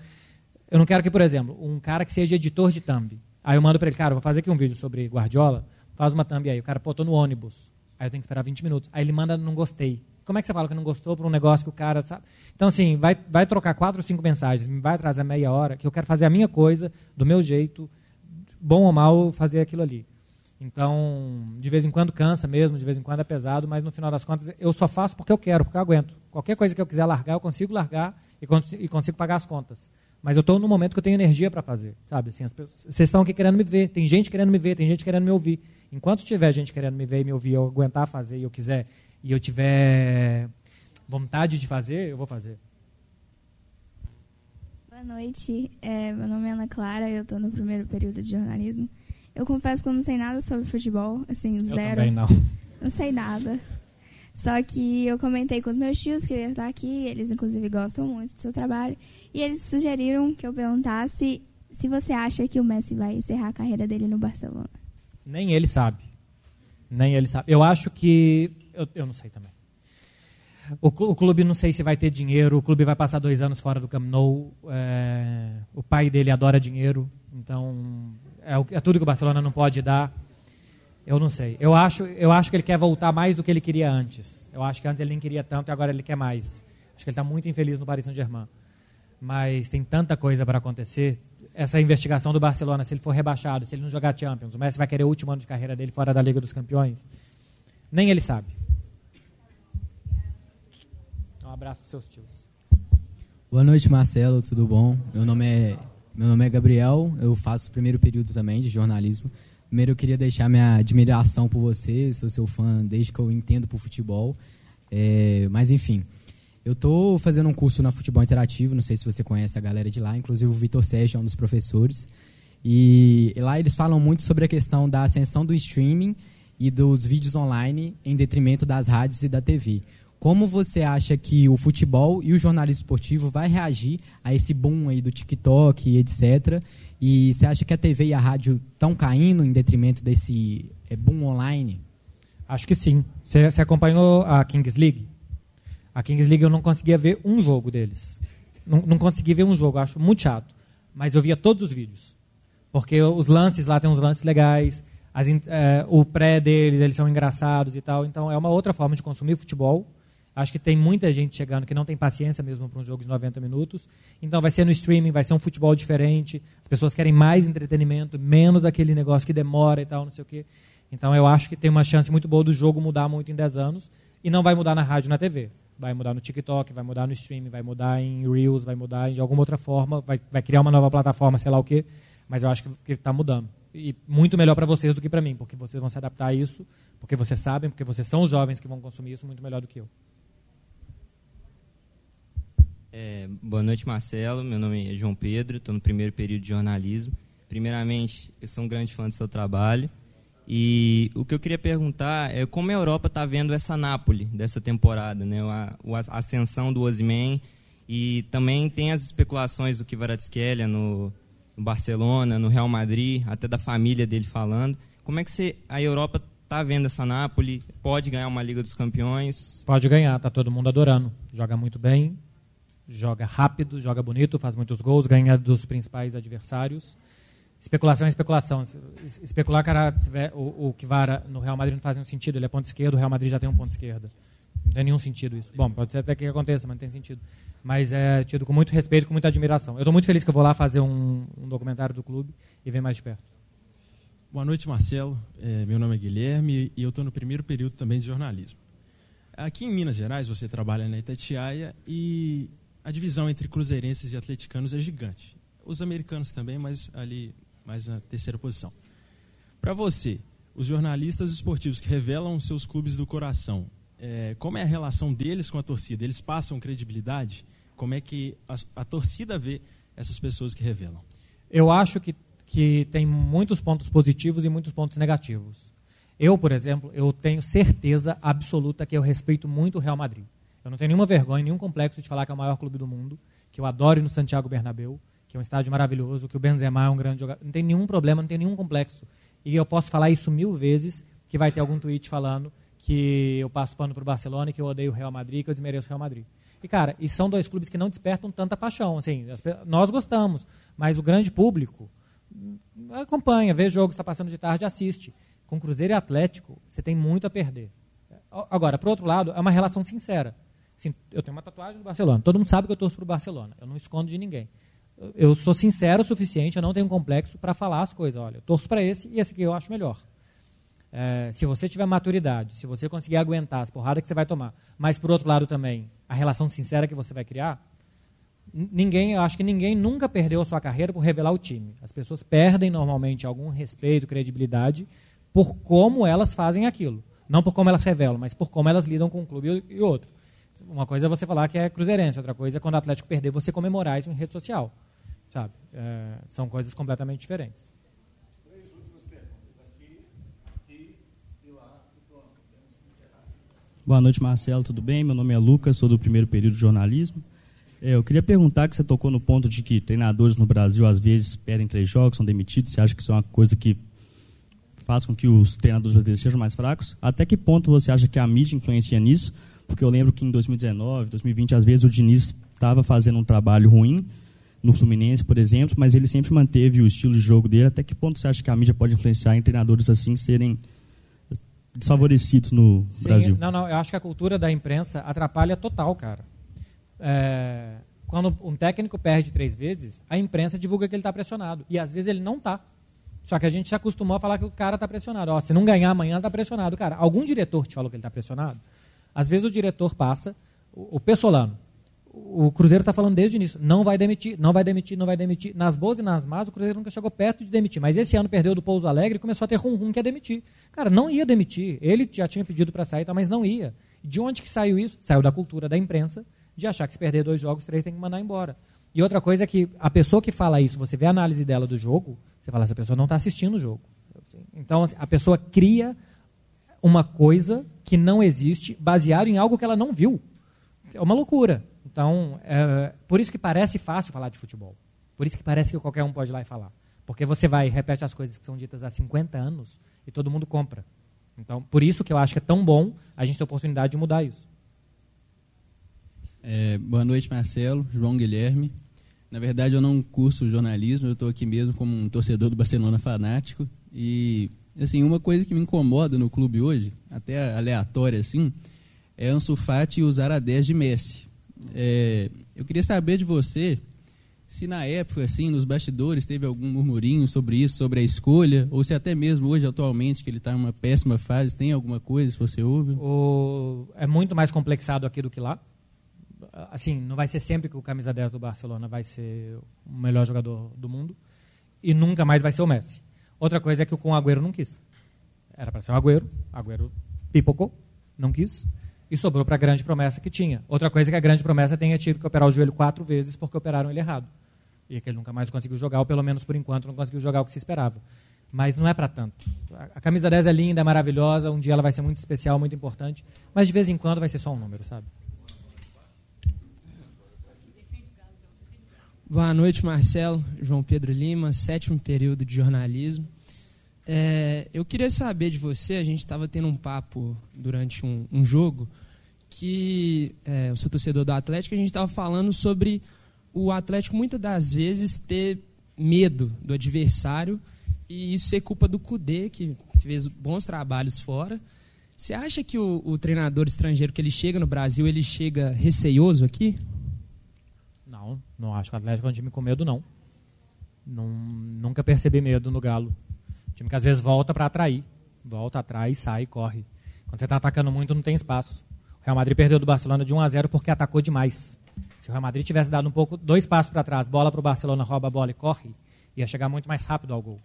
eu não quero que, por exemplo, um cara que seja editor de thumb. Aí eu mando para ele, cara, vou fazer aqui um vídeo sobre Guardiola, faz uma thumb aí. O cara, pô, tô no ônibus. Aí eu tenho que esperar 20 minutos. Aí ele manda, não gostei. Como é que você fala que não gostou para um negócio que o cara, sabe? Então, assim, vai, vai trocar quatro ou cinco mensagens, me vai atrasar meia hora, que eu quero fazer a minha coisa, do meu jeito, bom ou mal, fazer aquilo ali. Então, de vez em quando cansa mesmo, de vez em quando é pesado, mas no final das contas eu só faço porque eu quero, porque eu aguento. Qualquer coisa que eu quiser largar, eu consigo largar e, cons e consigo pagar as contas. Mas eu estou no momento que eu tenho energia para fazer, sabe? Assim, vocês estão aqui querendo me ver, tem gente querendo me ver, tem gente querendo me ouvir. Enquanto tiver gente querendo me ver e me ouvir, eu aguentar fazer e eu quiser, e eu tiver vontade de fazer, eu vou fazer. Boa noite, é, meu nome é Ana Clara, eu estou no primeiro período de jornalismo. Eu confesso que eu não sei nada sobre futebol, assim, eu zero. Também não. Não sei nada. Só que eu comentei com os meus tios que eu ia estar aqui, eles inclusive gostam muito do seu trabalho, e eles sugeriram que eu perguntasse se você acha que o Messi vai encerrar a carreira dele no Barcelona. Nem ele sabe. Nem ele sabe. Eu acho que. Eu, eu não sei também. O, o, clube não sei se vai ter dinheiro, o clube vai passar dois anos fora do Camp Nou. É, o pai dele adora dinheiro, então é, é, tudo que o Barcelona não pode dar. Eu não sei. Eu acho, eu acho que ele quer voltar mais do que ele queria antes. Eu acho que antes ele nem queria tanto e agora ele quer mais. Acho que ele está muito infeliz no Paris Saint-Germain. mas tem tanta coisa para acontecer. Essa investigação do Barcelona, se ele for rebaixado, se ele não jogar Champions, o Messi vai querer o último ano de carreira dele fora da Liga dos Campeões. Nem ele sabe. Um abraço para seus tios. Boa noite, Marcelo, tudo bom? Meu nome é meu nome é Gabriel, eu faço o primeiro período também de jornalismo. Primeiro eu queria deixar minha admiração por você, sou seu fã desde que eu entendo por futebol. É, mas enfim, eu estou fazendo um curso na Futebol Interativo, não sei se você conhece a galera de lá, inclusive o Vitor Sérgio é um dos professores. E lá eles falam muito sobre a questão da ascensão do streaming e dos vídeos online em detrimento das rádios e da TV. Como você acha que o futebol e o jornalismo esportivo vai reagir a esse boom aí do TikTok, etc. E você acha que a TV e a rádio estão caindo em detrimento desse é, boom online? Acho que sim. Você, você acompanhou a Kings League? A Kings League eu não conseguia ver um jogo deles. Não, não consegui ver um jogo, acho muito chato. Mas eu via todos os vídeos. Porque os lances lá tem uns lances legais, as, é, o pré deles, eles são engraçados e tal. Então é uma outra forma de consumir futebol Acho que tem muita gente chegando que não tem paciência mesmo para um jogo de 90 minutos. Então vai ser no streaming, vai ser um futebol diferente. As pessoas querem mais entretenimento, menos aquele negócio que demora e tal, não sei o quê. Então eu acho que tem uma chance muito boa do jogo mudar muito em 10 anos. E não vai mudar na rádio na TV. Vai mudar no TikTok, vai mudar no streaming, vai mudar em Reels, vai mudar de alguma outra forma, vai, vai criar uma nova plataforma, sei lá o quê. Mas eu acho que está mudando. E muito melhor para vocês do que para mim, porque vocês vão se adaptar a isso, porque vocês sabem, porque vocês são os jovens que vão consumir isso muito melhor do que eu. É, boa noite, Marcelo. Meu nome é João Pedro, estou no primeiro período de jornalismo. Primeiramente, eu sou um grande fã do seu trabalho. E o que eu queria perguntar é como a Europa está vendo essa Nápoles dessa temporada, né? a, a ascensão do Osimhen e também tem as especulações do Kvaratskhelia no, no Barcelona, no Real Madrid, até da família dele falando. Como é que você, a Europa está vendo essa Nápoles? Pode ganhar uma Liga dos Campeões? Pode ganhar, está todo mundo adorando. Joga muito bem, joga rápido, joga bonito, faz muitos gols, ganha dos principais adversários. Especulação é especulação. Especular que o, Kivara no Real Madrid não faz nenhum sentido. Ele é ponto esquerdo, o Real Madrid já tem um ponto esquerda. Não tem nenhum sentido isso. Bom, pode ser até que aconteça, mas não tem sentido. Mas é tido com muito respeito, com muita admiração. Eu estou muito feliz que eu vou lá fazer um, um, documentário do clube e ver mais de perto. Boa noite, Marcelo. É, meu nome é Guilherme e eu estou no primeiro período também de jornalismo. Aqui em Minas Gerais, você trabalha na Itatiaia e a divisão entre cruzeirenses e atleticanos é gigante. Os americanos também, mas ali mais na terceira posição. Para você, os jornalistas esportivos que revelam seus clubes do coração, é, como é a relação deles com a torcida? Eles passam credibilidade? Como é que a, a torcida vê essas pessoas que revelam? Eu acho que, que tem muitos pontos positivos e muitos pontos negativos. Eu, por exemplo, eu tenho certeza absoluta que eu respeito muito o Real Madrid. Eu não tenho nenhuma vergonha, nenhum complexo de falar que é o maior clube do mundo, que eu adoro ir no Santiago Bernabéu, que é um estádio maravilhoso, que o Benzema é um grande jogador. Não tem nenhum problema, não tem nenhum complexo. E eu posso falar isso mil vezes, que vai ter algum tweet falando que eu passo pano para o Barcelona, que eu odeio o Real Madrid, que eu desmereço o Real Madrid. E, cara, e são dois clubes que não despertam tanta paixão. Assim, nós gostamos, mas o grande público acompanha, vê jogos, está passando de tarde, assiste. Com Cruzeiro e Atlético, você tem muito a perder. Agora, por outro lado, é uma relação sincera. Assim, eu tenho uma tatuagem do Barcelona. Todo mundo sabe que eu torço para o Barcelona. Eu não escondo de ninguém. Eu sou sincero o suficiente, eu não tenho um complexo para falar as coisas. Olha, eu torço para esse e esse aqui eu acho melhor. É, se você tiver maturidade, se você conseguir aguentar as porradas que você vai tomar, mas por outro lado também, a relação sincera que você vai criar, ninguém, eu acho que ninguém nunca perdeu a sua carreira por revelar o time. As pessoas perdem normalmente algum respeito, credibilidade por como elas fazem aquilo. Não por como elas revelam, mas por como elas lidam com um clube e outro. Uma coisa é você falar que é cruzeirense, outra coisa é quando o Atlético perder, você comemorar isso em rede social. Sabe? É, são coisas completamente diferentes. Boa noite, Marcelo, tudo bem? Meu nome é Lucas, sou do primeiro período de jornalismo. É, eu queria perguntar que você tocou no ponto de que treinadores no Brasil às vezes perdem três jogos, são demitidos. Você acha que isso é uma coisa que faz com que os treinadores brasileiros sejam mais fracos? Até que ponto você acha que a mídia influencia nisso? Porque eu lembro que em 2019, 2020, às vezes o Diniz estava fazendo um trabalho ruim no Fluminense, por exemplo, mas ele sempre manteve o estilo de jogo dele. Até que ponto você acha que a mídia pode influenciar em treinadores assim serem desfavorecidos no Sim, Brasil? Não, não, eu acho que a cultura da imprensa atrapalha total, cara. É, quando um técnico perde três vezes, a imprensa divulga que ele está pressionado. E às vezes ele não está. Só que a gente se acostumou a falar que o cara está pressionado. Ó, se não ganhar amanhã, está pressionado. Cara, algum diretor te falou que ele está pressionado? Às vezes o diretor passa, o, o Pessolano, o Cruzeiro está falando desde o início, não vai demitir, não vai demitir, não vai demitir. Nas boas e nas más, o Cruzeiro nunca chegou perto de demitir. Mas esse ano perdeu do Pouso Alegre e começou a ter rum-rum que ia demitir. Cara, não ia demitir. Ele já tinha pedido para sair, tá, mas não ia. De onde que saiu isso? Saiu da cultura da imprensa, de achar que se perder dois jogos, três tem que mandar embora. E outra coisa é que a pessoa que fala isso, você vê a análise dela do jogo, você fala, essa pessoa não está assistindo o jogo. Então, assim, a pessoa cria uma coisa que não existe, baseado em algo que ela não viu. É uma loucura. Então, é, por isso que parece fácil falar de futebol. Por isso que parece que qualquer um pode ir lá e falar. Porque você vai e repete as coisas que são ditas há 50 anos e todo mundo compra. Então, por isso que eu acho que é tão bom a gente ter a oportunidade de mudar isso. É, boa noite, Marcelo, João Guilherme. Na verdade, eu não curso jornalismo, eu estou aqui mesmo como um torcedor do Barcelona fanático. E, assim, uma coisa que me incomoda no clube hoje, até aleatória assim, é Ansu Fati usar a 10 de Messi. É, eu queria saber de você se na época, assim, nos bastidores, teve algum murmurinho sobre isso, sobre a escolha, ou se até mesmo hoje, atualmente, que ele está em uma péssima fase, tem alguma coisa, se você ouve? O... É muito mais complexado aqui do que lá. Assim, não vai ser sempre que o camisa 10 do Barcelona vai ser o melhor jogador do mundo, e nunca mais vai ser o Messi. Outra coisa é que com o Agüero não quis. Era para ser o Agüero, Agüero pipocou, não quis, e sobrou para a grande promessa que tinha. Outra coisa é que a grande promessa tenha tido que operar o joelho quatro vezes porque operaram ele errado. E que ele nunca mais conseguiu jogar, ou pelo menos por enquanto não conseguiu jogar o que se esperava. Mas não é para tanto. A camisa 10 é linda, é maravilhosa, um dia ela vai ser muito especial, muito importante, mas de vez em quando vai ser só um número, sabe? Boa noite, Marcelo. João Pedro Lima, sétimo período de jornalismo. É, eu queria saber de você, a gente estava tendo um papo durante um, um jogo, que é, eu sou torcedor do Atlético, a gente estava falando sobre o Atlético muitas das vezes ter medo do adversário e isso ser culpa do Cudê, que fez bons trabalhos fora. Você acha que o, o treinador estrangeiro que ele chega no Brasil, ele chega receioso aqui? Não, não acho que o Atlético é um time com medo, não. nunca percebi medo no Galo. Time que às vezes volta para atrair. Volta, atrai, sai, corre. Quando você está atacando muito, não tem espaço. O Real Madrid perdeu do Barcelona de 1 a 0 porque atacou demais. Se o Real Madrid tivesse dado um pouco, dois passos para trás, bola para o Barcelona, rouba a bola e corre, ia chegar muito mais rápido ao gol.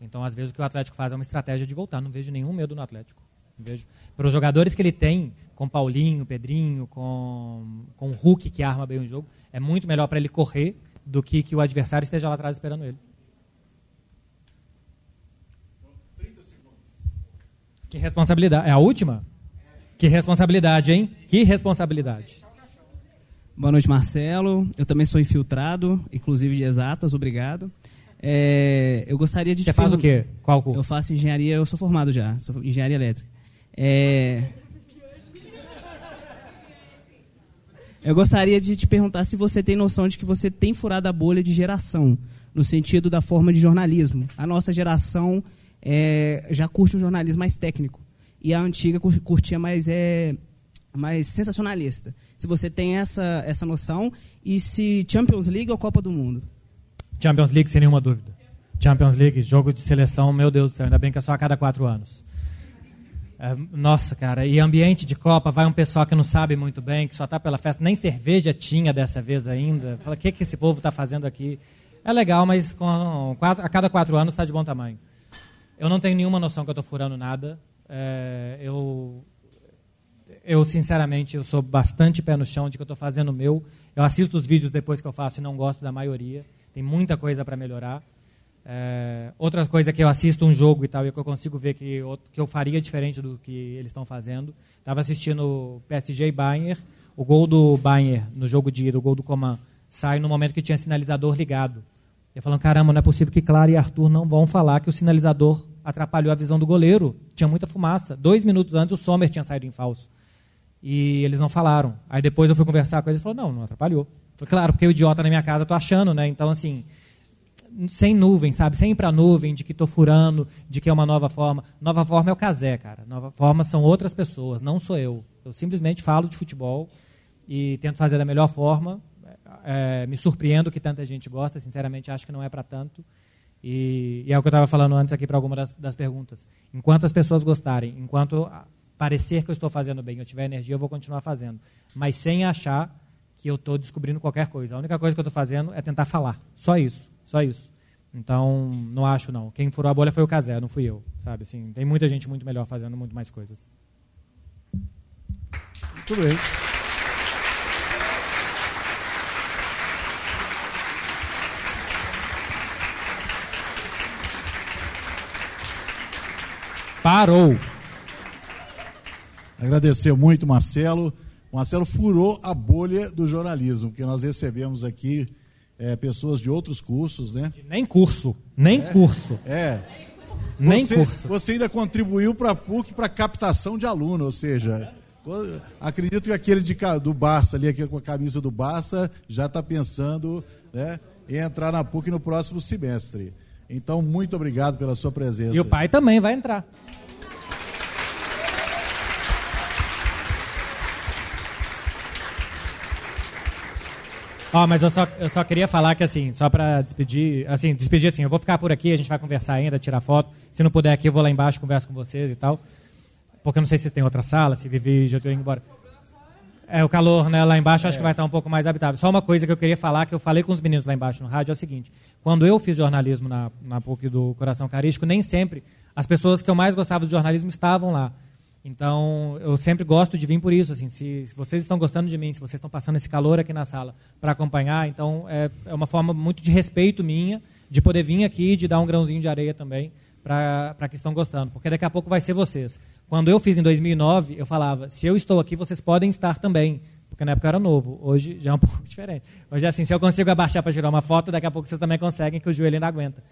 Então, às vezes, o que o Atlético faz é uma estratégia de voltar. Não vejo nenhum medo no Atlético. Vejo. Para os jogadores que ele tem, com Paulinho, Pedrinho, com, com o Hulk, que arma bem o jogo, é muito melhor para ele correr do que que o adversário esteja lá atrás esperando ele. Que responsabilidade. É a última? Que responsabilidade, hein? Que responsabilidade. Boa noite, Marcelo. Eu também sou infiltrado, inclusive de exatas, obrigado. É, eu gostaria de. Você faz o quê? Qual curso? Eu faço engenharia, eu sou formado já, sou engenharia elétrica. É, eu gostaria de te perguntar se você tem noção de que você tem furado a bolha de geração, no sentido da forma de jornalismo. A nossa geração é, já curte um jornalismo mais técnico. E a antiga curtia mais, é, mais sensacionalista. Se você tem essa, essa noção e se Champions League ou Copa do Mundo? Champions League, sem nenhuma dúvida. Champions League, jogo de seleção, meu Deus do céu, ainda bem que é só a cada quatro anos. É, nossa, cara, e ambiente de Copa, vai um pessoal que não sabe muito bem, que só está pela festa, nem cerveja tinha dessa vez ainda. Fala, o que, que esse povo está fazendo aqui? É legal, mas com, a cada quatro anos está de bom tamanho. Eu não tenho nenhuma noção que eu estou furando nada. É, eu, eu, sinceramente, eu sou bastante pé no chão de que eu estou fazendo o meu. Eu assisto os vídeos depois que eu faço e não gosto da maioria. Tem muita coisa para melhorar. É, outra coisa que eu assisto um jogo e tal, e que eu consigo ver que que eu faria diferente do que eles estão fazendo. Estava assistindo PSG e Bayern. O gol do Bayern no jogo de ida, o gol do Coman, sai no momento que tinha sinalizador ligado. Eu falando, caramba, não é possível que Clara e Arthur não vão falar que o sinalizador atrapalhou a visão do goleiro. Tinha muita fumaça. Dois minutos antes, o Sommer tinha saído em falso. E eles não falaram. Aí depois eu fui conversar com eles e falou, não, não atrapalhou. Falei, claro, porque o idiota na minha casa, tô achando, né? Então, assim, sem nuvem, sabe? Sem ir pra nuvem de que tô furando, de que é uma nova forma. Nova forma é o casé, cara. Nova forma são outras pessoas, não sou eu. Eu simplesmente falo de futebol e tento fazer da melhor forma é, me surpreendo que tanta gente gosta, sinceramente acho que não é para tanto. E, e, é o que eu estava falando antes aqui para alguma das, das, perguntas. Enquanto as pessoas gostarem, enquanto parecer que eu estou fazendo bem, eu tiver energia, eu vou continuar fazendo. Mas sem achar que eu estou descobrindo qualquer coisa. A única coisa que eu estou fazendo é tentar falar. Só isso. Só isso. Então, não acho não. Quem furou a bolha foi o Casé, não fui eu. Sabe assim, tem muita gente muito melhor fazendo muito mais coisas. Muito bem. Parou. Agradecer muito, Marcelo. O Marcelo furou a bolha do jornalismo, porque nós recebemos aqui é, pessoas de outros cursos, né? Nem curso, nem é, curso. É. Nem você, curso. Você ainda contribuiu para a PUC para captação de aluno, ou seja, acredito que aquele de, do Barça ali, aquele com a camisa do Barça, já está pensando né, em entrar na PUC no próximo semestre. Então, muito obrigado pela sua presença. E o pai também vai entrar. Ó, oh, mas eu só, eu só queria falar que, assim, só para despedir, assim, despedir assim, eu vou ficar por aqui, a gente vai conversar ainda, tirar foto. Se não puder aqui, eu vou lá embaixo, converso com vocês e tal. Porque eu não sei se tem outra sala, se Vivi já estou indo embora. É, o calor, né? Lá embaixo acho que vai estar um pouco mais habitável. Só uma coisa que eu queria falar, que eu falei com os meninos lá embaixo no rádio, é o seguinte. Quando eu fiz jornalismo na, na PUC do Coração Carístico, nem sempre as pessoas que eu mais gostava do jornalismo estavam lá. Então, eu sempre gosto de vir por isso. Assim, se, se vocês estão gostando de mim, se vocês estão passando esse calor aqui na sala para acompanhar, então é, é uma forma muito de respeito minha, de poder vir aqui, de dar um grãozinho de areia também para que estão gostando. Porque daqui a pouco vai ser vocês. Quando eu fiz em 2009, eu falava, se eu estou aqui, vocês podem estar também. Porque na época eu era novo, hoje já é um <laughs> pouco diferente. Hoje é assim, se eu consigo abaixar para tirar uma foto, daqui a pouco vocês também conseguem, que o joelho ainda aguenta.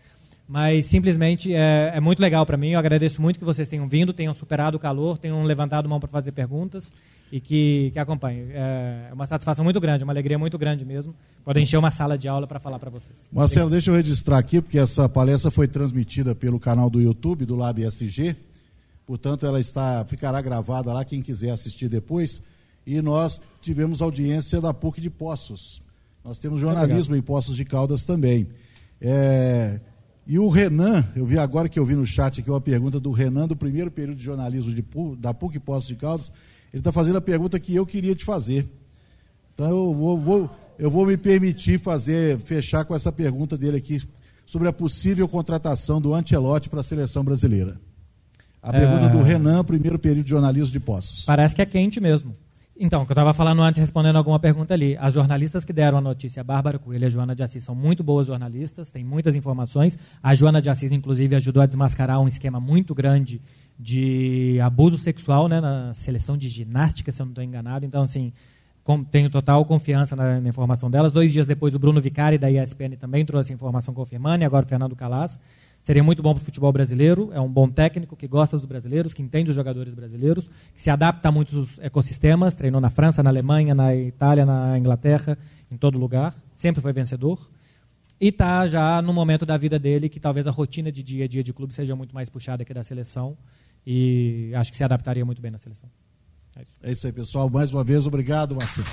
Mas simplesmente é, é muito legal para mim. Eu agradeço muito que vocês tenham vindo, tenham superado o calor, tenham levantado mão para fazer perguntas e que, que acompanhem. É uma satisfação muito grande, uma alegria muito grande mesmo. Podem encher uma sala de aula para falar para vocês. Marcelo, deixa eu registrar aqui, porque essa palestra foi transmitida pelo canal do YouTube do Lab SG. Portanto, ela está ficará gravada lá, quem quiser assistir depois. E nós tivemos audiência da PUC de Poços. Nós temos jornalismo em Poços de Caldas também. É, e o Renan, eu vi agora que eu vi no chat aqui uma pergunta do Renan, do primeiro período de jornalismo de, da PUC Poços de Caldas. Ele está fazendo a pergunta que eu queria te fazer. Então eu vou, vou, eu vou me permitir fazer, fechar com essa pergunta dele aqui sobre a possível contratação do Antelote para a seleção brasileira. A pergunta é... do Renan, primeiro período de jornalismo de Poços. Parece que é quente mesmo. Então, que eu estava falando antes, respondendo alguma pergunta ali. As jornalistas que deram a notícia, a Bárbara Coelho e a Joana de Assis, são muito boas jornalistas, têm muitas informações. A Joana de Assis, inclusive, ajudou a desmascarar um esquema muito grande de abuso sexual né, na seleção de ginástica, se eu não estou enganado. Então, assim, com, tenho total confiança na, na, informação delas. Dois dias depois, o Bruno Vicari, da ESPN, também trouxe informação confirmando, e agora o Fernando Calas. Seria muito bom para o futebol brasileiro. É um bom técnico que gosta dos brasileiros, que entende os jogadores brasileiros, que se adapta a muitos ecossistemas. Treinou na França, na Alemanha, na Itália, na Inglaterra, em todo lugar. Sempre foi vencedor. E está já no momento da vida dele que talvez a rotina de dia a dia de clube seja muito mais puxada que da seleção. E acho que se adaptaria muito bem na seleção. É isso, é isso aí, pessoal. Mais uma vez, obrigado, Marcelo.